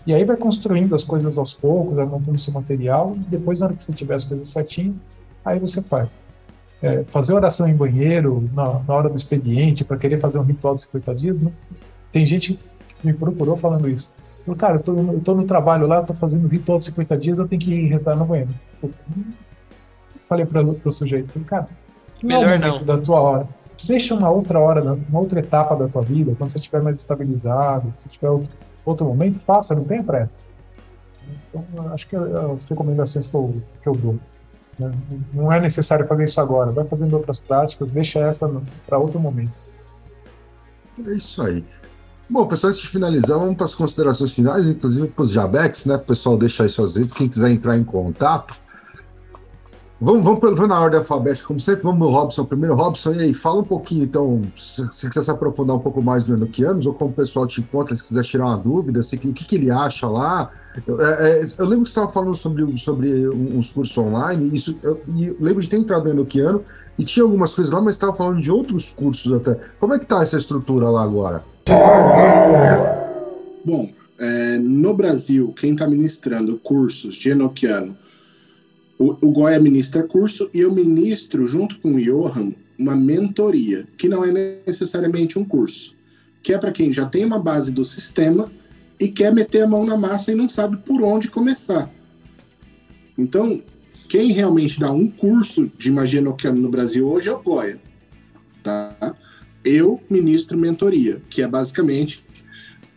E aí vai construindo as coisas aos poucos, vai montando seu material, e depois, na hora que você tiver as coisas certinho, aí você faz. É, fazer oração em banheiro, na, na hora do expediente, para querer fazer um ritual de 50 dias, não. tem gente que me procurou falando isso. Eu, cara, eu tô, eu tô no trabalho lá, tô fazendo ritual de 50 dias, eu tenho que ir rezar no banheiro. Eu, falei para o sujeito, falei, cara, Melhor não. da tua hora. Deixa uma outra hora, uma outra etapa da tua vida, quando você estiver mais estabilizado, se tiver outro, outro momento, faça, não tenha pressa. Então, acho que as recomendações que eu, que eu dou. Né? Não é necessário fazer isso agora, vai fazendo outras práticas, deixa essa para outro momento. É isso aí. Bom, pessoal, antes de finalizar, vamos para as considerações finais, inclusive para os Jabex, né? O pessoal deixa aí suas redes, quem quiser entrar em contato. Vamos, vamos, vamos na ordem alfabética, como sempre, vamos no Robson primeiro. Robson, e aí, fala um pouquinho, então, se, se quiser se aprofundar um pouco mais no Enochianos, ou como o pessoal te encontra, se quiser tirar uma dúvida, se, o que, que ele acha lá. Eu, é, é eu lembro que você estava falando sobre, sobre uns cursos online, isso, eu, eu lembro de ter entrado no Enochiano, e tinha algumas coisas lá, mas estava falando de outros cursos até. Como é que está essa estrutura lá agora? Bom, é, no Brasil, quem está ministrando cursos de Enochiano o, o Goya ministra curso e eu ministro, junto com o Johan, uma mentoria, que não é necessariamente um curso, que é para quem já tem uma base do sistema e quer meter a mão na massa e não sabe por onde começar. Então, quem realmente dá um curso de magia noquiana no Brasil hoje é o Goya. Tá? Eu ministro mentoria, que é basicamente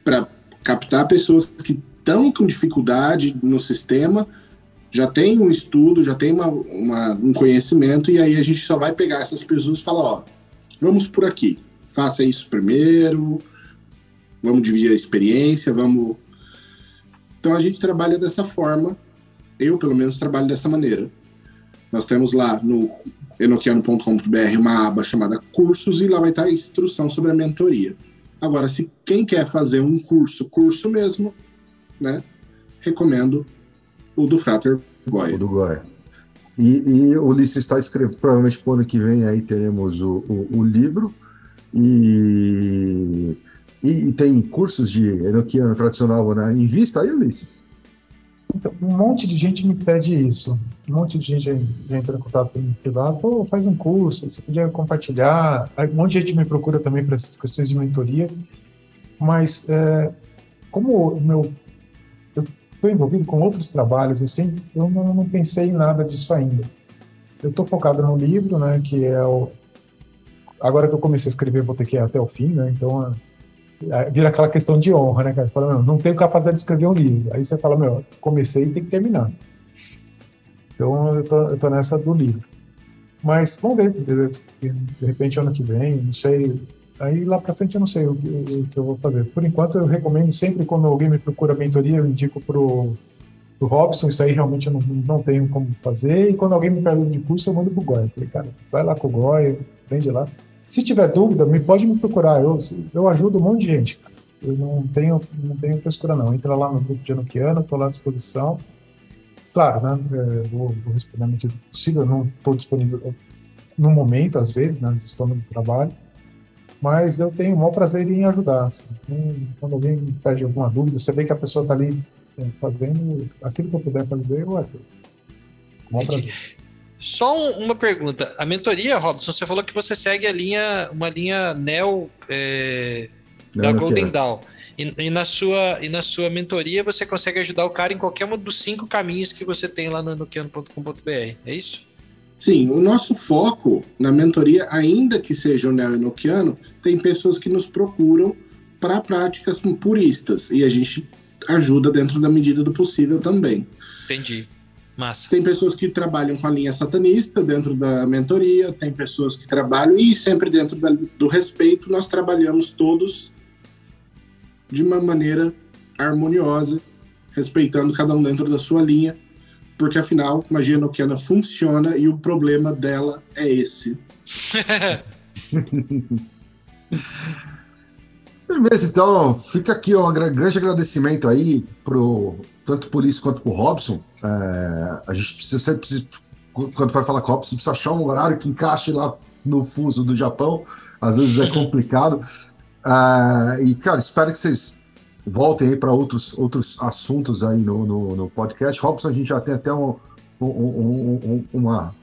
para captar pessoas que estão com dificuldade no sistema já tem um estudo, já tem uma, uma, um conhecimento, e aí a gente só vai pegar essas pessoas e falar, ó, vamos por aqui, faça isso primeiro, vamos dividir a experiência, vamos... Então a gente trabalha dessa forma, eu pelo menos trabalho dessa maneira. Nós temos lá no enoquiano.com.br uma aba chamada cursos e lá vai estar a instrução sobre a mentoria. Agora, se quem quer fazer um curso, curso mesmo, né, recomendo o do Frater Goya. O do Goya. E, e o Ulisses está escrevendo, provavelmente para o ano que vem aí teremos o, o, o livro. E, e, tem cursos de enoquiano tradicional né? em vista aí, Ulisses? Então, um monte de gente me pede isso. Um monte de gente já entra em contato comigo privado. Pô, faz um curso, você podia compartilhar. Um monte de gente me procura também para essas questões de mentoria. Mas, é, como o meu estou envolvido com outros trabalhos, assim, eu não, não pensei em nada disso ainda. Eu estou focado no livro, né, que é o... Agora que eu comecei a escrever, vou ter que ir até o fim, né, então é, vira aquela questão de honra, né, cara? Você fala, meu, não tenho capacidade de escrever um livro. Aí você fala, meu, comecei e tem que terminar. Então eu tô, eu tô nessa do livro. Mas vamos ver, de repente ano que vem, não sei. Aí lá para frente eu não sei o que, o que, eu vou fazer. Por enquanto eu recomendo sempre quando alguém me procura mentoria, eu indico pro, pro Robson, isso aí realmente eu não, não tenho como fazer. E quando alguém me pergunta de curso, eu mando pro Goi. falei, cara, vai lá com o Goi, vende lá. Se tiver dúvida, me pode me procurar. Eu, eu ajudo um monte de gente, cara. Eu não tenho, não tenho frescura, não. Entra lá no grupo de Anoquiano, estou lá à disposição. Claro, né? É, vou, vou responder à medida possível. Eu não estou disponível no momento, às vezes, né? Estou no trabalho. Mas eu tenho o maior prazer em ajudar. Assim. Então, quando alguém me pede alguma dúvida, você vê que a pessoa está ali é, fazendo aquilo que eu puder fazer, eu ajudo. Maior prazer. Só um, uma pergunta. A mentoria, Robson, você falou que você segue a linha, uma linha Neo é, da Golden Dawn. E, e, na sua, e na sua mentoria você consegue ajudar o cara em qualquer um dos cinco caminhos que você tem lá no nokiano.com.br, é isso? Sim, o nosso foco na mentoria, ainda que seja o Neo Nokiano, tem pessoas que nos procuram para práticas puristas e a gente ajuda dentro da medida do possível também. Entendi. Massa. Tem pessoas que trabalham com a linha satanista dentro da mentoria, tem pessoas que trabalham, e sempre dentro da, do respeito, nós trabalhamos todos de uma maneira harmoniosa, respeitando cada um dentro da sua linha, porque afinal, magia noquiana funciona e o problema dela é esse. *laughs* Firmeza, então, fica aqui ó, um grande agradecimento aí pro tanto por isso quanto pro Robson. É, a gente precisa sempre, quando vai falar com o Robson, precisa achar um horário que encaixe lá no fuso do Japão. Às vezes é *laughs* complicado. Uh, e, cara, espero que vocês voltem aí para outros, outros assuntos aí no, no, no, podcast. Robson, a gente já tem até um, um, um, uma.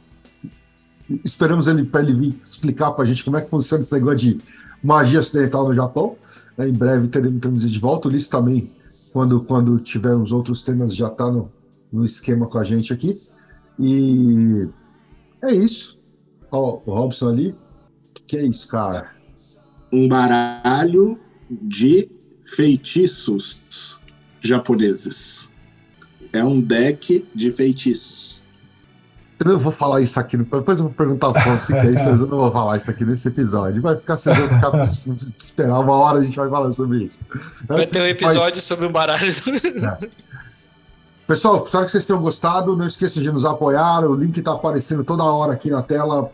Esperamos ele para ele vir explicar para a gente como é que funciona esse negócio de magia ocidental no Japão. Né? Em breve teremos, teremos de volta. O Ulisses também, quando, quando tiver os outros temas, já está no, no esquema com a gente aqui. E é isso. Ó, o Robson ali. Que é isso, cara? um baralho de feitiços japoneses. É um deck de feitiços. Eu não vou falar isso aqui, depois eu vou perguntar ao Fonte se quer isso, mas eu não vou falar isso aqui nesse episódio. Vai ficar sem ficar *laughs* esperar uma hora, a gente vai falar sobre isso. Vai ter um episódio mas... sobre o baralho. É. Pessoal, espero que vocês tenham gostado. Não esqueçam de nos apoiar. O link está aparecendo toda hora aqui na tela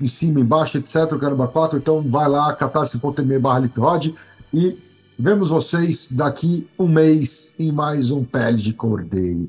em cima, embaixo, etc. O Caramba 4. Então vai lá, catarse.me barra e vemos vocês daqui um mês em mais um Pele de Cordeiro.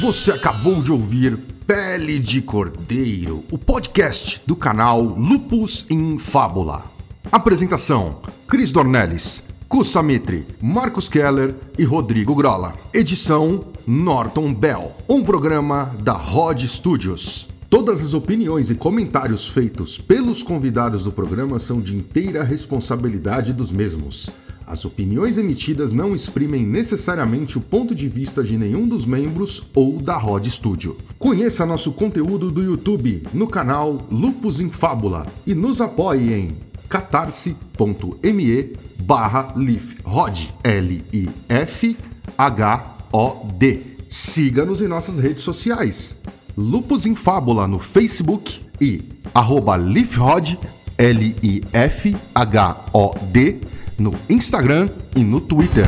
Você acabou de ouvir Pele de Cordeiro, o podcast do canal Lupus em Fábula. Apresentação: Cris Dornelles. Kussamitri, Marcos Keller e Rodrigo Grola. Edição Norton Bell. Um programa da Rod Studios. Todas as opiniões e comentários feitos pelos convidados do programa são de inteira responsabilidade dos mesmos. As opiniões emitidas não exprimem necessariamente o ponto de vista de nenhum dos membros ou da Rod Studio. Conheça nosso conteúdo do YouTube no canal Lupus em Fábula e nos apoie em catarse.me barra lifhod, L-I-F-H-O-D. Siga-nos em nossas redes sociais, Lupus em Fábula no Facebook e arroba lifhod, L-I-F-H-O-D, no Instagram e no Twitter.